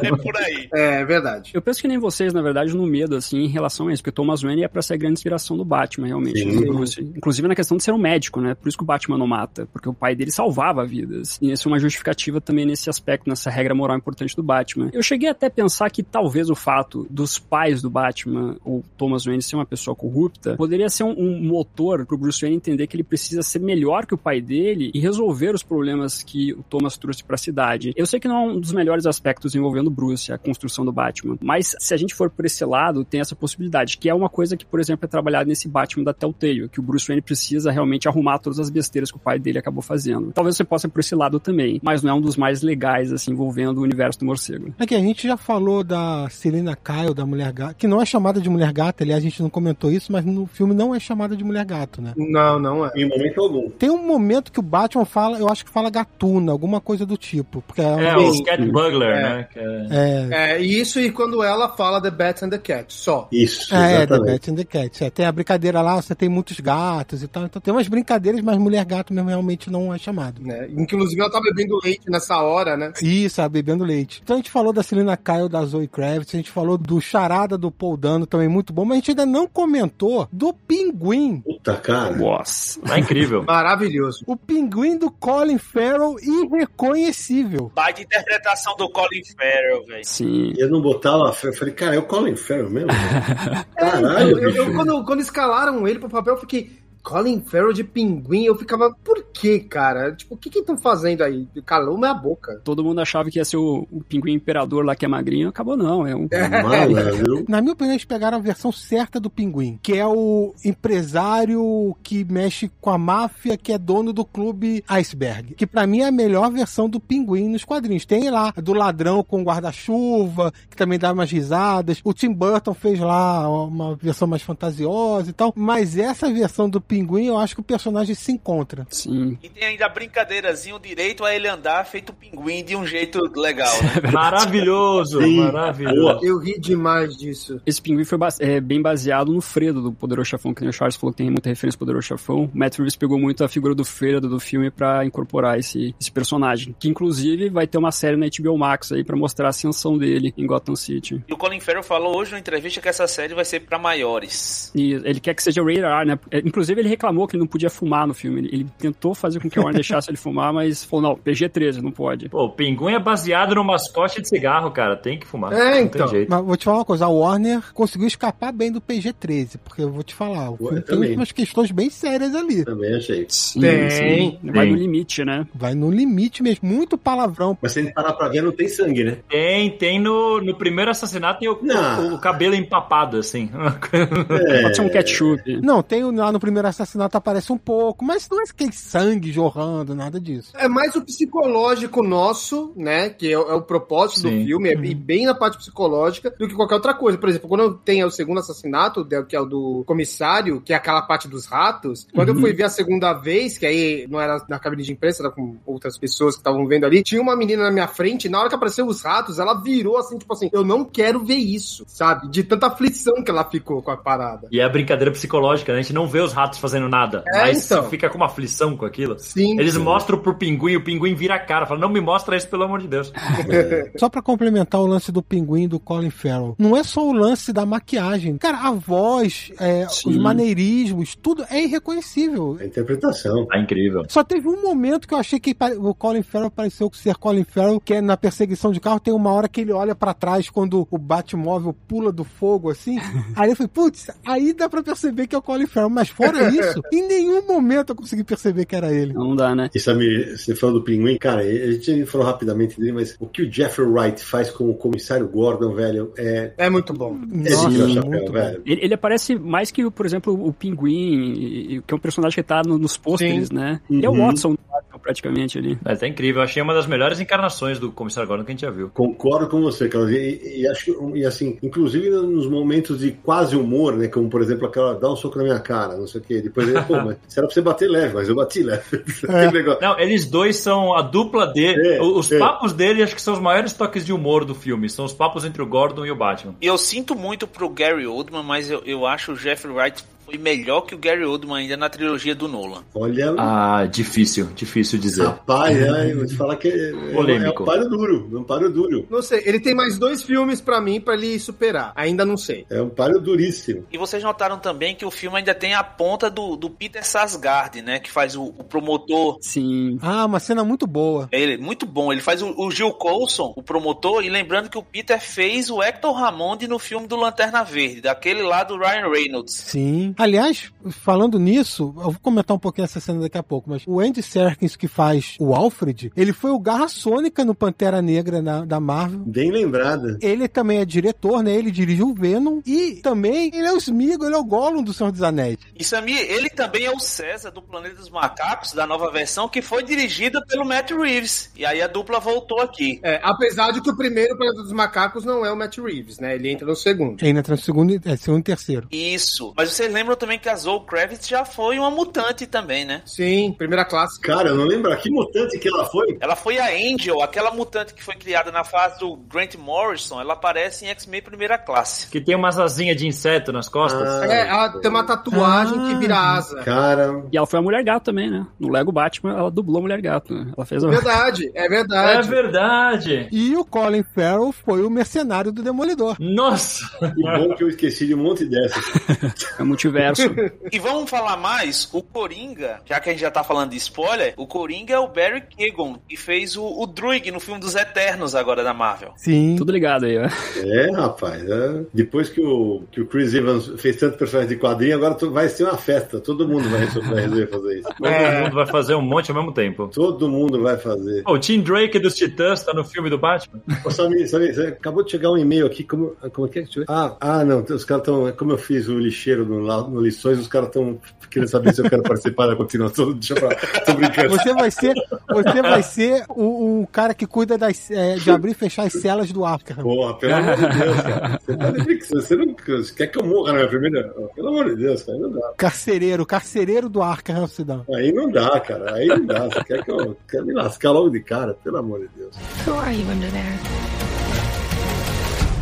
É por aí. É verdade. Eu penso que nem vocês, na verdade, no medo, assim, em relação a isso, porque Thomas Wayne é pra ser a grande inspiração do Batman, realmente. Sim. Bruce. Inclusive na questão de ser um médico, né? Por isso que o Batman não mata, porque o pai dele salvava vidas. E isso é uma justificativa também nesse aspecto, nessa regra moral importante do Batman. Eu cheguei até a pensar que talvez o fato dos pais do Batman, ou Thomas Wayne, ser uma pessoa corrupta, poderia ser um, um motor pro Bruce Wayne entender que ele precisa ser melhor que o pai dele e resolver os problemas que o Thomas trouxe pra cidade. Eu sei que não é um dos melhores aspectos envolvendo Bruce, a construção do Batman, mas se a gente for por esse lado, tem essa possibilidade, que é uma coisa que, por exemplo, é trabalhada nesse Batman da Telltale, que o Bruce Wayne precisa realmente arrumar todas as besteiras que o pai dele acabou fazendo. Talvez você possa por esse lado também, mas não é um dos mais legais, assim, envolvendo o universo do morcego. Aqui, a gente já falou da Selena Kyle, da Mulher Gato, que não é chamada de Mulher Gato, aliás, a gente não comentou isso, mas no filme não é chamada de Mulher Gato, né? Não, não é. Em momento algum. Tem um momento que o Batman fala, eu acho que fala gatuna, alguma coisa do tipo. Porque é, É, um- o Cat Bugler, É. né? que é- é, É, e isso e quando ela fala The Bat and the Cat, só. Isso, é, The exatamente. Bat and the Cat. É, tem a brincadeira lá, você tem muitos gatos e tal. Então tem umas brincadeiras, mas mulher gato mesmo realmente não é chamado. Né? Inclusive ela tá bebendo leite nessa hora, né? Isso, a bebendo leite. Então a gente falou da Selena Kyle, da Zoe Kravitz, a gente falou do Charada do Paul Dano, também muito bom, mas a gente ainda não comentou do Pinguim. Puta, cara. Nossa. Tá incrível. (laughs) Maravilhoso. O Pinguim do Colin Farrell irreconhecível. Baita interpretação do Colin Farrell, velho. Sim. E eu não botava, eu falei, cara, é o Colin Farrell mesmo? Eu, (laughs) Caralho, eu- eu- bicho. quando, quando escalaram ele pro papel, eu fiquei. Colin Farrell de pinguim, eu ficava, por que, cara? Tipo, o que que estão fazendo aí? Calou minha boca. Todo mundo achava que ia ser o, o pinguim imperador lá que é magrinho, acabou não. É um, (laughs) Malandro. Na minha opinião, eles pegaram a versão certa do Pinguim, que é o empresário que mexe com a máfia, que é dono do clube Iceberg. Que pra mim é a melhor versão do Pinguim nos quadrinhos. Tem lá do ladrão com guarda-chuva, que também dá umas risadas. O Tim Burton fez lá uma versão mais fantasiosa e tal. Mas essa versão do Pinguim, eu acho que o personagem se encontra. sim. E tem ainda a brincadeirazinha, o direito a ele andar feito pinguim de um jeito legal. né? (laughs) Maravilhoso, Sim. maravilhoso. Eu ri demais disso. Esse pinguim foi base- é, bem baseado no Fredo do Poderoso Chefão, que nem o Charles falou que tem muita referência ao Poderoso Chefão. O Matt Reeves pegou muito a figura do Fredo do filme pra incorporar esse, esse personagem, que inclusive vai ter uma série na HBO Max aí pra mostrar a ascensão dele em Gotham City. E o Colin Farrell falou hoje numa entrevista que essa série vai ser pra maiores. E ele quer que seja rated R, né? É, Inclusive ele reclamou que ele não podia fumar no filme. Ele, ele tentou fazer com que a Warner (laughs) deixasse ele fumar, mas falou, não, PG-13, não pode. Pô, o Pinguim é baseado no mascote de cigarro, cara. Tem que fumar. É, não então. tem jeito. Mas vou te falar uma coisa, a Warner conseguiu escapar bem do PG-13, porque eu vou te falar, o filme tem umas questões bem sérias ali. Também achei. Sim, Tem, sim. Vai tem. no limite, né? Vai no limite mesmo, muito palavrão. Mas se gente parar pra ver, não tem sangue, né? Tem, tem no, no primeiro assassinato tem o, o- o cabelo empapado, assim. É. Pode ser um ketchup. Não, tem o- lá no primeiro assassinato aparece um pouco, mas não é aquele sangue jorrando, nada disso. É mais o psicológico nosso, né? Que é, o- é o propósito Sim. do filme, é ir bem na parte psicológica do que qualquer outra coisa. Por exemplo, quando tem o segundo assassinato, de- que é o do comissário, que é aquela parte dos ratos, quando eu fui ver a segunda vez, que aí não era na cabine de imprensa, era com outras pessoas que estavam vendo ali, tinha uma menina na minha frente, e na hora que apareceu os ratos, ela virou assim, tipo assim, eu não quero ver isso, sabe? De tanta aflição que ela ficou com a parada. E é a brincadeira psicológica, né? A gente não vê os ratos fazendo nada, É, mas então. fica com uma aflição com aquilo. Sim. Eles mostram pro pinguim, o pinguim vira a cara, fala, não me mostra isso, pelo amor de Deus. (laughs) Só pra complementar o lance do pinguim do Colin Farrell, não é só o lance da maquiagem. Cara, a voz, é, os Sim. maneirismos, tudo é irreconhecível. A interpretação. Tá incrível. Só teve um momento que eu achei que o Colin Farrell pareceu ser Colin Farrell, que é na perseguição de carro, tem uma hora que ele olha pra trás quando o Batmóvel pula do fogo, assim. (laughs) aí eu falei, putz, aí dá pra perceber que é o Colin Farrell. Mas fora isso, em nenhum momento eu consegui perceber que era ele. Não dá, né? E sabe, você falou do pinguim, cara, a gente falou rapidamente dele, mas o que o Jeffrey Wright faz com o comissário Gordon, velho, é. É muito bom. É Nossa, de chapéu, muito velho. Ele, ele aparece mais que, por exemplo, o Pinguim, que é um personagem que tá no- nos pôsteres, Sim. né? Ele é o Uhum. Watson, praticamente, ali. Mas tá incrível. Eu achei uma das melhores encarnações do Comissário Gordon que a gente já viu. Concordo com você, Carlos. E, e acho que, e assim, inclusive nos momentos de quase humor, né? Como, por exemplo, aquela dá um soco na minha cara, não sei o Depois ele, pô, mas será pra você bater leve, mas eu bati leve. (laughs) Negócio. Não, eles dois são a dupla dele. É, os é. papos dele acho que são os maiores toques de humor do filme. São os papos entre o Gordon e o Batman. E eu sinto muito pro Gary Oldman, mas eu, eu acho o Jeffrey Wright foi melhor que o Gary Oldman ainda na trilogia do Nolan. Olha, Ah, difícil, difícil dizer. rapaz, é, eu vou te falar que é, é, Polêmico. é um paro duro, é um paro duro. Não sei, ele tem mais dois filmes pra mim pra ele superar. Ainda não sei. É um paro duríssimo. E vocês notaram também que o filme ainda tem a ponta do, do Peter Sasgard, né? Que faz o, o promotor. Sim. Ah, uma cena muito boa. Ele, muito bom. Ele faz o, o Gil Coulson, o promotor, e lembrando que o Peter fez o Hector Ramondi no filme do Lanterna Verde, daquele lá do Ryan Reynolds. Sim. Aliás, falando nisso, eu vou comentar um pouquinho essa cena daqui a pouco, mas o Andy Serkins que faz o Alfred, ele foi o Garra Sônica no Pantera Negra na- da Marvel. Bem lembrada. Ele também é diretor, né? Ele dirigiu o Venom e também ele é o Smeagol, ele é o Gollum do Senhor dos Anéis. E Samir, ele também é o César do Planeta dos Macacos, da nova versão, que foi dirigida pelo Matt Reeves. E aí a dupla voltou aqui. É, apesar de que o primeiro Planeta dos Macacos não é o Matt Reeves, né? Ele entra no segundo. Ele entra no segundo, e- é, segundo e terceiro. Isso. Mas vocês lembram também que a Zoe Kravitz já foi uma mutante também, né? Sim, primeira classe. Cara, eu não lembro que mutante que ela foi. Ela foi a Angel, aquela mutante que foi criada na fase do Grant Morrison. Ela aparece em X-Men Primeira Classe. Que tem umas asinhas de inseto nas costas. Ah. É, ela tem uma tatuagem Ah. que vira asa. Cara, E ela foi a Mulher Gato também, né? No Lego Batman, ela dublou a Mulher Gato, né? Ela fez a... Verdade, é É verdade. verdade. E o Colin Farrell foi o mercenário do Demolidor. Nossa! que bom que eu esqueci de um monte dessas. (laughs) É multiverso. (laughs) E vamos falar mais, o Coringa, já que a gente já tá falando de spoiler, o Coringa é o Barry Keoghan, que fez o, o Druig no filme dos Eternos agora da Marvel. Sim. Tudo ligado aí, ó. É, rapaz. é. Depois que o, que o Chris Evans fez tanto personagem de quadrinho, agora tu- vai ser uma festa. Todo mundo vai resolver fazer isso. Todo mundo vai fazer um monte ao mesmo tempo. Todo mundo vai fazer. Pô, o Tim Drake dos Titãs tá no filme do Batman? Ô, Samir, Samir, você acabou de chegar um e-mail aqui. Como, como é que é? Ah, ah, não. Os caras estão. Como eu fiz o lixeiro no, no Lições, os caras estão querendo saber se eu quero participar da continuação. (laughs) Deixa eu falar. Tô brincando. Você vai ser, você vai ser o, o cara que cuida das, é, de abrir e fechar as celas do Arkham. Porra, pelo amor de Deus, cara. Você tá de. Você não você quer que eu morra na minha primeira. Pelo amor de Deus, cara. Não dá. Carcereiro, carcereiro do Arkham Cidão. Aí não dá, cara. Aí não dá. Você quer que eu quer me lascar logo de cara? Pelo amor de Deus. Who are you under there?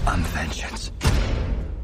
I'm vengeance.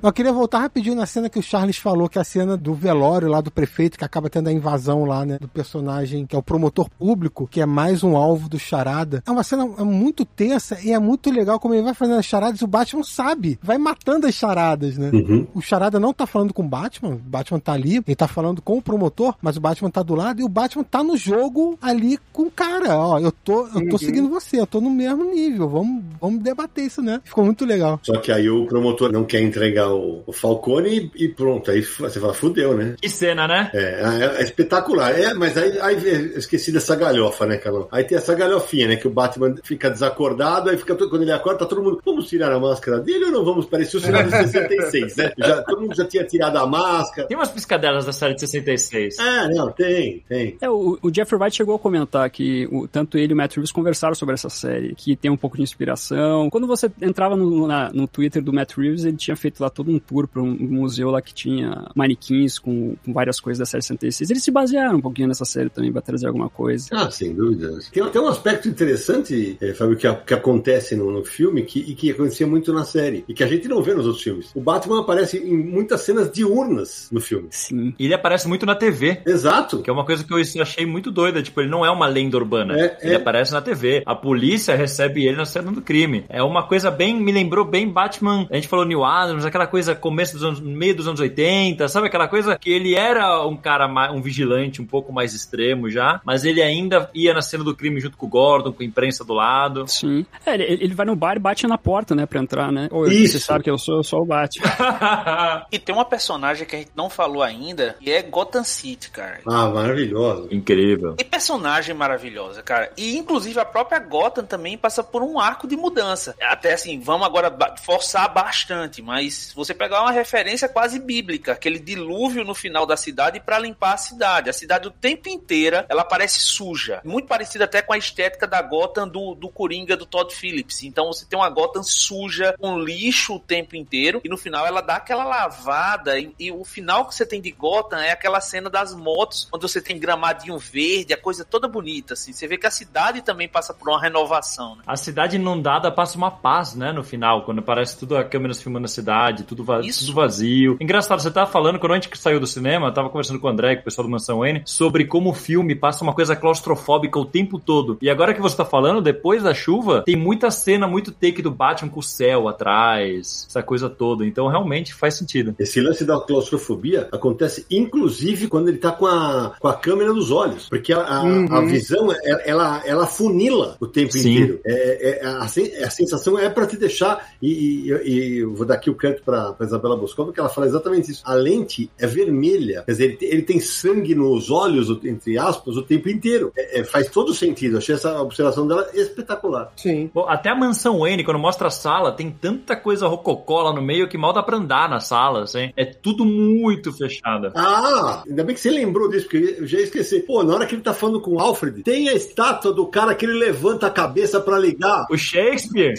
Eu queria voltar rapidinho na cena que o Charles falou, que é a cena do velório lá do prefeito, que acaba tendo a invasão lá, né, do personagem que é o promotor público, que é mais um alvo do Charada. É uma cena muito tensa e é muito legal como ele vai fazendo as charadas e o Batman sabe, vai matando as charadas, né? Uhum. O Charada não tá falando com o Batman, o Batman tá ali, ele tá falando com o promotor, mas o Batman tá do lado e o Batman tá no jogo ali com o cara, ó, eu tô, eu tô seguindo você, eu tô no mesmo nível, vamos, vamos debater isso, né? Ficou muito legal. Só que aí o promotor não quer entregar o, o Falcone e, e pronto. Aí você fala, fudeu, né? Que cena, né? É, é, é espetacular. É, mas aí, aí eu esqueci dessa galhofa, né, Carlão? Aí tem essa galhofinha, né? Que o Batman fica desacordado, aí fica todo- quando ele acorda, tá todo mundo. Vamos tirar a máscara dele ou não vamos? Parecia o sinal de 66, né? Já, todo mundo já tinha tirado a máscara. Tem umas piscadelas da série de 66. É, não, tem, tem. É, o, o Jeffrey Wright chegou a comentar que o- tanto ele e o Matt Reeves conversaram sobre essa série, que tem um pouco de inspiração. Quando você entrava no, na- no Twitter do Matt Reeves, ele tinha feito lá todo todo um tour para um museu lá que tinha manequins com, com, várias coisas da série 66. Eles se basearam um pouquinho nessa série também para trazer alguma coisa. Ah, sem dúvida. Tem até um aspecto interessante, é, Fábio, que, que acontece no, no filme que, e que acontecia muito na série e que a gente não vê nos outros filmes. O Batman aparece em muitas cenas diurnas no filme. Sim. Ele aparece muito na TV. Exato. Que é uma coisa que eu achei muito doida. Tipo, ele não é uma lenda urbana. É, ele é... aparece na TV. A polícia recebe ele na cena do crime. É uma coisa bem. Me lembrou bem Batman. A gente falou New Adams, aquela coisa começo dos anos. meio dos anos 80, sabe? Aquela coisa que ele era um cara, um vigilante um pouco mais extremo já, mas ele ainda ia na cena do crime junto com o Gordon, com a imprensa do lado. Sim. É, ele, ele vai no bar e bate na porta, né, pra entrar, né? Ou Isso. você sabe que eu sou, eu sou o Batman. (laughs) e tem uma personagem que a gente não falou ainda, e é Gotham City, cara. Ah, maravilhoso. Incrível. Que personagem maravilhosa, cara. E inclusive a própria Gotham também passa por um arco de mudança. Até assim, vamos agora forçar bastante, mas você pegar uma referência quase bíblica, aquele dilúvio no final da cidade para limpar a cidade. A cidade o tempo inteira, ela parece suja. Muito parecida até com a estética da Gotham do, do Coringa do Todd Phillips. Então você tem uma Gotham suja, com lixo o tempo inteiro, e no final ela dá aquela lavada, e, e o final que você tem de Gotham é aquela cena das motos, onde você tem gramadinho verde, a coisa toda bonita, assim. Você vê que a cidade também passa por uma renovação, né? A cidade inundada passa uma paz, né, no final, quando aparece tudo a câmeras filmando a cidade, tudo, va tudo vazio. Engraçado, você tava falando, quando a gente saiu do cinema, eu tava conversando com o André, com o pessoal do Mansão N, sobre como o filme passa uma coisa claustrofóbica o tempo todo. E agora que você tá falando, depois da chuva, tem muita cena, muito take do Batman com o céu atrás, essa coisa toda. Então realmente faz sentido. Esse lance da claustrofobia acontece inclusive quando ele tá com a, com a câmera nos olhos, porque a, a, uhum. a visão ela, ela funila o tempo Sim. inteiro. É, é, a, a sensação é para te deixar, e, e, e, eu vou dar aqui o crédito para Isabela Boscova, que ela fala exatamente isso. A lente é vermelha, quer dizer, ele, ele tem sangue nos olhos, entre aspas, o tempo inteiro. É, é, faz todo sentido. Achei essa observação dela espetacular. Sim. Bom, até a mansão Wayne, quando mostra a sala, tem tanta coisa rococó lá no meio que mal dá pra andar nas salas, hein? É tudo muito fechado. Ah, ainda bem que você lembrou disso, porque eu já esqueci. Pô, na hora que ele tá falando com o Alfred, tem a estátua do cara que ele levanta a cabeça pra ligar. O Shakespeare?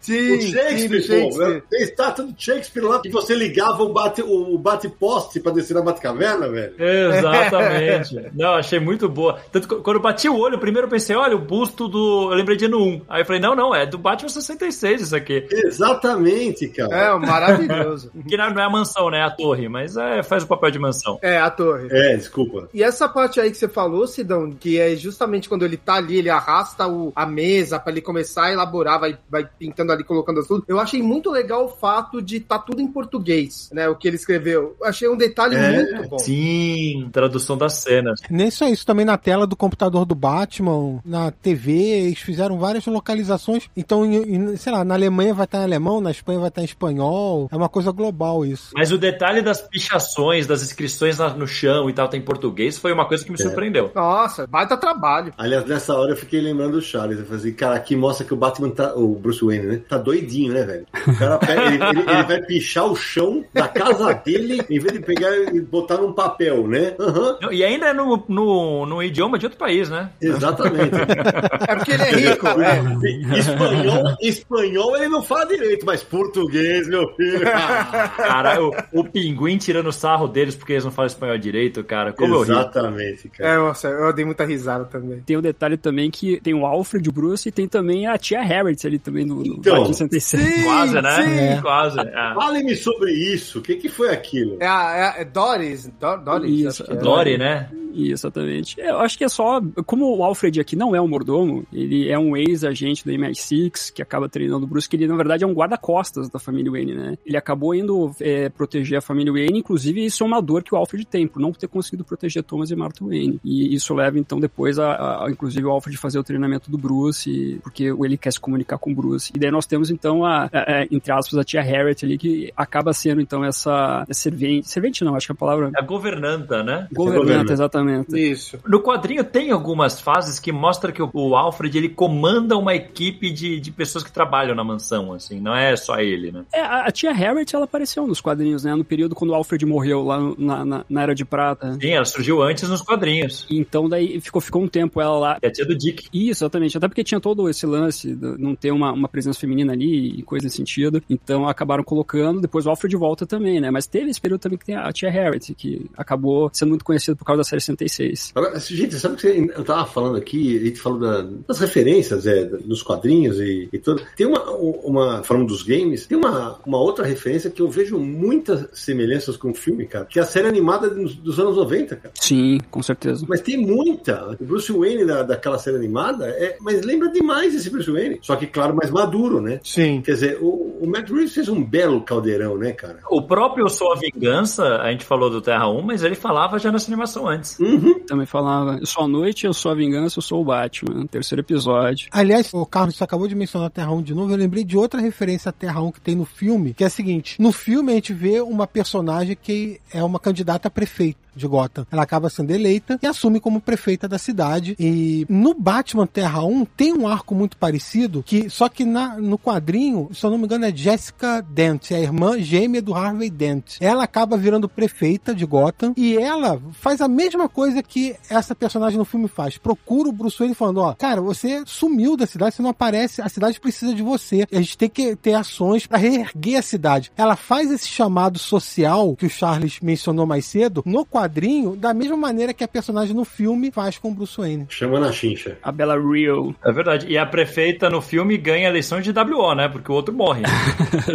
sim, o Shakespeare, sim, pô. Shakespeare. Tem a estátua do Shakespeare lá que você ligava o bate, o bate-poste pra descer na Batcaverna, velho. Exatamente. (laughs) Não, achei muito boa. Tanto que quando eu bati o olho, primeiro eu pensei, olha, o busto do. Eu lembrei de ano 1. Aí eu falei, não, não, é do Batman 66 isso aqui. Exatamente, cara. É, maravilhoso. (laughs) que não é a mansão, né? É a torre, mas é, faz o papel de mansão. É, a torre. É, desculpa. E essa parte aí que você falou, Sidão, que é justamente quando ele tá ali, ele arrasta o, a mesa para ele começar a elaborar, vai, vai pintando ali, colocando tudo. Eu achei muito legal o fato de tá tudo em português, né? O que ele escreveu. Eu achei um detalhe é, muito bom. Sim, tradução das cenas. Nem só isso, também na tela do computador do Batman, na TV, eles fizeram várias localizações. Então, em, sei lá, na Alemanha vai estar em alemão, na Espanha vai estar em espanhol. É uma coisa global isso. Mas o detalhe das pichações, das inscrições no chão e tal, tem em português, foi uma coisa que me é. surpreendeu. Nossa, baita trabalho. Aliás, nessa hora eu fiquei lembrando do Charles. Eu falei assim, cara, aqui mostra que o Batman tá. O Bruce Wayne, né? Tá doidinho, né, velho? O cara pega, ele, ele, ele, vai pichar o chão da casa (laughs) dele em vez de pegar e botar num papel, né? Uhum. E ainda é no, no, no idioma de outro país, né? Exatamente. (laughs) é porque ele é rico, é. Espanhol, espanhol ele não fala direito, mas português, meu filho. (laughs) cara, o, o pinguim tirando sarro deles porque eles não falam espanhol direito, cara. Como Exatamente, cara. É, nossa, eu dei muita risada também. Tem um detalhe também que tem o Alfred, Bruce, e tem também a tia Harriet ali também no, no então, 66. Sim, quase, né? Sim. É. Quase. É. Fale-me sobre isso. O que, que foi aquilo? É, a, é, é Doris. Do, Doris. Isso, é. Dory, né? Exatamente. Eu acho que é só. Como o Alfred aqui não é um mordomo, ele é um ex-agente do MI6 que acaba treinando o Bruce, que ele na verdade é um guarda-costas da família Wayne, né? Ele acabou indo é, proteger a família Wayne, inclusive isso é uma dor que o Alfred tem, por não ter conseguido proteger Thomas e Martha Wayne. E isso leva então depois a, a inclusive o Alfred fazer o treinamento do Bruce, porque ele quer se comunicar com o Bruce. E daí nós temos então a, a, a entre aspas, a tia Harriet ali, que acaba sendo então essa servente. Servente não, acho que a palavra. A governanta, né? Governanta, exatamente. Isso. No quadrinho tem algumas fases que mostra que o, Alfred ele comanda uma equipe de, de pessoas que trabalham na mansão, assim, não é só ele, né? É, a, a tia Harriet, ela apareceu nos quadrinhos, né? No período quando o Alfred morreu lá na, na, na Era de Prata. Sim, ela surgiu antes nos quadrinhos. Então daí ficou, ficou um tempo ela lá. É a tia do Dick. Isso, exatamente. Até porque tinha todo esse lance de não ter uma, uma presença feminina ali e coisa nesse sentido. Então acabaram colocando. Depois o Alfred volta também, né? Mas teve esse período também que tem a tia Harriet, que acabou sendo muito conhecida por causa da série 66. Agora, gente, sabe que você- eu tava falando aqui, a gente falou da- das referências é, dos quadrinhos e, e tudo. Tem uma, uma, falando dos games, tem uma, uma outra referência que eu vejo muitas semelhanças com o filme, cara, que é a série animada dos, dos anos 90, cara. Sim, com certeza. Mas tem muita. O Bruce Wayne da, daquela série animada, é, mas lembra demais esse Bruce Wayne. Só que, claro, mais maduro, né? Sim. Quer dizer, o, o Matt Reeves fez um belo caldeirão, né, cara? O próprio Eu Sou a Vingança, a gente falou do Terra 1, mas ele falava já nessa animação antes. Uhum. Também falava, eu sou a noite, eu sou a vingança, eu sou o Batman. Terceiro episódio. Aliás, o Carlos você acabou de mencionar a Terra 1 de novo. Eu lembrei de outra referência à Terra 1 que tem no filme, que é a seguinte: no filme a gente vê uma personagem que é uma candidata a prefeito de Gotham. Ela acaba sendo eleita e assume como prefeita da cidade. E no Batman Terra 1 tem um arco muito parecido, que só que na, no quadrinho, se eu não me engano, é Jessica Dent, é a irmã gêmea do Harvey Dent. Ela acaba virando prefeita de Gotham e ela faz a mesma coisa que essa personagem no filme faz. Procura o Bruce Wayne falando, ó, cara, você sumiu da cidade, você não aparece, a cidade precisa de você. A gente tem que ter ações para reerguer a cidade. Ela faz esse chamado social que o Charles mencionou mais cedo no quadrinho da mesma maneira que a personagem no filme faz com o Bruce Wayne. Chama na chincha. A Bella Rio. É verdade. E a prefeita no filme ganha a eleição de WO, né? Porque o outro morre. (laughs)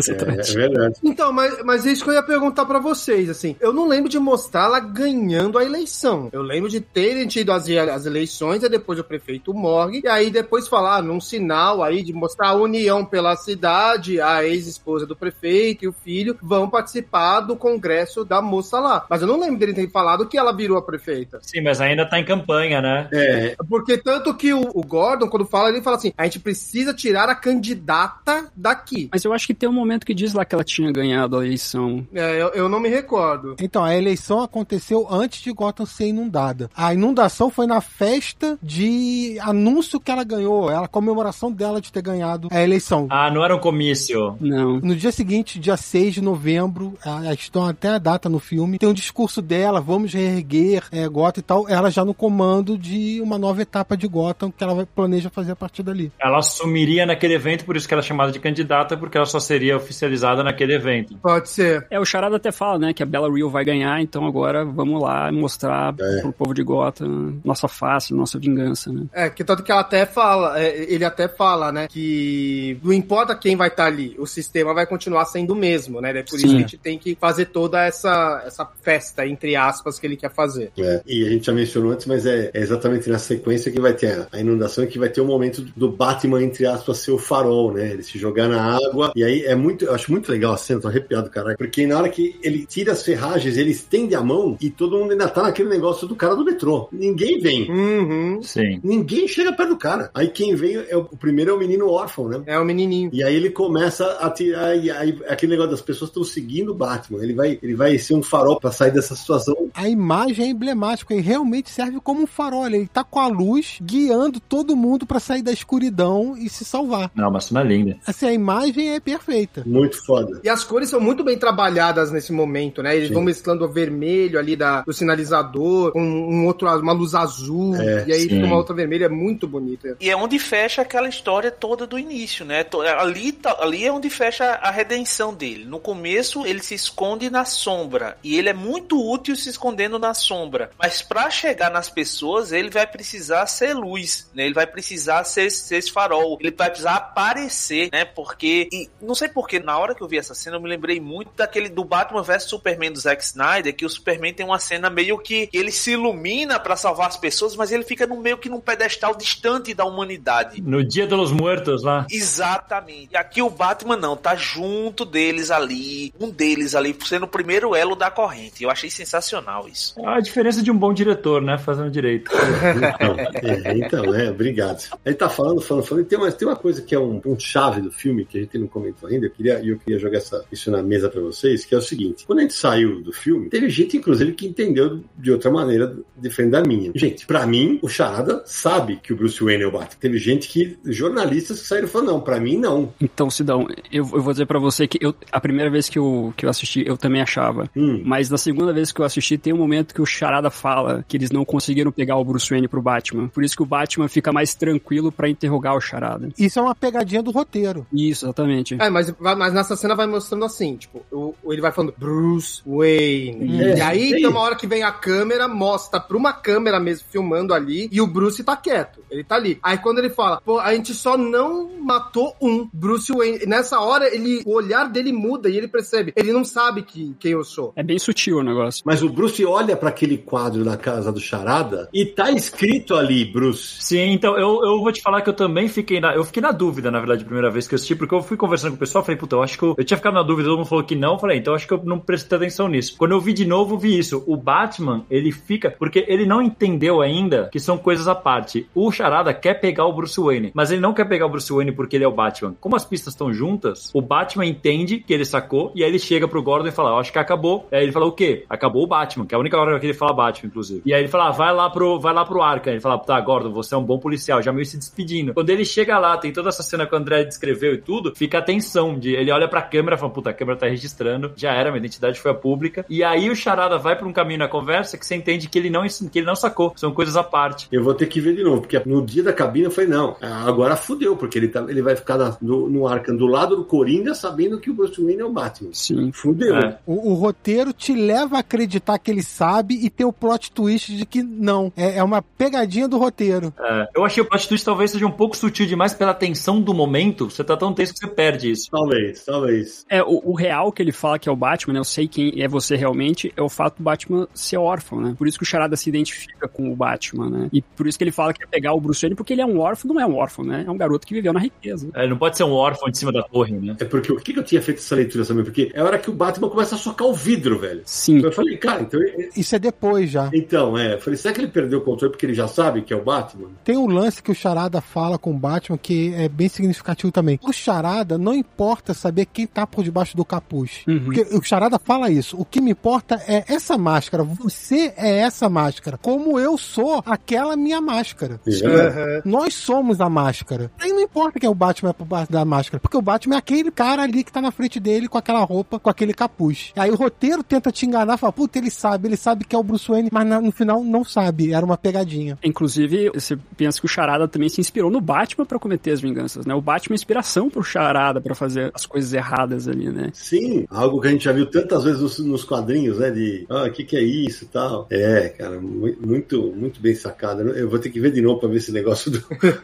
É, é verdade. Então, mas, mas isso que eu ia perguntar pra vocês, assim. Eu não lembro de mostrar ela ganhando a eleição. Eu lembro de terem tido as, as eleições e depois o prefeito morre. E aí depois falar num sinal aí de mostrar a união pela cidade, a ex-esposa do prefeito e o filho vão participar do congresso da moça lá. Mas eu não lembro dele ter falado que ela virou a prefeita. Sim, mas ainda tá em campanha, né? É, Porque tanto que o, o Gordon, quando fala, ele fala assim: a gente precisa tirar a candidata daqui. Mas eu acho que tem um momento que diz lá que ela tinha ganhado a eleição. É, eu, eu não me recordo. Então, a eleição aconteceu antes de Gotham ser inundada. A inundação foi na festa de anúncio que ela ganhou, a comemoração dela de ter ganhado a eleição. Ah, não era um comício. Não. No dia seguinte, dia 6 de novembro, a- estão até a data no filme, tem um discurso dela, vamos reerguer é, Gotham e tal, ela já no comando de uma nova etapa de Gotham que ela vai- planeja fazer a partir dali. Ela assumiria naquele evento, por isso que ela é chamada de candidata, porque ela só seria oficializada naquele evento. Pode ser. É, o Charada até fala, né, que a Bella Rio vai ganhar, então agora vamos lá mostrar pro povo de Gotham nossa face, nossa vingança, né? É, que tanto que ela até fala, é, ele até fala, né, que não importa quem vai estar ali, o sistema vai continuar sendo o mesmo, né? Daí por isso Sim. que a gente tem que fazer toda essa, essa festa, entre aspas, que ele quer fazer. É, e a gente já mencionou antes, mas é, é exatamente na sequência que vai ter a, inundação e que vai ter o momento do Batman, entre aspas, ser o farol, né? Ele se jogar na água. E aí é muito, eu acho muito legal a cena, tô arrepiado, caralho. Porque na hora que ele tira as ferragens, ele estende a mão e todo mundo ainda tá naquele negócio do cara do metrô. Ninguém vem. Uhum. Sim. Ninguém chega perto do cara. Aí quem vem, é o, o primeiro é o menino órfão, né? É o menininho. E aí ele começa a tirar, e aí aquele negócio das pessoas estão seguindo o Batman. Ele vai, ele vai ser um farol pra sair dessa situação. A imagem é emblemática e realmente serve como um farol. Ele tá com a luz guiando todo mundo pra sair da escuridão e se salvar. Não, uma cena linda. Assim, a imagem é perfeita. Muito foda. E as cores são muito bem trabalhadas nesse momento, né? Eles Sim. vão mesclando o vermelho ali da, do sinalizador com um outro, uma luz azul, É, e aí sim. fica uma outra vermelha, é muito bonita. E é onde fecha aquela história toda do início, né? Ali, tá- ali é onde fecha a redenção dele. No começo, ele se esconde na sombra. E ele é muito útil se escondendo na sombra. Mas pra chegar nas pessoas, ele vai precisar ser luz, né? Ele vai precisar ser, ser esse farol. Ele vai precisar aparecer, né? Porque. E não sei porquê, na hora que eu vi essa cena, eu me lembrei muito daquele do Batman vs Superman do Zack Snyder, que o Superman tem uma cena meio que ele se ilumina pra salvar as pessoas, mas ele fica no meio que num pedestal distante da humanidade. No Dia dos Muertos lá. Exatamente. E aqui o Batman não, tá junto deles ali, um deles ali, sendo o primeiro elo da corrente. Eu achei sensacional. Sensacional isso. A diferença de um bom diretor, né? Fazendo direito. Então, (laughs) é, então, é, obrigado. Ele tá falando, falando, falando. E tem uma, tem uma coisa que é um ponto chave do filme que a gente não comentou ainda. Eu queria, eu queria jogar essa, isso na mesa pra vocês, que é o seguinte: quando a gente saiu do filme, teve gente, inclusive, que entendeu de outra maneira, diferente da minha. Gente, pra mim, o Charada sabe que o Bruce Wayne é o Batman. Teve gente que, jornalistas que saíram falando, não, pra mim não. Então, Sidão, eu, eu vou dizer pra você que eu, a primeira vez que eu, que eu assisti, eu também achava. Hum. Mas na segunda vez que eu assisti, tem um momento que o Charada fala que eles não conseguiram pegar o Bruce Wayne pro Batman. Por isso que o Batman fica mais tranquilo pra interrogar o Charada. Isso é uma pegadinha do roteiro. Isso, exatamente. É, mas, mas nessa cena vai mostrando assim, tipo, o, ele vai falando Bruce Wayne. É, e aí é tem uma hora que vem a câmera, mostra pra uma câmera mesmo filmando ali, e o Bruce tá quieto. Ele tá ali. Aí quando ele fala, pô, a gente só não matou um Bruce Wayne. Nessa hora, ele, o olhar dele muda e ele percebe. Ele não sabe que, quem eu sou. É bem sutil o negócio. Mas o Bruce olha pra aquele quadro na casa do Charada e tá escrito ali, Bruce. Sim, então eu, eu vou te falar que eu também fiquei na. Eu fiquei na dúvida, na verdade, a primeira vez que eu assisti, porque eu fui conversando com o pessoal, falei, puta, eu acho que eu, eu tinha ficado na dúvida, todo mundo falou que não, eu falei, então eu acho que eu não prestei atenção nisso. Quando eu vi de novo, vi isso. O Batman, ele fica. Porque ele não entendeu ainda que são coisas à parte. O Charada quer pegar o Bruce Wayne, mas ele não quer pegar o Bruce Wayne porque ele é o Batman. Como as pistas estão juntas, o Batman entende que ele sacou, e aí ele chega pro Gordon e fala, eu acho que acabou. Aí ele fala, o quê? Acabou o Batman, que é a única hora que ele fala Batman, inclusive. E aí ele fala, ah, vai lá pro, vai lá pro Arkham. Ele fala, tá, Gordon, você é um bom policial, já meio se despedindo. Quando ele chega lá, tem toda essa cena que o André descreveu e tudo, fica a tensão de ele olha pra câmera e fala, puta, a câmera tá registrando, já era, minha identidade foi a pública. E aí o Charada vai pra um caminho na conversa que você entende que ele não, que ele não sacou, são coisas à parte. Eu vou ter que ver de novo, porque no dia da cabine eu falei, não, agora fudeu, porque ele, tá, ele vai ficar na- no, no Arkham do lado do Coringa sabendo que o Bruce Wayne é o Batman. Sim. Fudeu. É. O, o roteiro te leva a acreditar que ele sabe e ter o plot twist de que não. É, é uma pegadinha do roteiro. É, eu achei o plot twist talvez seja um pouco sutil demais pela tensão do momento. Você tá tão tenso que você perde isso. Talvez, talvez. É, o, o real que ele fala que é o Batman, né? Eu sei quem é você realmente, é o fato do Batman ser órfão, né? Por isso que o Charada se identifica com o Batman, né? E por isso que ele fala que é pegar o Bruce Wayne, porque ele é um órfão, não é um órfão, né? É um garoto que viveu na riqueza. É, não pode ser um órfão de cima da torre, né? É porque o que, que eu tinha feito essa leitura também? Porque é a hora que o Batman começa a socar o vidro, velho. Sim. Então eu falei, cara, então. Isso é depois já. Então, é. Falei, será que ele perdeu o controle porque ele já sabe que é o Batman? Tem um lance que o Charada fala com o Batman que é bem significativo também. O Charada não importa saber quem tá por debaixo do capuz. Uhum. Porque o Charada fala isso. O que me importa é essa máscara. Você é essa máscara. Como eu sou aquela minha máscara. É. Nós somos a máscara. Aí não importa quem é o Batman é por baixo da máscara. Porque o Batman é aquele cara ali que tá na frente dele com aquela roupa, com aquele capuz. Aí o roteiro tenta te enganar, fala, puta, ele sabe, ele sabe que é o Bruce Wayne, mas na- no final não sabe. Era uma pegadinha. Inclusive, você pensa que o Charada também se inspirou no Batman pra cometer as vinganças, né? O Batman é inspiração pro Charada pra fazer as coisas erradas ali, né? Sim, algo que a gente já viu tantas vezes nos, nos quadrinhos, né? De, ah, o que, que é isso e tal. É, cara, mu- muito, muito bem sacado. Eu vou ter que ver de novo pra ver esse negócio do,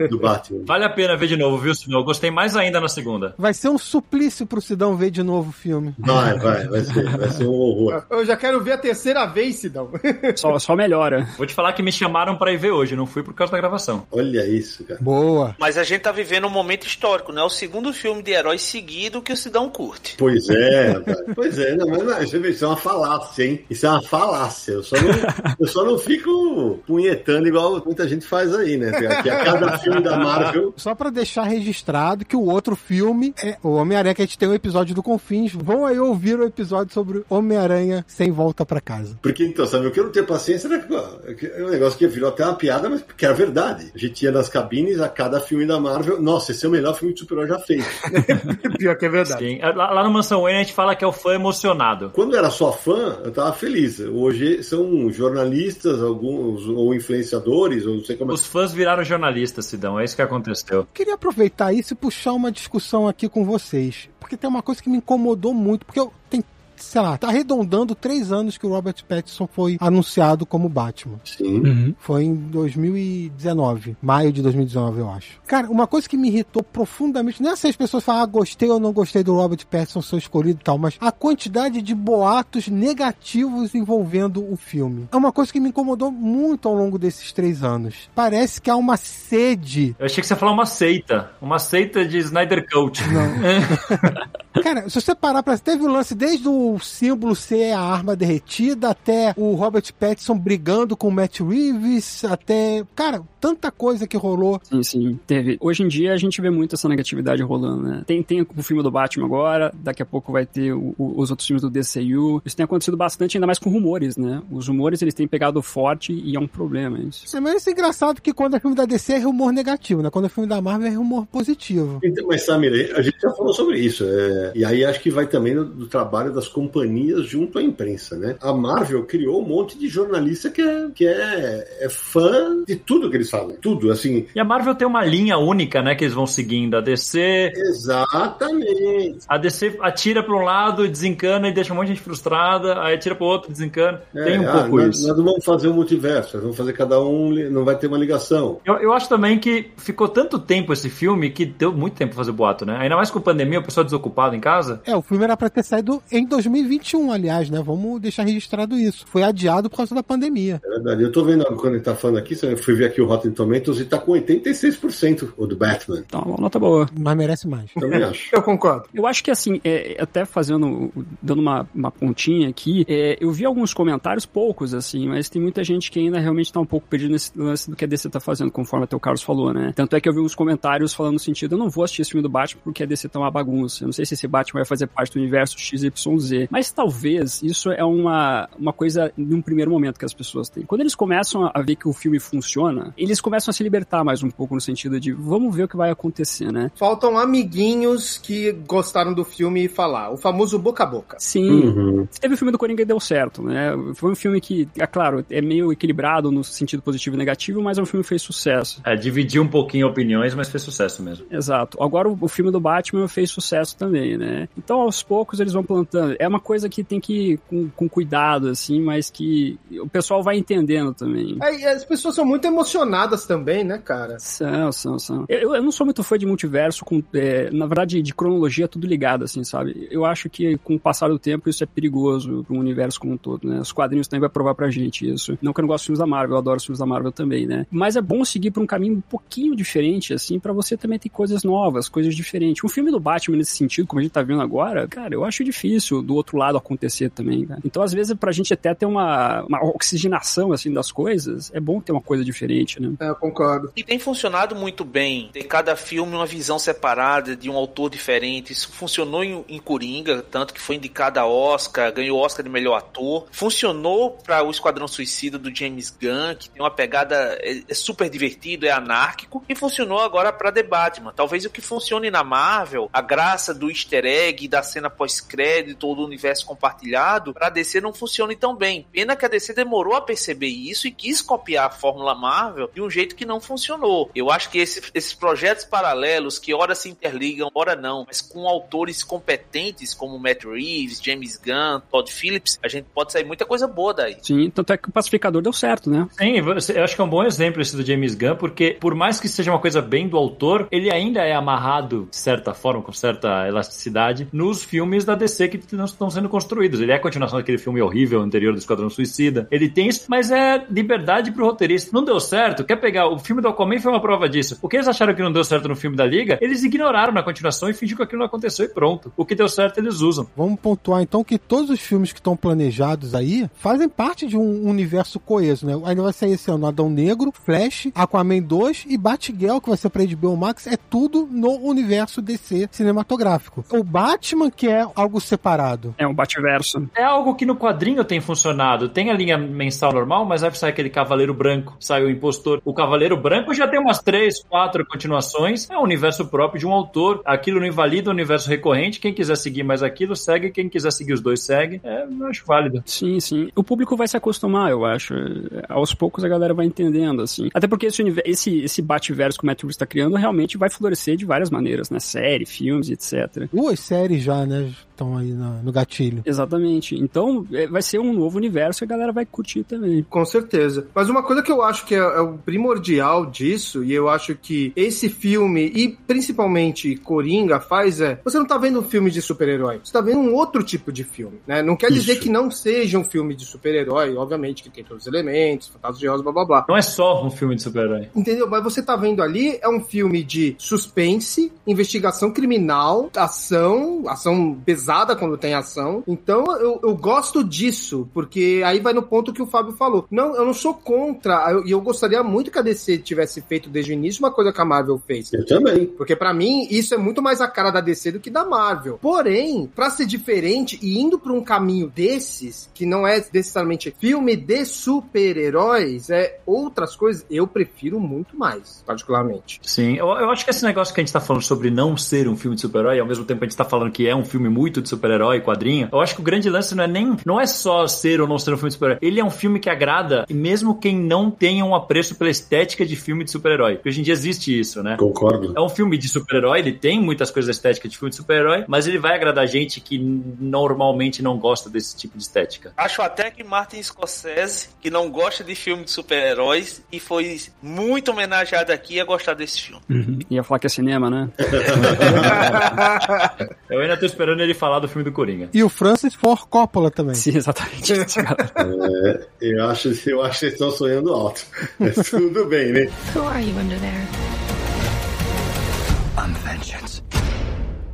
do Batman. Vale a pena ver de novo, viu, Silvio? Eu gostei mais ainda na segunda. Vai ser um suplício pro Sidão ver de novo o filme. Vai, vai, vai ser, vai ser um horror. Eu já quero ver a terceira vez, Sidão. (laughs) Só, só melhora. Vou te falar que me chamaram pra ir ver hoje, não fui por causa da gravação. Olha isso, cara. Boa. Mas a gente tá vivendo um momento histórico, né? O segundo filme de herói seguido que o Sidão curte. Pois é, pois é, não, mas não, vê, isso é uma falácia, hein? Isso é uma falácia. Eu só não, eu só não fico punhetando igual muita gente faz aí, né? Que a cada filme da Marvel. Só pra deixar registrado que o outro filme é o Homem-Aranha, que a gente tem um episódio do Confins. Vão aí ouvir o episódio sobre Homem-Aranha sem volta pra casa. Porque então, sabe, o que eu não tenho paciência era é um negócio que virou até uma piada, mas que era verdade. A gente ia nas cabines a cada filme da Marvel. Nossa, esse é o melhor filme de super-herói já feito. (laughs) Pior que é verdade. Sim. Lá, lá no Mansão Wayne a gente fala que é o fã emocionado. Quando eu era só fã, eu tava feliz. Hoje são jornalistas, alguns, ou influenciadores, ou não sei como é. Os fãs viraram jornalistas, Sidão. É isso que aconteceu. Queria aproveitar isso e puxar uma discussão aqui com vocês. Porque tem uma coisa que me incomodou muito, porque eu tenho. Sei lá, tá arredondando três anos que o Robert Pattinson foi anunciado como Batman. Sim. Foi em 2019, maio de 2019, eu acho. Cara, uma coisa que me irritou profundamente, não é se as pessoas falam, ah, gostei ou não gostei do Robert Pattinson ser escolhido e tal, mas a quantidade de boatos negativos envolvendo o filme. É uma coisa que me incomodou muito ao longo desses três anos. Parece que há uma sede. Eu achei que você ia falar uma seita. Uma seita de Snyder Coach. (laughs) Cara, se você parar pra. Teve o lance desde o o símbolo ser a arma derretida, até o Robert Pattinson brigando com o Matt Reeves, até. Cara, tanta coisa que rolou. Sim, sim, teve. Hoje em dia a gente vê muito essa negatividade rolando, né? Tem, tem o filme do Batman agora, daqui a pouco vai ter o, o, os outros filmes do DCU. Isso tem acontecido bastante, ainda mais com rumores, né? Os rumores eles têm pegado forte e é um problema isso. É, mas isso é engraçado que quando é filme da DC é rumor negativo, né? Quando é filme da Marvel é rumor positivo. Então, mas Samir, a gente já falou sobre isso. É... E aí acho que vai também do, do, trabalho das companhias junto à imprensa, né? A Marvel criou um monte de jornalista que é, que é, é fã de tudo que eles falam. Tudo, assim. E a Marvel tem uma linha única, né? Que eles vão seguindo. A DC. Exatamente. A DC atira para um lado, desencana e deixa um monte de gente frustrada, aí atira para o outro, desencana. É, tem um ah, pouco nós, isso. Nós não vamos fazer um multiverso, nós vamos fazer cada um, não vai ter uma ligação. Eu, eu acho também que ficou tanto tempo esse filme que deu muito tempo pra fazer boato, né? Ainda mais com pandemia, o pessoal desocupado em casa. É, o filme era pra ter saído em 2021, aliás, né? Vamos deixar registrado isso. Foi adiado por causa da pandemia. É verdade. Eu tô vendo quando ele tá falando aqui, eu fui ver aqui o Rotten Tomatoes e tá com 86% o do Batman. Então, uma nota boa. Mas merece mais. Também acho. (laughs) eu concordo. Eu acho que assim, é, até fazendo, dando uma, uma pontinha aqui, é, eu vi alguns comentários, poucos assim, mas tem muita gente que ainda realmente tá um pouco perdido nesse lance do que a DC tá fazendo, conforme até o Carlos falou, né? Tanto é que eu vi uns comentários falando no sentido, eu não vou assistir esse filme do Batman porque a DC tá uma bagunça. Eu não sei se esse Batman vai fazer parte do universo XYZ. Mas talvez isso é uma, uma coisa num primeiro momento que as pessoas têm. Quando eles começam a ver que o filme funciona, eles começam a se libertar mais um pouco no sentido de vamos ver o que vai acontecer, né? Faltam amiguinhos que gostaram do filme e falar. O famoso boca a boca. Sim. Uhum. Teve o filme do Coringa e deu certo, né? Foi um filme que, é claro, é meio equilibrado no sentido positivo e negativo, mas é um filme que fez sucesso. É, dividiu um pouquinho opiniões, mas fez sucesso mesmo. Exato. Agora o, o filme do Batman fez sucesso também, né? Então aos poucos eles vão plantando. É uma coisa que tem que ir com, com cuidado, assim, mas que o pessoal vai entendendo também. É, as pessoas são muito emocionadas também, né, cara? São, são, são. Eu, eu não sou muito fã de multiverso, com, é, na verdade, de cronologia tudo ligado, assim, sabe? Eu acho que com o passar do tempo isso é perigoso pro universo como um todo, né? Os quadrinhos também vai provar pra gente isso. Não que eu não gosto de filmes da Marvel, eu adoro os filmes da Marvel também, né? Mas é bom seguir por um caminho um pouquinho diferente, assim, para você também ter coisas novas, coisas diferentes. Um filme do Batman nesse sentido, como a gente tá vendo agora, cara, eu acho difícil do outro lado acontecer também, cara. Então, às vezes, pra gente até ter uma, uma oxigenação, assim, das coisas, é bom ter uma coisa diferente, né? É, eu concordo. E tem funcionado muito bem. Ter cada filme uma visão separada, de um autor diferente. Isso funcionou em, em Coringa, tanto que foi indicado a Oscar, ganhou Oscar de melhor ator. Funcionou para o Esquadrão Suicida do James Gunn, que tem uma pegada é, é super divertido, é anárquico. E funcionou agora para The Batman. Talvez o que funcione na Marvel, a graça do easter egg, da cena pós-crédito, do universo compartilhado, pra DC não funcione tão bem. Pena que a DC demorou a perceber isso e quis copiar a fórmula Marvel de um jeito que não funcionou. Eu acho que esse, esses projetos paralelos, que ora se interligam, ora não, mas com autores competentes como Matt Reeves, James Gunn, Todd Phillips, a gente pode sair muita coisa boa daí. Sim, tanto é que o Pacificador deu certo, né? Sim, eu acho que é um bom exemplo esse do James Gunn, porque por mais que seja uma coisa bem do autor, ele ainda é amarrado, de certa forma, com certa elasticidade, nos filmes da DC que não estão sendo construídos. Ele é a continuação daquele filme horrível anterior do Esquadrão Suicida. Ele tem isso, mas é liberdade pro roteirista. Não deu certo, quer pegar. O filme do Aquaman foi uma prova disso. O que eles acharam que não deu certo no filme da Liga, eles ignoraram na continuação e fingiram que aquilo não aconteceu e pronto. O que deu certo, eles usam. Vamos pontuar então que todos os filmes que estão planejados aí fazem parte de um universo coeso, né? Ainda vai sair esse ano Adão Negro, Flash, Aquaman 2 e Batgirl, que vai ser pra HBO Max, é tudo no universo DC cinematográfico. O Batman, que é algo separado. É um Batverso. É algo que no quadrinho tem funcionado. Tem a linha mensal normal, mas vai sair aquele Cavaleiro Branco, sai o Impostor. O Cavaleiro Branco já tem umas três, quatro continuações. É um universo próprio de um autor. Aquilo não invalida o universo recorrente. Quem quiser seguir mais aquilo, segue. Quem quiser seguir os dois, segue. É, eu acho válido. Sim, sim. O público vai se acostumar, eu acho. Aos poucos a galera vai entendendo, assim. Até porque esse, esse, esse Batverso que o Matt Reeves está criando realmente vai florescer de várias maneiras, né? Série, filmes, etc. Duas séries já, né? Estão aí no, no gatilho. Exatamente. Então, é, vai ser um novo universo e a galera vai curtir também. Com certeza. Mas uma coisa que eu acho que é, é o primordial disso, e eu acho que esse filme, e principalmente Coringa, faz é. Você não tá vendo um filme de super-herói, você tá vendo um outro tipo de filme, né? Não quer dizer Isso. que não seja um filme de super-herói, obviamente que tem todos os elementos, fantasmas de rosa, blá blá blá. Não é só um filme de super-herói. Entendeu? Mas você tá vendo ali, é um filme de suspense, investigação criminal, ação, ação pesada quando tem ação. Então eu, eu gosto disso, porque aí vai no ponto que o Fábio falou. Não, eu não sou contra, e eu, eu gostaria muito que a DC tivesse feito desde o início uma coisa que a Marvel fez. Eu também. Porque para mim isso é muito mais a cara da DC do que da Marvel. Porém, para ser diferente e indo por um caminho desses, que não é necessariamente filme de super-heróis, é outras coisas, eu prefiro muito mais, particularmente. Sim, eu, eu acho que esse negócio que a gente tá falando sobre não ser um filme de super-herói, e ao mesmo tempo a gente tá falando que é um filme muito de super-herói, quadrinho, eu acho que o grande lance não é nem não é só ser ou não ser um filme de super-herói. Ele é um filme que agrada, e mesmo quem não tenha um apreço pela estética de filme de super-herói. Porque hoje em dia existe isso, né? Concordo. É um filme de super-herói, ele tem muitas coisas estéticas de filme de super-herói, mas ele vai agradar gente que normalmente não gosta desse tipo de estética. Acho até que Martin Scorsese, que não gosta de filme de super-heróis, e foi muito homenageado aqui, ia gostar desse filme. Uhum. Ia falar que é cinema, né? (laughs) Eu ainda tô esperando ele falar do filme do Coringa. E o Francis Ford Coppola também. Sim, exatamente. É, eu, acho, eu acho que vocês estão sonhando alto. Mas tudo bem, né? Who are you under there?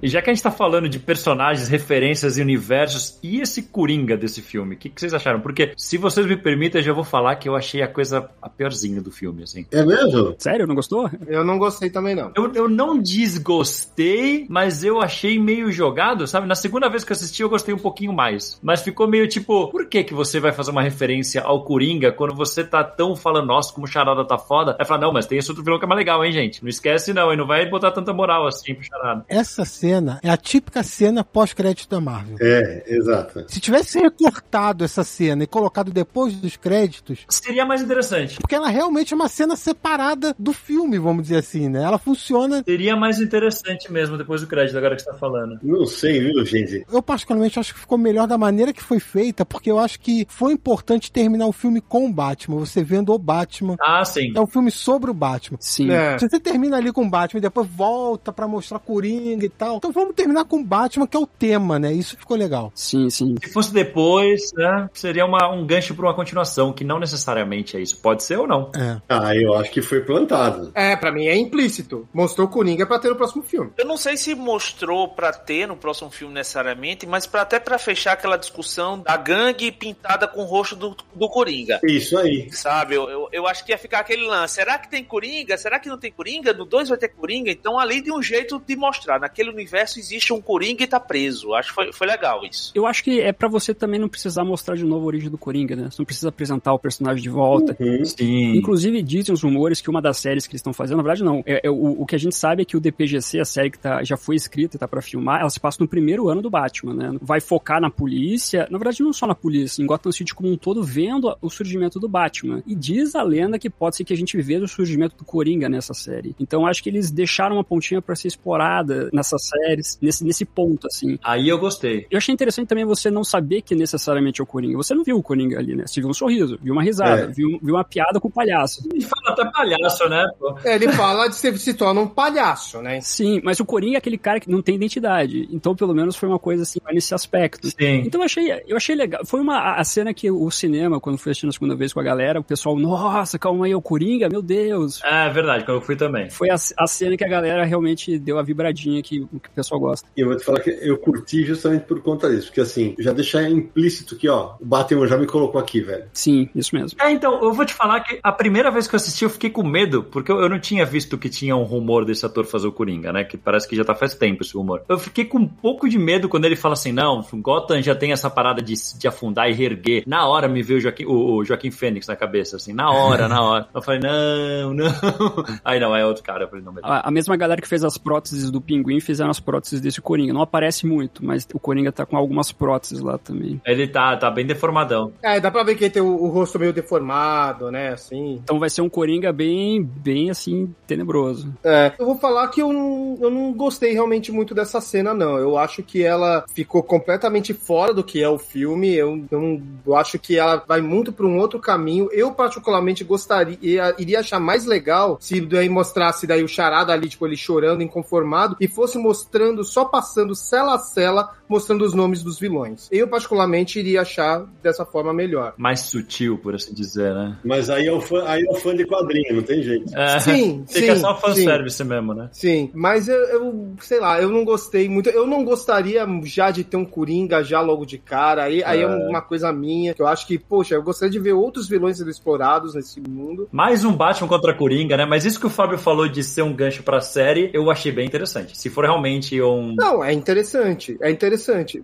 E já que a gente tá falando de personagens, referências e universos, e esse Coringa desse filme? O que, que, vocês acharam? Porque, se vocês me permitem, eu já vou falar que eu achei a coisa a piorzinha do filme, assim. É mesmo? Sério? Não gostou? Eu não gostei também, não. Eu, eu não desgostei, mas eu achei meio jogado, sabe? Na segunda vez que eu assisti, eu gostei um pouquinho mais. Mas ficou meio tipo, por que que você vai fazer uma referência ao Coringa quando você tá tão falando, nossa, como o Charada tá foda? Aí fala, não, mas tem esse outro vilão que é mais legal, hein, gente? Não esquece não, e não vai botar tanta moral assim pro Charada. Essa cena é a típica cena pós-crédito da Marvel. É, exato. Se tivesse recortado essa cena e colocado depois dos créditos. Seria mais interessante. Porque ela realmente é uma cena separada do filme, vamos dizer assim, né? Ela funciona. Seria mais interessante mesmo depois do crédito, agora que você tá falando. Não sei, viu, gente? Eu, particularmente, acho que ficou melhor da maneira que foi feita, porque eu acho que foi importante terminar o filme com o Batman. Você vendo o Batman. Ah, sim. É um filme sobre o Batman. Sim. É. Se você termina ali com o Batman e depois volta para mostrar Coringa e tal. Então vamos terminar com o Batman, que é o tema, né? Isso ficou legal. Sim, sim. Se fosse depois, né, seria uma, um gancho para uma continuação, que não necessariamente é isso. Pode ser ou não. É. Ah, eu acho que foi plantado. É, pra mim é implícito. Mostrou o Coringa pra ter no próximo filme. Eu não sei se mostrou pra ter no próximo filme necessariamente, mas pra, até pra fechar aquela discussão da gangue pintada com o rosto do, do Coringa. Isso aí. Sabe, eu, eu, eu acho que ia ficar aquele lance. Será que tem Coringa? Será que não tem Coringa? No 2 vai ter Coringa? Então, ali de um jeito de mostrar. Naquele universo existe um Coringa e tá preso. Acho que foi, foi legal isso. Eu acho que é pra você também não precisar mostrar de novo a origem do Coringa, né? Você não precisa apresentar o personagem de volta. Uhum. Sim. Inclusive, dizem os rumores que uma das séries que eles estão fazendo, na verdade, não. É, é o, o que a gente sabe é que o DPGC, a série que tá, já foi escrita e tá pra filmar, ela se passa no primeiro ano do Batman, né? Vai focar na polícia, na verdade, não só na polícia, em Gotham City como um todo, vendo o surgimento do Batman. E diz a lenda que pode ser que a gente veja o surgimento do Coringa nessa série. Então, acho que eles deixaram uma pontinha pra ser explorada nessas séries, nesse, nesse ponto, assim. Aí eu gostei. Eu achei interessante também você não saber que necessariamente é o Coringa. Você não viu o Coringa ali, né? Você viu um sorriso, viu uma risada, É. viu, viu uma piada com o palhaço. Ele fala até palhaço, né? pô? É, ele fala de se, se torna um palhaço, né? Sim, mas o Coringa é aquele cara que não tem identidade. Então, pelo menos, foi uma coisa assim, nesse aspecto. Sim. Então eu achei, eu achei legal. Foi uma a cena que o cinema, quando fui assistir a segunda vez com a galera, o pessoal, nossa, calma aí, é o Coringa, meu Deus. É verdade, quando eu fui também. Foi a, a cena que a galera realmente deu a vibradinha que, que o pessoal gosta. E eu vou te falar que eu curti justamente por conta disso. Porque assim, já deixar implícito que, ó, o Batman já me colocou aqui, velho. Sim, isso mesmo. É, então, eu vou te falar que a primeira vez que eu assisti eu fiquei com medo, porque eu, eu não tinha visto que tinha um rumor desse ator fazer o Coringa, né? Que parece que já tá faz tempo esse rumor. Eu fiquei com um pouco de medo quando ele fala assim: não, Gotham já tem essa parada de, de afundar e reerguer. Na hora me veio o Joaquim, o, o Joaquim Fênix na cabeça, assim, na hora, na hora. Eu falei, não, não. (laughs) Aí não, é outro cara. Eu falei, não. A, a mesma galera que fez as próteses do Pinguim fizeram as próteses desse Coringa. Não aparece muito, mas o Coringa tá com algumas próteses lá também. Ele tá, tá bem deformadão. É, dá pra ver que ele tem o, o rosto meio deformado, né? Assim. Então vai ser um Coringa bem, bem assim, tenebroso. É, eu vou falar que eu não, eu não gostei realmente muito dessa cena, não. Eu acho que ela ficou completamente fora do que é o filme. Eu, eu, não- eu acho que ela vai muito pra um outro caminho. Eu, particularmente, gostaria, iria achar mais legal se daí mostrasse daí o charada ali, tipo, ele chorando, inconformado, e fosse mostrando, só passando cela a cela mostrando os nomes dos vilões. Eu, particularmente, iria achar dessa forma melhor. Mais sutil, por assim dizer, né? Mas aí é o fã, aí é o fã de quadrinho, não tem jeito. É, Sim, (laughs) Fica sim, só sim. fanservice mesmo, né? Sim, mas eu, eu, sei lá, eu não gostei muito. Eu não gostaria já de ter um Coringa já logo de cara. Aí, aí é uma coisa minha, que eu acho que, poxa, eu gostaria de ver outros vilões sendo explorados nesse mundo. Mais um Batman contra Coringa, né? Mas isso que o Fábio falou de ser um gancho pra série, eu achei bem interessante. Se for realmente um, Não, é interessante, é interessante.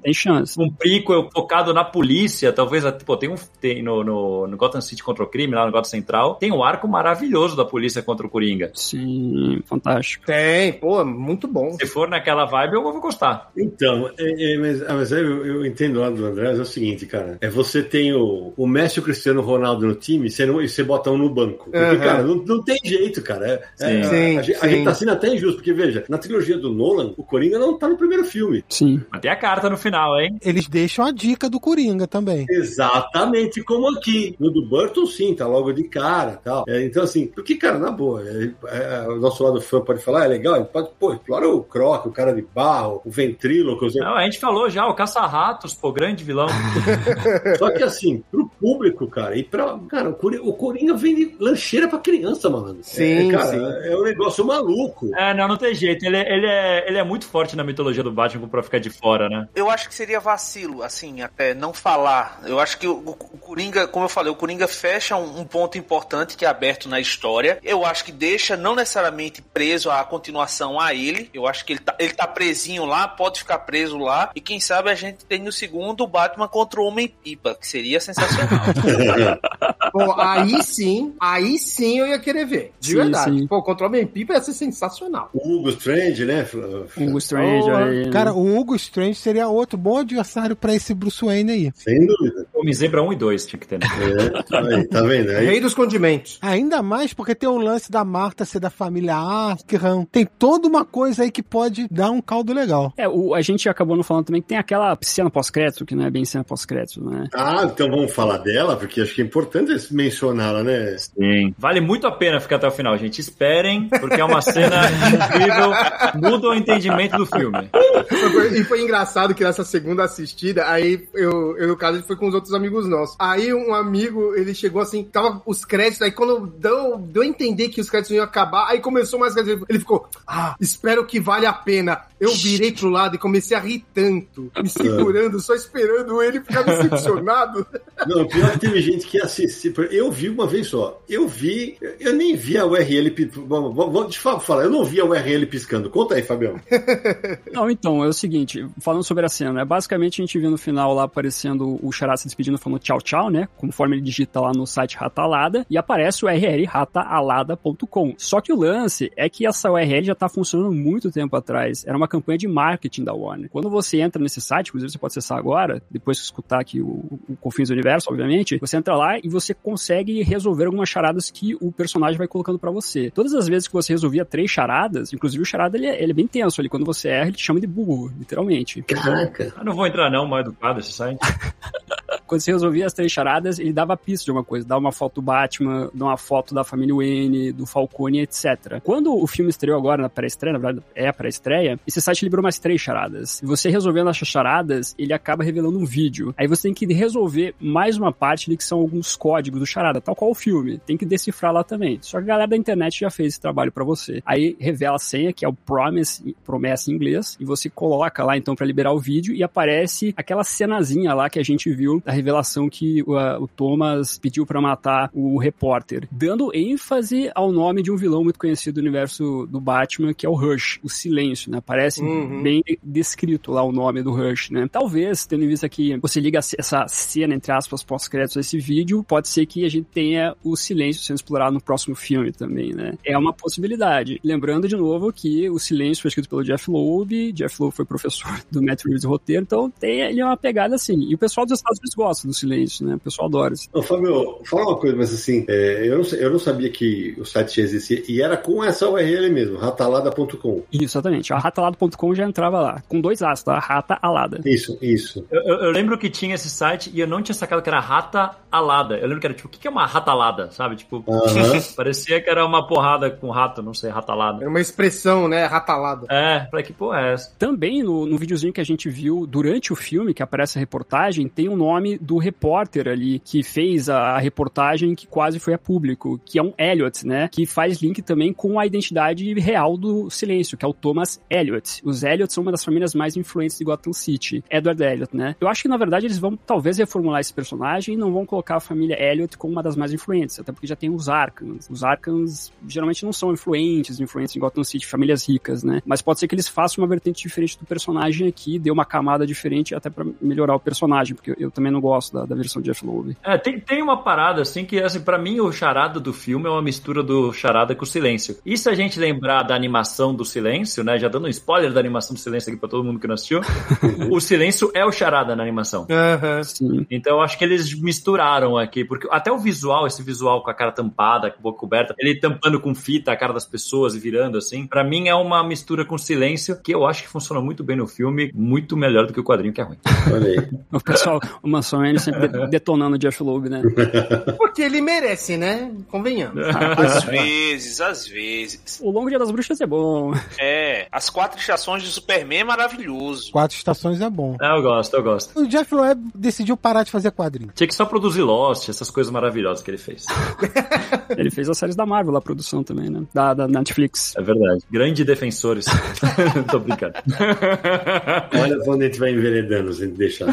Tem chance. um prequel focado na polícia, talvez, até- pô, tem um tem no, no, no Gotham City contra o crime, lá no Gotham Central, tem um arco maravilhoso da polícia contra o Coringa. Sim, fantástico. Tem, pô, muito bom. Se for naquela vibe, eu vou gostar. Então, é, é, mas, ah, mas eu, eu entendo lá do André, é o seguinte, cara. É você tem o, o Messi e o Cristiano Ronaldo no time você não, e você bota um no banco. Porque, Aham. cara, não, não tem jeito, cara. É, é, Sim. a, a Sim, gente- a sim. gente tá sendo até injusto, porque veja, na trilogia do Nolan, o Coringa não tá no primeiro filme. Sim. Tem a carta no final, hein? Eles deixam a dica do Coringa também. Exatamente como aqui. No do Burton, sim, tá logo de cara tal. É, então, assim, porque, cara, na boa, é, é, o nosso lado fã pode falar, é legal, ele pode, pô, explora o Croc, o cara de barro, o ventríloco, os- Não, a gente falou já, o Caça-Ratos, pô, grande vilão. (laughs) Só que assim, pro público, cara, e pra. Cara, o Coringa, o Coringa vende lancheira pra criança, mano. Sim, é, cara, sim. é um negócio maluco. É, não, não tem jeito. Ele, ele, é, ele é muito forte na mitologia do Batman pra ficar de fora, né? Eu acho que seria vacilo, assim, até não falar. Eu acho que o, o Coringa, como eu falei, o Coringa fecha um, um ponto importante que é aberto na história. Eu acho que deixa não necessariamente preso a continuação a ele. Eu acho que ele tá, ele tá presinho lá, pode ficar preso lá. E quem sabe a gente tem no segundo o Batman contra o Homem-Pipa, que seria sensacional. (laughs) Pô, aí sim, aí sim eu ia querer ver. De Sim, verdade. sim. Pô, contra o Homem-Pipa ia ser sensacional. O Hugo Strange, né? Hugo Strange Boa. aí. Cara, o Hugo Strange seria outro bom adversário pra esse Bruce Wayne aí. Sem dúvida. Homem Zebra 1 e 2 tinha que ter, né? É, aí, tá vendo? Aí, Rei dos condimentos. Ainda mais porque tem o lance da Marta ser da família Arkham. Tem toda uma coisa aí que pode dar um caldo legal. É, o, a gente acabou não falando também que tem aquela cena pós-crédito, que não é bem cena pós-crédito, né? Ah, então vamos falar dela, porque acho que é importante mencioná-la, né? Sim. Vale muito a pena ficar até o final, gente. Esperem, porque é uma cena (laughs) incrível. Muda o entendimento do filme. E foi engraçado que nessa segunda assistida, aí eu, eu no caso, foi com os outros amigos nossos. Aí um amigo, ele chegou assim, tava os créditos, aí quando deu, deu a entender que os créditos iam acabar, aí começou mais créditos, ele ficou, ah, espero que vale a pena. Eu virei pro lado e comecei a rir tanto, me segurando, só esperando ele ficar decepcionado. (laughs) Não, pior que teve gente que assistiu. Eu vi uma vez só. Eu vi. Eu nem vi a URL. vamos, vamos- deixa eu falar. Eu não vi a URL piscando. Conta aí, Fabião. Não, então, é o seguinte, falando sobre a cena, é basicamente a gente vê no final lá aparecendo o Chará se despedindo falando tchau tchau, né? Conforme ele digita lá no site Ratalada, e aparece o URL rataalada.com. Só que o lance é que essa URL já tá funcionando muito tempo atrás. Era uma campanha de marketing da Warner. Quando você entra nesse site, inclusive você pode acessar agora, depois que escutar aqui o, o Confins do Universo, obviamente, você entra lá e você consegue resolver algumas charadas que o personagem vai colocando pra você. Todas as vezes que você resolvia três charadas, inclusive o charada ele é, ele é bem tenso ali. Quando você erra, ele te chama de burro, literalmente. Caraca. Eu não vou entrar, não, mal educado esse site. (laughs) Quando você resolvia as três charadas, ele dava pista de uma coisa. Dava uma foto do Batman, dava uma foto da família Wayne, do Falcone, etc. Quando o filme estreou agora na pré-estreia, na verdade é a pré-estreia, esse site liberou mais três charadas. E você resolvendo essas charadas, ele acaba revelando um vídeo. Aí você tem que resolver mais uma parte ali que são alguns códigos do charada, tal qual o filme. Tem que decifrar lá também. Só que a galera da internet já fez esse trabalho pra você. Aí revela a senha, que é o promise, promessa em inglês, e você coloca lá então pra liberar o vídeo e aparece aquela cenazinha lá que a gente viu da revelação que o, a- o Thomas pediu pra matar o repórter, dando ênfase ao nome de um vilão muito conhecido do universo do Batman, que é o Rush, o Silêncio, né? Parece Uhum. bem descrito lá o nome do Rush, né? Talvez, tendo em vista que você liga essa cena, entre aspas, pós-créditos a esse vídeo, pode ser que a gente tenha o Silêncio sendo explorado no próximo filme também, né? É uma possibilidade. Lembrando de novo que o Silêncio foi escrito pelo Jeff Loeb, Jeff Loeb foi professor (laughs) do Matt Reeves roteiro, então tem ele é uma pegada assim. E o pessoal dos Estados Unidos gosta. Gosta do silêncio, né? O pessoal adora. isso. Ô, Fábio, fala uma coisa, mas assim, é, eu, não, sei- eu não sabia que o site já existia. E era com essa URL mesmo, ratalada.com. Isso, exatamente. A ratalado.com já entrava lá, com dois As, tá? Rata alada. Isso, isso. Eu, eu- eu lembro que tinha esse site e eu não tinha sacado que era rata alada. Eu lembro que era tipo, o que é uma rata alada, sabe? Tipo, Aham. (laughs) parecia que era uma porrada com rato, não sei, rata alada. Era uma expressão, né? Ratalada. É, falei, que porra é essa? Também no, no videozinho que a gente viu durante o filme, que aparece a reportagem, tem o nome do repórter ali que fez a, reportagem que quase foi a público, que é um Elliot, né? Que faz link também com a identidade real do silêncio, que é o Thomas Elliot. Os Elliot são uma das famílias mais influentes de Gotham City. Edward Elliot, né? Eu acho que na verdade eles vão talvez reformular esse personagem e não vão colocar a família Elliot como uma das mais influentes, até porque já tem os Arkans. Os Arkans geralmente não são influentes, influentes em Gotham City, famílias ricas, né? Mas pode ser que eles façam uma vertente diferente do personagem aqui, dê uma camada diferente até pra melhorar o personagem, porque eu também não gosto da, da versão de Jeff Loeb. É, tem, tem uma parada assim que, assim, pra mim o charada do filme é uma mistura do charada com o silêncio. E se a gente lembrar da animação do silêncio, né? Já dando um spoiler da animação do silêncio aqui pra todo mundo que não assistiu, (laughs) o silêncio é o charada na animação. Aham. Sim. Então eu acho que eles misturaram aqui, porque até o visual, esse visual com a cara tampada, com a boca coberta, ele tampando com fita a cara das pessoas e virando assim, pra mim é uma mistura com silêncio que eu acho que funciona muito bem no filme, muito melhor do que o quadrinho que é ruim. Olha aí. (laughs) Pessoal, o Mansão N sempre de- detonando o Jeff Loeb, né? (laughs) Porque ele merece, né? Convenhamos. Às vezes, às vezes. O Longo Dia das Bruxas é bom. É, as quatro estações de Superman é maravilhoso. Quatro estações é bom. É, eu gosto, eu gosto. O Jeff Loeb decidiu parar de fazer quadrinho. Tinha que só produzir Lost, essas coisas maravilhosas que ele fez. (laughs) Ele fez as séries da Marvel, a produção também, né? Da, da Netflix. É verdade. Grande defensores. (laughs) Tô brincando. Olha quando a gente vai enveredando, se a gente deixar.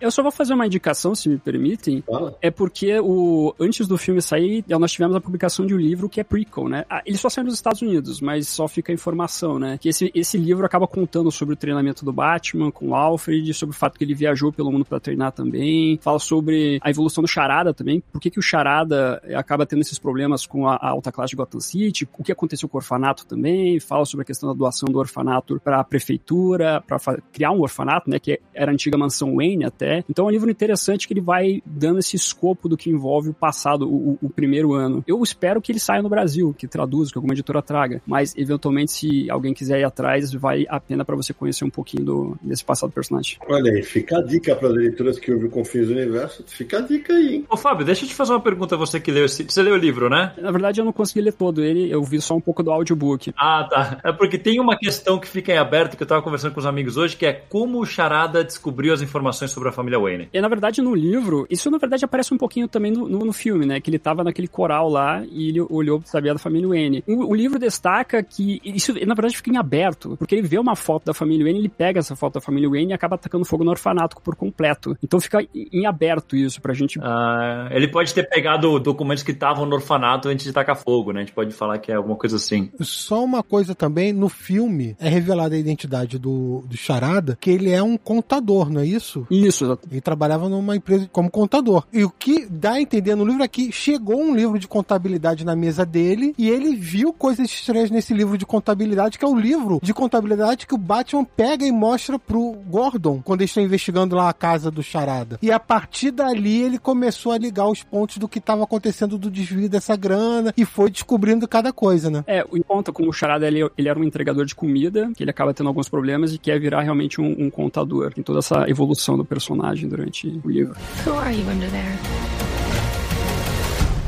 Eu só vou fazer uma indicação, se me permitem. Fala. É porque o antes do filme sair, nós tivemos a publicação de um livro que é prequel, né? Ah, Ele só saiu nos Estados Unidos, mas só fica a informação, né? Que esse, esse livro acaba contando sobre o treinamento do Batman com o Alfred, sobre o fato que ele viajou pelo mundo pra treinar também, fala sobre a evolução do Charada também, por que, que o Charada eh, acaba tendo esses problemas com a, a alta classe de Gotham City, o que aconteceu com o orfanato também, fala sobre a questão da doação do orfanato para a prefeitura, para criar um orfanato, né? Que era a antiga mansão Wayne até. Então é um livro interessante que ele vai dando esse escopo do que envolve o passado, o, o- primeiro ano. Eu espero que ele saia no Brasil, que traduza, que alguma editora traga. Mas, eventualmente, se alguém quiser ir atrás, vale a pena para você conhecer um pouquinho do, desse passado do personagem. Olha aí, fica a dica para as leituras que ouvem o Confins do Universo. Fica a dica aí, hein? Ô, Fábio, deixa eu te fazer uma pergunta, você que leu esse... Você leu o livro, né? Na verdade, eu não consegui ler todo ele, eu vi só um pouco do audiobook. Ah, tá. É porque tem uma questão que fica em aberto que eu tava conversando com os amigos hoje, que é como o Charada descobriu as informações sobre a família Wayne. E na verdade no livro, isso na verdade aparece um pouquinho também no, no, no filme, né? Que ele tava naquele coral lá e ele olhou pra saber da família Wayne. O, o livro destaca que isso na verdade fica em aberto, porque ele vê uma foto da família Wayne, ele pega essa foto da família Wayne e acaba atacando fogo no orfanato por completo. Então fica em aberto isso pra gente. Ah, ele pode ter pegado documentos que estavam no orfanato antes de tacar fogo, né? A gente pode falar que é alguma coisa assim. Só uma coisa também, no filme é revelada a identidade do, do Charada, que ele é um contador, não é isso? Isso, exato. Ele trabalhava numa empresa como contador. E o que dá a entender no livro é que chegou um livro de contabilidade na mesa dele e ele viu coisas estranhas nesse livro de contabilidade, que é o livro de contabilidade que o Batman pega e mostra pro Gordon quando eles estão investigando lá a casa do Charada. E a partir dali ele começou a ligar os pontos do que estava acontecendo do desvio dessa grana e foi descobrindo cada coisa, né? É, o conta como o Charada ele, ele era um entregador de comida, que ele acaba tendo alguns problemas e quer virar realmente um, um contador. Tem toda essa evolução do personagem durante o livro. Who are you under there?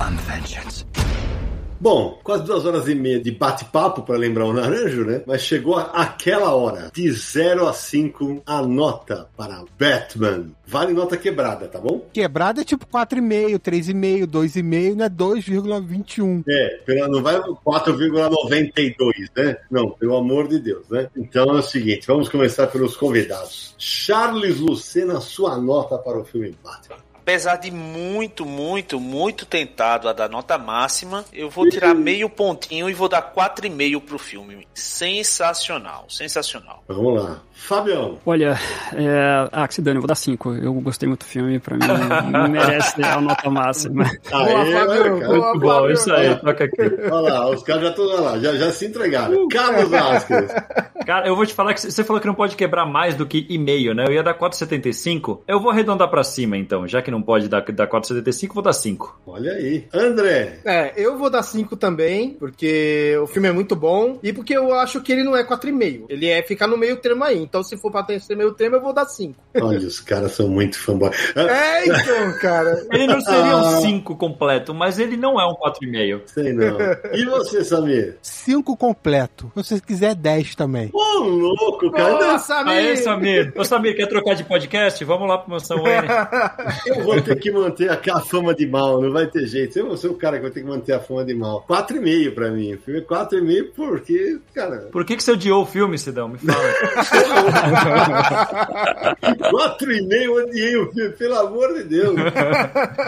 I'm vengeance. Bom, quase duas horas e meia de bate-papo para lembrar o Naranjo, né? Mas chegou aquela hora. De 0 a 5, a nota para Batman. Vale nota quebrada, tá bom? Quebrada é tipo 4,5, 3,5, 2,5, não é 2,21. É, não vai 4,92, né? Não, pelo amor de Deus, né? Então é o seguinte, vamos começar pelos convidados. Charles Lucena, sua nota para o filme Batman. Apesar de muito, muito, muito tentado a dar nota máxima, eu vou tirar meio pontinho e vou dar 4,5 pro filme. Sensacional, sensacional. Vamos lá. Fabião. Olha, é... ah, que se dane, eu vou dar 5. Eu gostei muito do filme, pra mim merece (laughs) a nota máxima. Aê, Fábio, cara. boa, Muito bom, isso aí, toca aqui. Olha lá, os caras já estão lá, já, já se entregaram. Carlos Vasquez. Cara, eu vou te falar que você falou que não pode quebrar mais do que e-mail, né? Eu ia dar 4,75. Eu vou arredondar pra cima, então. Já que não pode dar, dar 4,75, vou dar 5. Olha aí. André. É, eu vou dar 5 também, porque o filme é muito bom e porque eu acho que ele não é 4,5. Ele é ficar no meio termo aí. Então, se for pra ter esse meio termo, eu vou dar 5. Olha, os caras são muito fanboy. Ah, É, então, cara. Ele não seria Ah. um 5 completo, mas ele não é um 4,5. sei não. E você, Samir? 5 completo. Se você quiser 10 também. Ô, louco, cara. Nossa, Aê, amigo! Samir. Ô, Samir, quer trocar de podcast? Vamos lá pro Mansão N. Eu vou ter que manter a, a fama de mal, não vai ter jeito. Eu vou ser o cara que vai ter que manter a fama de mal. 4,5 pra mim. O filme é 4,5 porque, cara, Por que, que você odiou o filme, Sidão? Me fala. (laughs) 4,5 eu odiei o filme, pelo amor de Deus.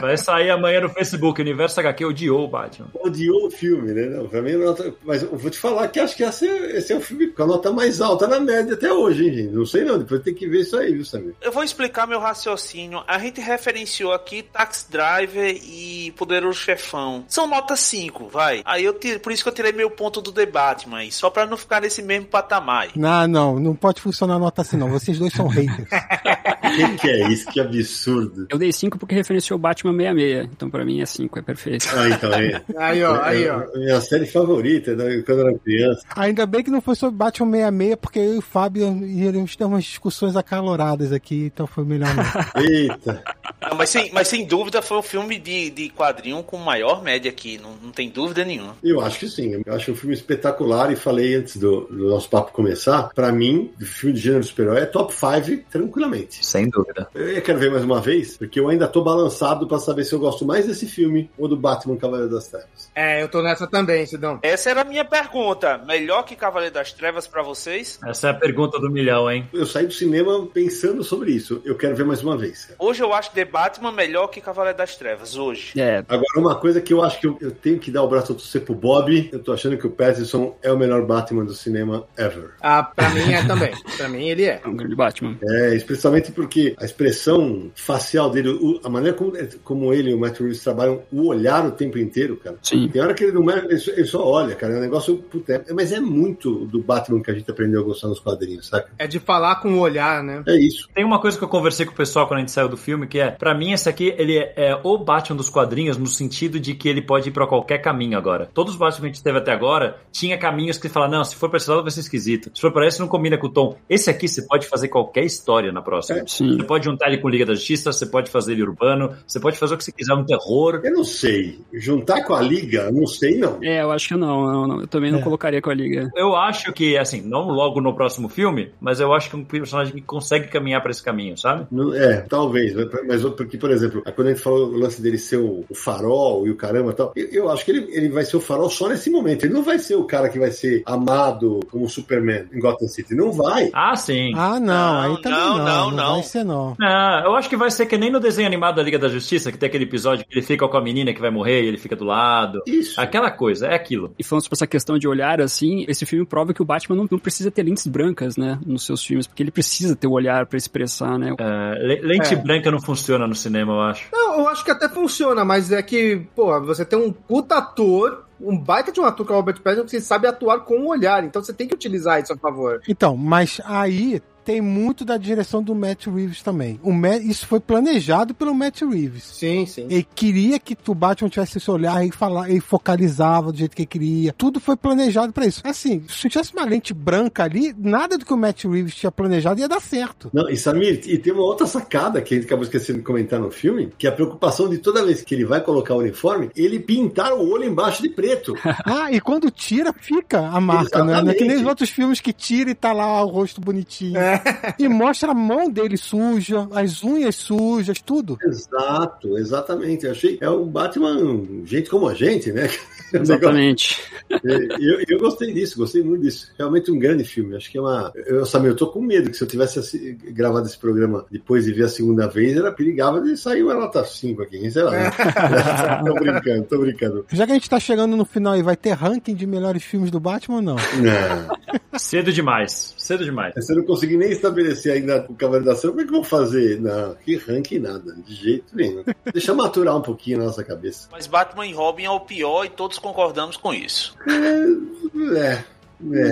Vai sair amanhã no Facebook. Universo HQ odiou o Batman. Odiou o filme, né? Não, pra mim, nota... mas eu vou te falar que acho que esse é, esse é o filme com a nota mais alta na média até hoje, hein, gente? Não sei não, depois tem que ver isso aí, viu, Samir? Eu vou explicar meu raciocínio. A gente referenciou aqui Taxi Driver e Poderoso Chefão. São nota 5, vai. Aí eu tiro, por isso que eu tirei meu ponto do debate, mas só pra não ficar nesse mesmo patamar. Não, não, não pode funcionar nota assim, não. Vocês dois são haters. O (laughs) que, que é isso? Que absurdo. Eu dei 5 porque referenciou Batman 66. Então, pra mim, é 5, é perfeito. Ah, então, é. Aí, ó, aí, ó. É Minha série favorita, né, quando eu era criança. Ainda bem que não foi sobre Batman 66, porque eu e o Fábio iríamos ter umas discussões acaloradas aqui, então foi melhor não. Eita. Não, mas, sem, mas sem dúvida foi o filme de, de quadrinho com maior média aqui, não, não tem dúvida nenhuma. Eu acho que sim. Eu acho um filme espetacular e falei antes do, do nosso papo começar. Pra mim, o filme de gênero super-herói é top 5 tranquilamente. Sem dúvida. Eu quero ver mais uma vez, porque eu ainda tô balançado pra saber se eu gosto mais desse filme ou do Batman Cavaleiro das Trevas. É, eu tô nessa também, Sidão. Essa era a minha pergunta. Melhor que Cavaleiro das Trevas pra vocês? Essa é a pergunta do milhão, hein? Eu saí do cinema pensando sobre isso. Eu quero ver mais uma vez. Hoje eu acho The Batman melhor que Cavaleiro das Trevas, hoje. É, Agora, uma coisa que eu acho que eu, eu tenho que dar o braço a torcer pro Bob, eu tô achando que o Pattinson é o melhor Batman do cinema ever. Ah, pra mim é também. Pra mim ele é. é um grande Batman. É, especialmente porque a expressão facial dele, o- a maneira como, como ele e o Matt Reeves trabalham o olhar o tempo inteiro, cara. Sim. Tem hora que ele não ele só, ele só olha, cara. É um negócio. Puta, é- mas é muito do Batman que a gente aprendeu a gostar nos quadrinhos, saca? É de falar com o olhar, né? É isso. Tem uma coisa que eu conversei com o pessoal quando a gente saiu do filme, que é, pra mim, esse aqui, ele é, é o Batman dos quadrinhos no sentido de que ele pode ir pra qualquer caminho agora. Todos os Batman que a gente teve até agora, tinha caminhos que fala, não, se for pra esse lado vai ser esquisito. Se for pra esse, não combina com o tom. Esse aqui, você pode fazer qualquer história na próxima. Sim. Você pode juntar ele com Liga da Justiça, você pode fazer ele urbano, você pode fazer o que você quiser, um terror. Eu não sei. Juntar com a Liga, não sei, não. É, eu acho que não, não, não. Eu também não É. colocaria com a Liga. Eu acho que, assim, não logo no próximo filme, mas eu acho que é um personagem que consegue caminhar pra esse caminho, sabe? É, talvez, mas- porque, por exemplo, quando a gente falou o lance dele ser o, o farol e o caramba e tal, eu, eu acho que ele, ele vai ser o farol só nesse momento. Ele não vai ser o cara que vai ser amado como Superman em Gotham City. Não vai. Ah, sim. Ah, não, Não, aí também não, não. não, Não, não. vai ser não. Não, eu acho que vai ser que nem no desenho animado da Liga da Justiça, que tem aquele episódio que ele fica com a menina que vai morrer e ele fica do lado. Isso. Aquela coisa, é aquilo. E falando sobre essa questão de olhar, assim, esse filme prova que o Batman não, não precisa ter lentes brancas, né, nos seus filmes, porque ele precisa ter o olhar pra expressar, né. É, le- lente É. branca não funciona no cinema, eu acho. Não, eu acho que até funciona, mas é que, pô, você tem um puta ator, um baita de um ator que é o Robert Pattinson, que sabe atuar com o olhar, então você tem que utilizar isso a favor. Então, mas aí tem muito da direção do Matt Reeves também. O Matt- isso foi planejado pelo Matt Reeves. Sim, sim. Ele queria que o Batman tivesse esse olhar e falar, e focalizava do jeito que ele queria. Tudo foi planejado pra isso. Assim, se tivesse uma lente branca ali, nada do que o Matt Reeves tinha planejado ia dar certo. Não, e Samir, e tem uma outra sacada que a gente acabou esquecendo de comentar no filme, que é a preocupação de toda vez que ele vai colocar o uniforme, ele pintar o olho embaixo de preto. (laughs) Ah, e quando tira, fica a marca, né? Não é que nem os Exatamente. outros filmes que tira e tá lá o rosto bonitinho. É. e mostra a mão dele suja, as unhas sujas, tudo. Exato, exatamente. Eu achei. É um Batman, gente como a gente, né? (laughs) Exatamente. eu, eu gostei disso, gostei muito disso. Realmente um grande filme. Acho que é uma. Eu, sabe, eu tô com medo que se eu tivesse gravado esse programa depois de ver a segunda vez, era perigava de sair uma nota 5 aqui, sei lá. Né? (laughs) tô brincando, tô brincando. Já que a gente tá chegando no final e vai ter ranking de melhores filmes do Batman ou não? Não. Cedo demais. Cedo demais. Se eu não conseguir nem estabelecer ainda o Cavaleiro da Selva, como é que eu vou fazer? Não, que ranking nada, de jeito nenhum. Deixa maturar um pouquinho na nossa cabeça. Mas Batman e Robin é o pior e todos concordamos com isso. É, é.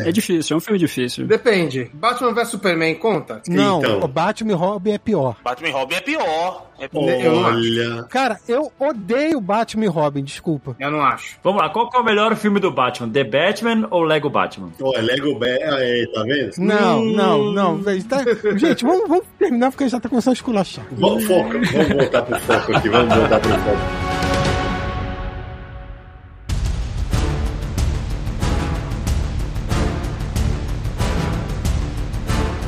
É difícil, é um filme difícil. Depende. Batman vs Superman conta? Não, Então. o Batman e Robin é pior. Batman e Robin é pior. É pior. Olha. Cara, eu odeio Batman e Robin, desculpa. Eu não acho. Vamos lá, qual que é o melhor filme do Batman? The Batman ou Lego Batman? Olha, Lego Bé, aí, tá vendo? Não, não, não. tá- Gente, vamos, vamos terminar porque já tá começando a esculachar. Vamos, foca, vamos voltar pro foco aqui, vamos voltar pro foco.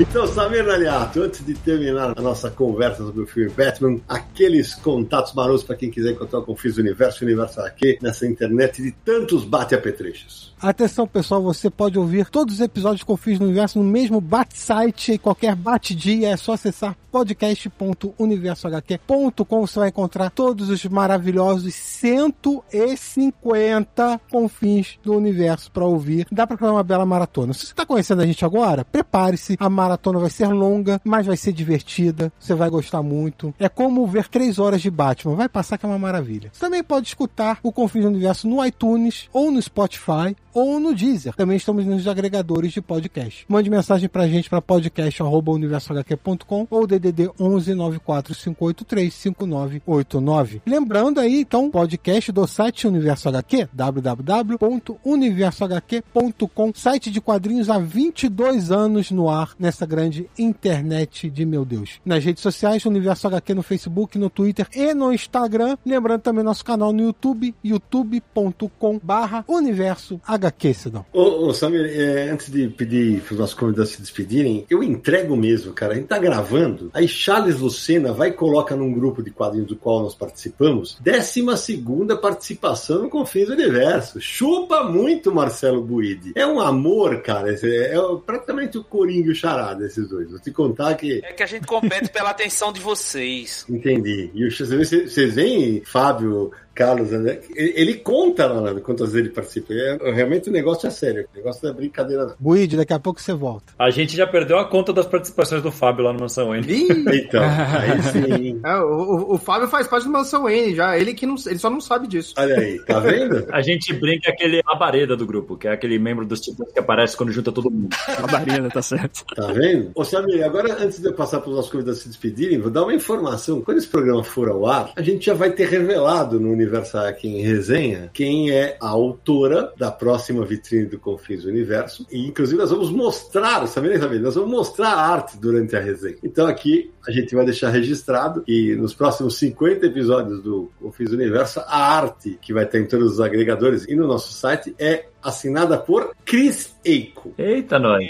Então, Samir Naliato, antes de terminar a nossa conversa sobre o filme Batman, aqueles contatos marotos para quem quiser encontrar o Confis Universo, Universo aqui, nessa internet de tantos bate-apetrechos. Atenção, pessoal, você pode ouvir todos os episódios fiz no universo no mesmo bate-site, qualquer bate-dia, é só acessar podcast.universohq.com. Você vai encontrar todos os maravilhosos 150 confins do universo para ouvir. Dá para fazer uma bela maratona. Se você está conhecendo a gente agora, prepare-se. A maratona vai ser longa, mas vai ser divertida. Você vai gostar muito. É como ver três horas de Batman. Vai passar que é uma maravilha. Você também pode escutar o Confins do Universo no iTunes ou no Spotify ou no Deezer. Também estamos nos agregadores de podcast. Mande mensagem pra gente para podcast@universohq.com ou DDD 11 9458 5989. Lembrando aí, então, podcast do site Universo HQ, www.universohq.com, site de quadrinhos há 22 anos no ar nessa grande internet de meu Deus. Nas redes sociais, Universo HQ no Facebook, no Twitter e no Instagram. Lembrando também nosso canal no YouTube, youtube.com barra Universo HQ, Sidão. Ô, ô Samir, é, antes de pedir para os nossos convidados se despedirem, eu entrego mesmo, cara. A gente tá gravando, aí Charles Lucena vai e coloca num grupo de quadrinhos do qual nós participamos, 12 segunda participação no Confins do Universo. Chupa muito Marcelo Buide. É um amor, cara. É, é praticamente o Coringa e o Charada, esses dois. Vou te contar que. É que a gente compete pela atenção de vocês. Entendi. E vocês veem, Fábio, Carlos, André, ele, ele conta lá quantas vezes ele participa. É, realmente o negócio é sério. O negócio não é brincadeira, não. Buide, daqui a pouco você volta. A gente já perdeu a conta das participações do Fábio lá no Mansão N. (laughs) Então, aí sim. É, o, o- Fábio faz parte do Mansão N já. Ele que não, ele só não sabe disso. Olha aí, tá vendo? (laughs) A gente brinca aquele labareda do grupo, que é aquele membro dos tipos que aparece quando junta todo mundo. (laughs) A barreira, tá certo. Tá vendo? Ô, Samir, agora antes de eu passar para os nossos convidados se despedirem, vou dar uma informação. Quando esse programa for ao ar, a gente já vai ter revelado no Universo aqui em resenha quem é a autora da próxima vitrine do Confins do Universo. E inclusive nós vamos mostrar, Samir, Samir, nós vamos mostrar a arte durante a resenha. Então aqui a gente vai deixar registrado que nos próximos 50 episódios do Confins do Universo, a arte que vai ter em todos os agregadores e no nosso site é assinada por Chris Eiko. Eita, nós.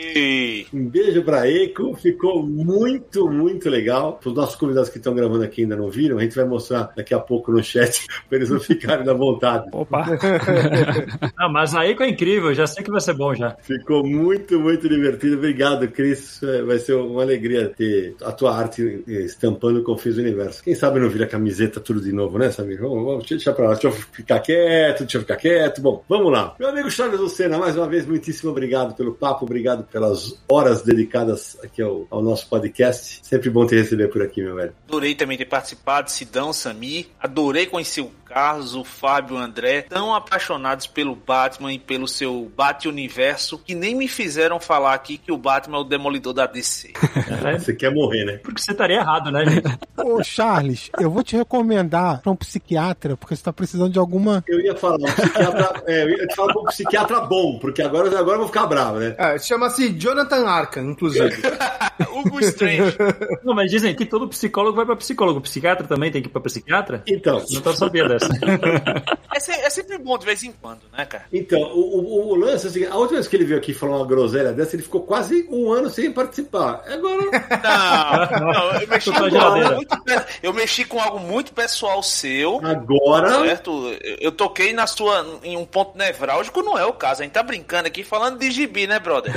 Um beijo pra Eiko, ficou muito, muito legal. Para os nossos convidados que estão gravando aqui ainda não viram, a gente vai mostrar daqui a pouco no chat (laughs) para eles não ficarem na vontade. Opa! (laughs) Ah, mas aí que é incrível, já sei que vai ser bom já. Ficou muito, muito divertido. Obrigado, Cris. É, Vai ser uma alegria ter a tua arte estampando o Confis Universo. Quem sabe não vira camiseta tudo de novo, né, Samir? Vamos, vamos deixa pra lá. Deixa eu ficar quieto, deixa eu ficar quieto. Bom, vamos lá. Meu amigo Charles Lucena, mais uma vez, muitíssimo obrigado pelo papo, obrigado pelas horas dedicadas aqui ao, ao nosso podcast. Sempre bom te receber por aqui, meu velho. adorei também ter participado, Sidão, Samir. Adorei conhecer o Carlos, o Fábio, o André, tão apaixonados pelo Batman e pelo seu Bat-Universo, que nem me fizeram falar aqui que o Batman é o demolidor da DC. Você quer morrer, né? Porque você estaria errado, né, gente? (laughs) Ô, Charles, eu vou te recomendar pra um psiquiatra, porque você tá precisando de alguma. Eu ia falar, um psiquiatra, é, eu ia te falar pra um psiquiatra bom, porque agora, agora eu vou ficar bravo, né? É, Chama-se Jonathan Arkham, inclusive. o (laughs) Hugo Strange. Não, mas dizem que todo psicólogo vai pra psicólogo. Psiquiatra também tem que ir pra psiquiatra? Então, Não tô sabendo dessa. (laughs) É, se- é sempre bom de vez em quando, né, cara? então o, o, o lance é o seguinte, a última vez que ele veio aqui falar uma groselha dessa, ele ficou quase um ano sem participar. Agora, Não, não, eu mexi, com algo muito, eu mexi com algo muito pessoal seu. agora... Certo? Eu- Eu toquei na sua em um ponto nevrálgico, não é o caso. A gente tá brincando aqui falando de gibi, né, brother?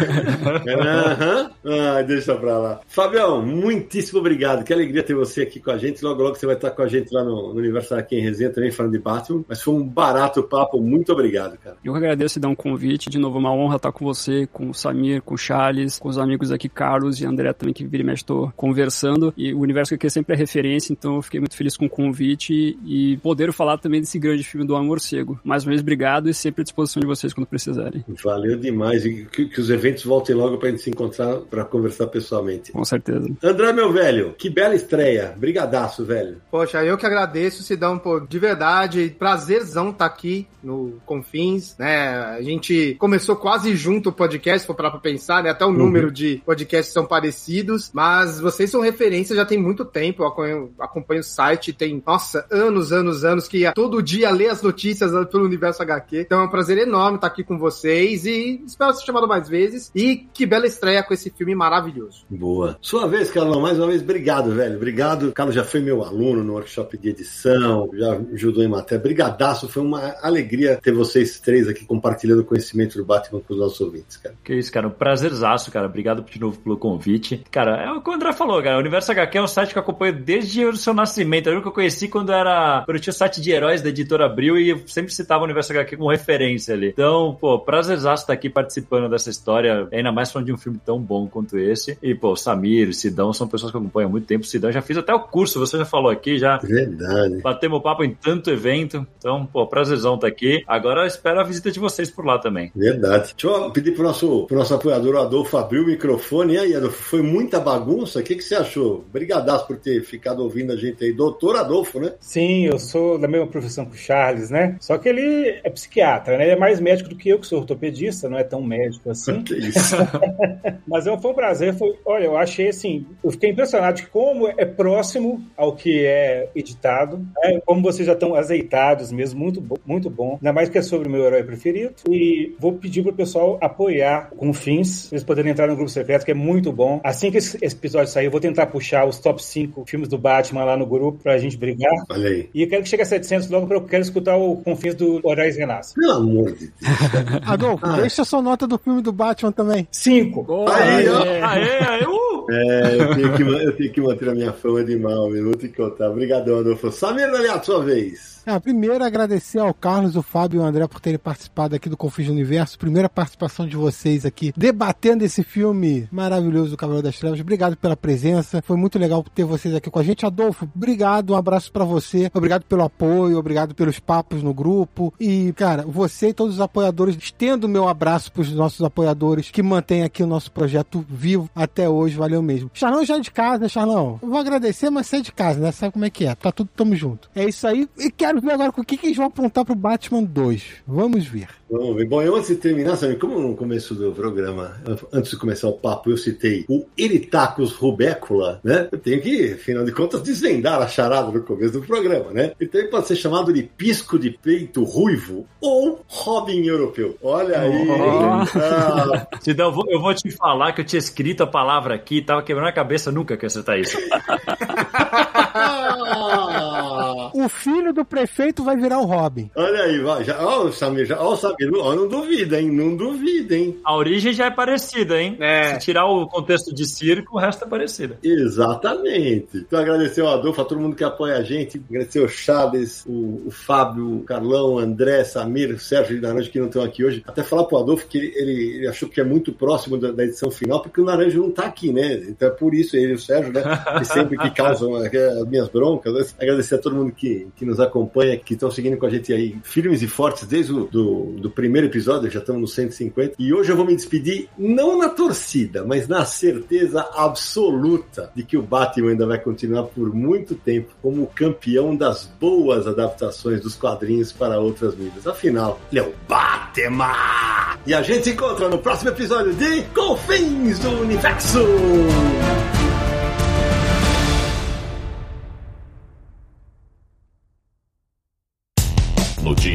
Aham. Ah, deixa pra lá. Fabião, muitíssimo obrigado. Que alegria ter você aqui com a gente. Logo, logo você vai estar com a gente lá no, no Universo aqui em Resenha também falando de Batman. Mas foi um barato papo. Muito obrigado, cara. Eu que agradeço e dar um convite. De novo, é uma honra estar com você, com o Samir, com o Charles, com os amigos aqui, Carlos e André também, que vira e mexe tô conversando. E o Universo aqui sempre é referência, então eu fiquei muito feliz com o convite e poder falar também desse grande filme do Amor Cego. Mais uma vez, obrigado e sempre à disposição de vocês quando precisarem. Valeu demais. E que, que os eventos voltem logo pra gente se encontrar pra conversar pessoalmente. Com certeza. André, meu velho, que bela estreia. Brigadaço, velho. Poxa, eu que agradeço, Sidão, pô, de verdade, prazerzão estar aqui no Confins, né? A gente começou quase junto o podcast, se for parar pra pensar, né? Até o número de podcasts são parecidos, mas vocês são referência já tem muito tempo, eu acompanho, acompanho o site, tem, nossa, anos, anos, anos, que ia todo dia ler as notícias pelo Universo HQ, então é um prazer enorme estar aqui com vocês e espero ser chamado mais vezes, e que bela estreia com esse filme maravilhoso. Boa. Sua vez, Carlão, mais uma vez, obrigado, velho. Obrigado. O Carlos já foi meu aluno no workshop de edição, já ajudou em matéria. Brigadaço, foi uma alegria ter vocês três aqui compartilhando conhecimento do Batman com os nossos ouvintes, cara. Que isso, cara. Um prazerzaço, cara. Obrigado de novo pelo convite. Cara, é o que o André falou, cara. O Universo HQ é um site que eu acompanho desde o seu nascimento. Eu lembro que eu conheci quando era. Quando eu tinha o site de heróis da editora Abril e eu sempre citava o Universo HQ como referência ali. Então, pô, prazerzaço estar aqui participando dessa história. Ainda mais falando de um filme tão bom quanto esse. E, pô, Samir, Sidão são pessoas que eu acompanho há muito tempo. Sidão já fiz até o curso, você já falou aqui, já Verdade. batemos papo em tanto evento. Então, pô, prazerzão estar aqui. Agora eu espero a visita de vocês por lá também. Verdade. Deixa eu pedir pro nosso, pro nosso apoiador Adolfo abrir o microfone. E aí, Adolfo, foi muita bagunça? O que, que você achou? Brigadaço por ter ficado ouvindo a gente aí. Doutor Adolfo, né? Sim, eu sou da mesma profissão que o Charles, né? Só que ele é psiquiatra, né? Ele é mais médico do que eu, que sou ortopedista, não é tão médico assim. Que (laughs) isso. (laughs) Mas é- foi um prazer. Foi, olha, eu achei assim, eu fiquei impressionado de como é próximo ao que é editado, né? como vocês já estão azeitados mesmo, muito bom, muito bom. Ainda mais que é sobre o meu herói preferido. E vou pedir pro pessoal apoiar com fins, pra eles poderem entrar no grupo secreto, que é muito bom. Assim que esse episódio sair, eu vou tentar puxar os top 5 filmes do Batman lá no grupo pra gente brigar. Olha aí. E eu quero que chegue a 700 logo, porque eu quero escutar o Confins do Horários Renasce. Pelo amor de Deus. Adolfo, Ah. deixa a sua nota do filme do Batman também. 5. Aí, ó. É. Aê, aê, uh! É, eu tenho, que, eu tenho que manter a minha fama de mal, meu. Vou que contar. Obrigadão, Adolfo. Samir Daliato, sua vez. Ah, primeiro, agradecer ao Carlos, o Fábio e o André por terem participado aqui do Confins do Universo. Primeira participação de vocês aqui, debatendo esse filme maravilhoso do Cavaleiro das Trevas. Obrigado pela presença. Foi muito legal ter vocês aqui com a gente. Adolfo, obrigado. Um abraço pra você. Obrigado pelo apoio, obrigado pelos papos no grupo. E, cara, você e todos os apoiadores, estendo o meu abraço pros nossos apoiadores que mantêm aqui o nosso projeto vivo até hoje. Valeu mesmo. Charlão já é de casa, né, Charlão? Vou agradecer, mas você é de casa, né? Sabe como é que é? Tá tudo, tamo junto. É isso aí. E quero ver agora com o que, que eles vão apontar pro Batman 2. Vamos ver. Vamos ver. Bom, eu antes de terminar, sabe, como no começo do programa, antes de começar o papo, eu citei o Eritacus rubécula, né? Eu tenho que, afinal de contas, desvendar a charada no começo do programa, né? Então ele pode ser chamado de pisco de peito ruivo ou Robin europeu. Olha aí. Oh. Ah, Sidão, eu vou, eu vou te falar que eu tinha escrito a palavra aqui e tava quebrando a cabeça nunca que acertar isso. (laughs) O filho do prefeito vai virar o Robin. olha aí, vai. Já, ó, o Samir, já, ó, o Samir, ó, não duvida, hein? Não duvida, hein? A origem já é parecida, hein? É. Se tirar o contexto de circo, o resto é parecido. Exatamente. Então agradecer ao Adolfo, a todo mundo que apoia a gente, agradecer o Chaves, o, o Fábio, o Carlão, o André, Samir, o Sérgio e Naranjo que não estão aqui hoje. Até falar pro Adolfo que ele, ele- ele achou que é muito próximo da, da edição final, porque o Naranjo não tá aqui, né? Então é por isso ele e o Sérgio, né? Que sempre que causam eh, as minhas broncas. né? Agradecer a todo mundo que, que nos acompanha, que estão seguindo com a gente aí, firmes e fortes desde o do, do primeiro episódio, já estamos no 150. E hoje eu vou me despedir, não na torcida, mas na certeza absoluta de que o Batman ainda vai continuar por muito tempo como campeão das boas adaptações dos quadrinhos para outras mídias. Afinal, ele é o Batman! E a gente se encontra no próximo episódio de Confins do Universo!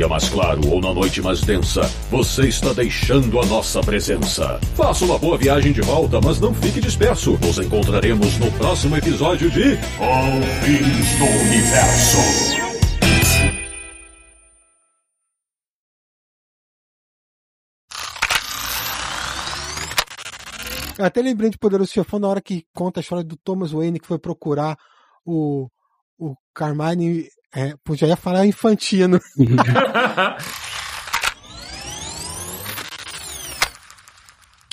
Dia mais claro ou na noite mais densa, você está deixando a nossa presença. Faça uma boa viagem de volta, mas não fique disperso. Nos encontraremos no próximo episódio de Confins do Universo. Até lembrei de Poderoso Chefão na hora que conta a história do Thomas Wayne que foi procurar o, o Carmine. É, pô, já ia falar infantino. (laughs)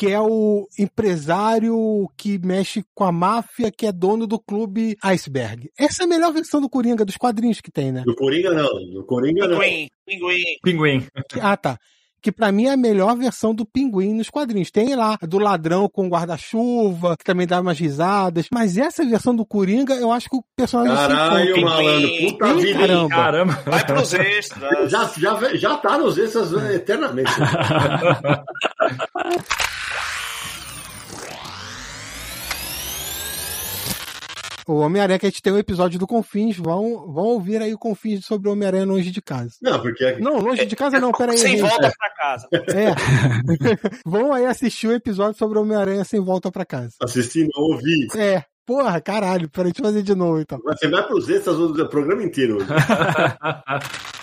que é o empresário que mexe com a máfia, que é dono do clube Iceberg. Essa é a melhor versão do Coringa, dos quadrinhos que tem, né? Do Coringa não, do Coringa não. Pinguim, pinguim. Pinguim. Ah, tá. Que pra mim é a melhor versão do pinguim nos quadrinhos. Tem lá do ladrão com guarda-chuva, que também dá umas risadas. Mas essa versão do Coringa, eu acho que o personagem se Caralho, malandro, puta Ih, vida, caramba. Caramba. Vai pros extras. Já, já, já tá nos extras eternamente. (laughs) O Homem-Aranha, que a gente tem um episódio do Confins, vão, vão ouvir aí o Confins sobre o Homem-Aranha longe de casa. Não, porque Não, longe de casa não, peraí. Sem gente. volta pra casa. É. (laughs) vão aí assistir o episódio sobre o Homem-Aranha sem volta pra casa. assistindo, ouvir. É. Porra, caralho, peraí, deixa eu fazer de novo então. Você vai pros extras do programa inteiro. (laughs)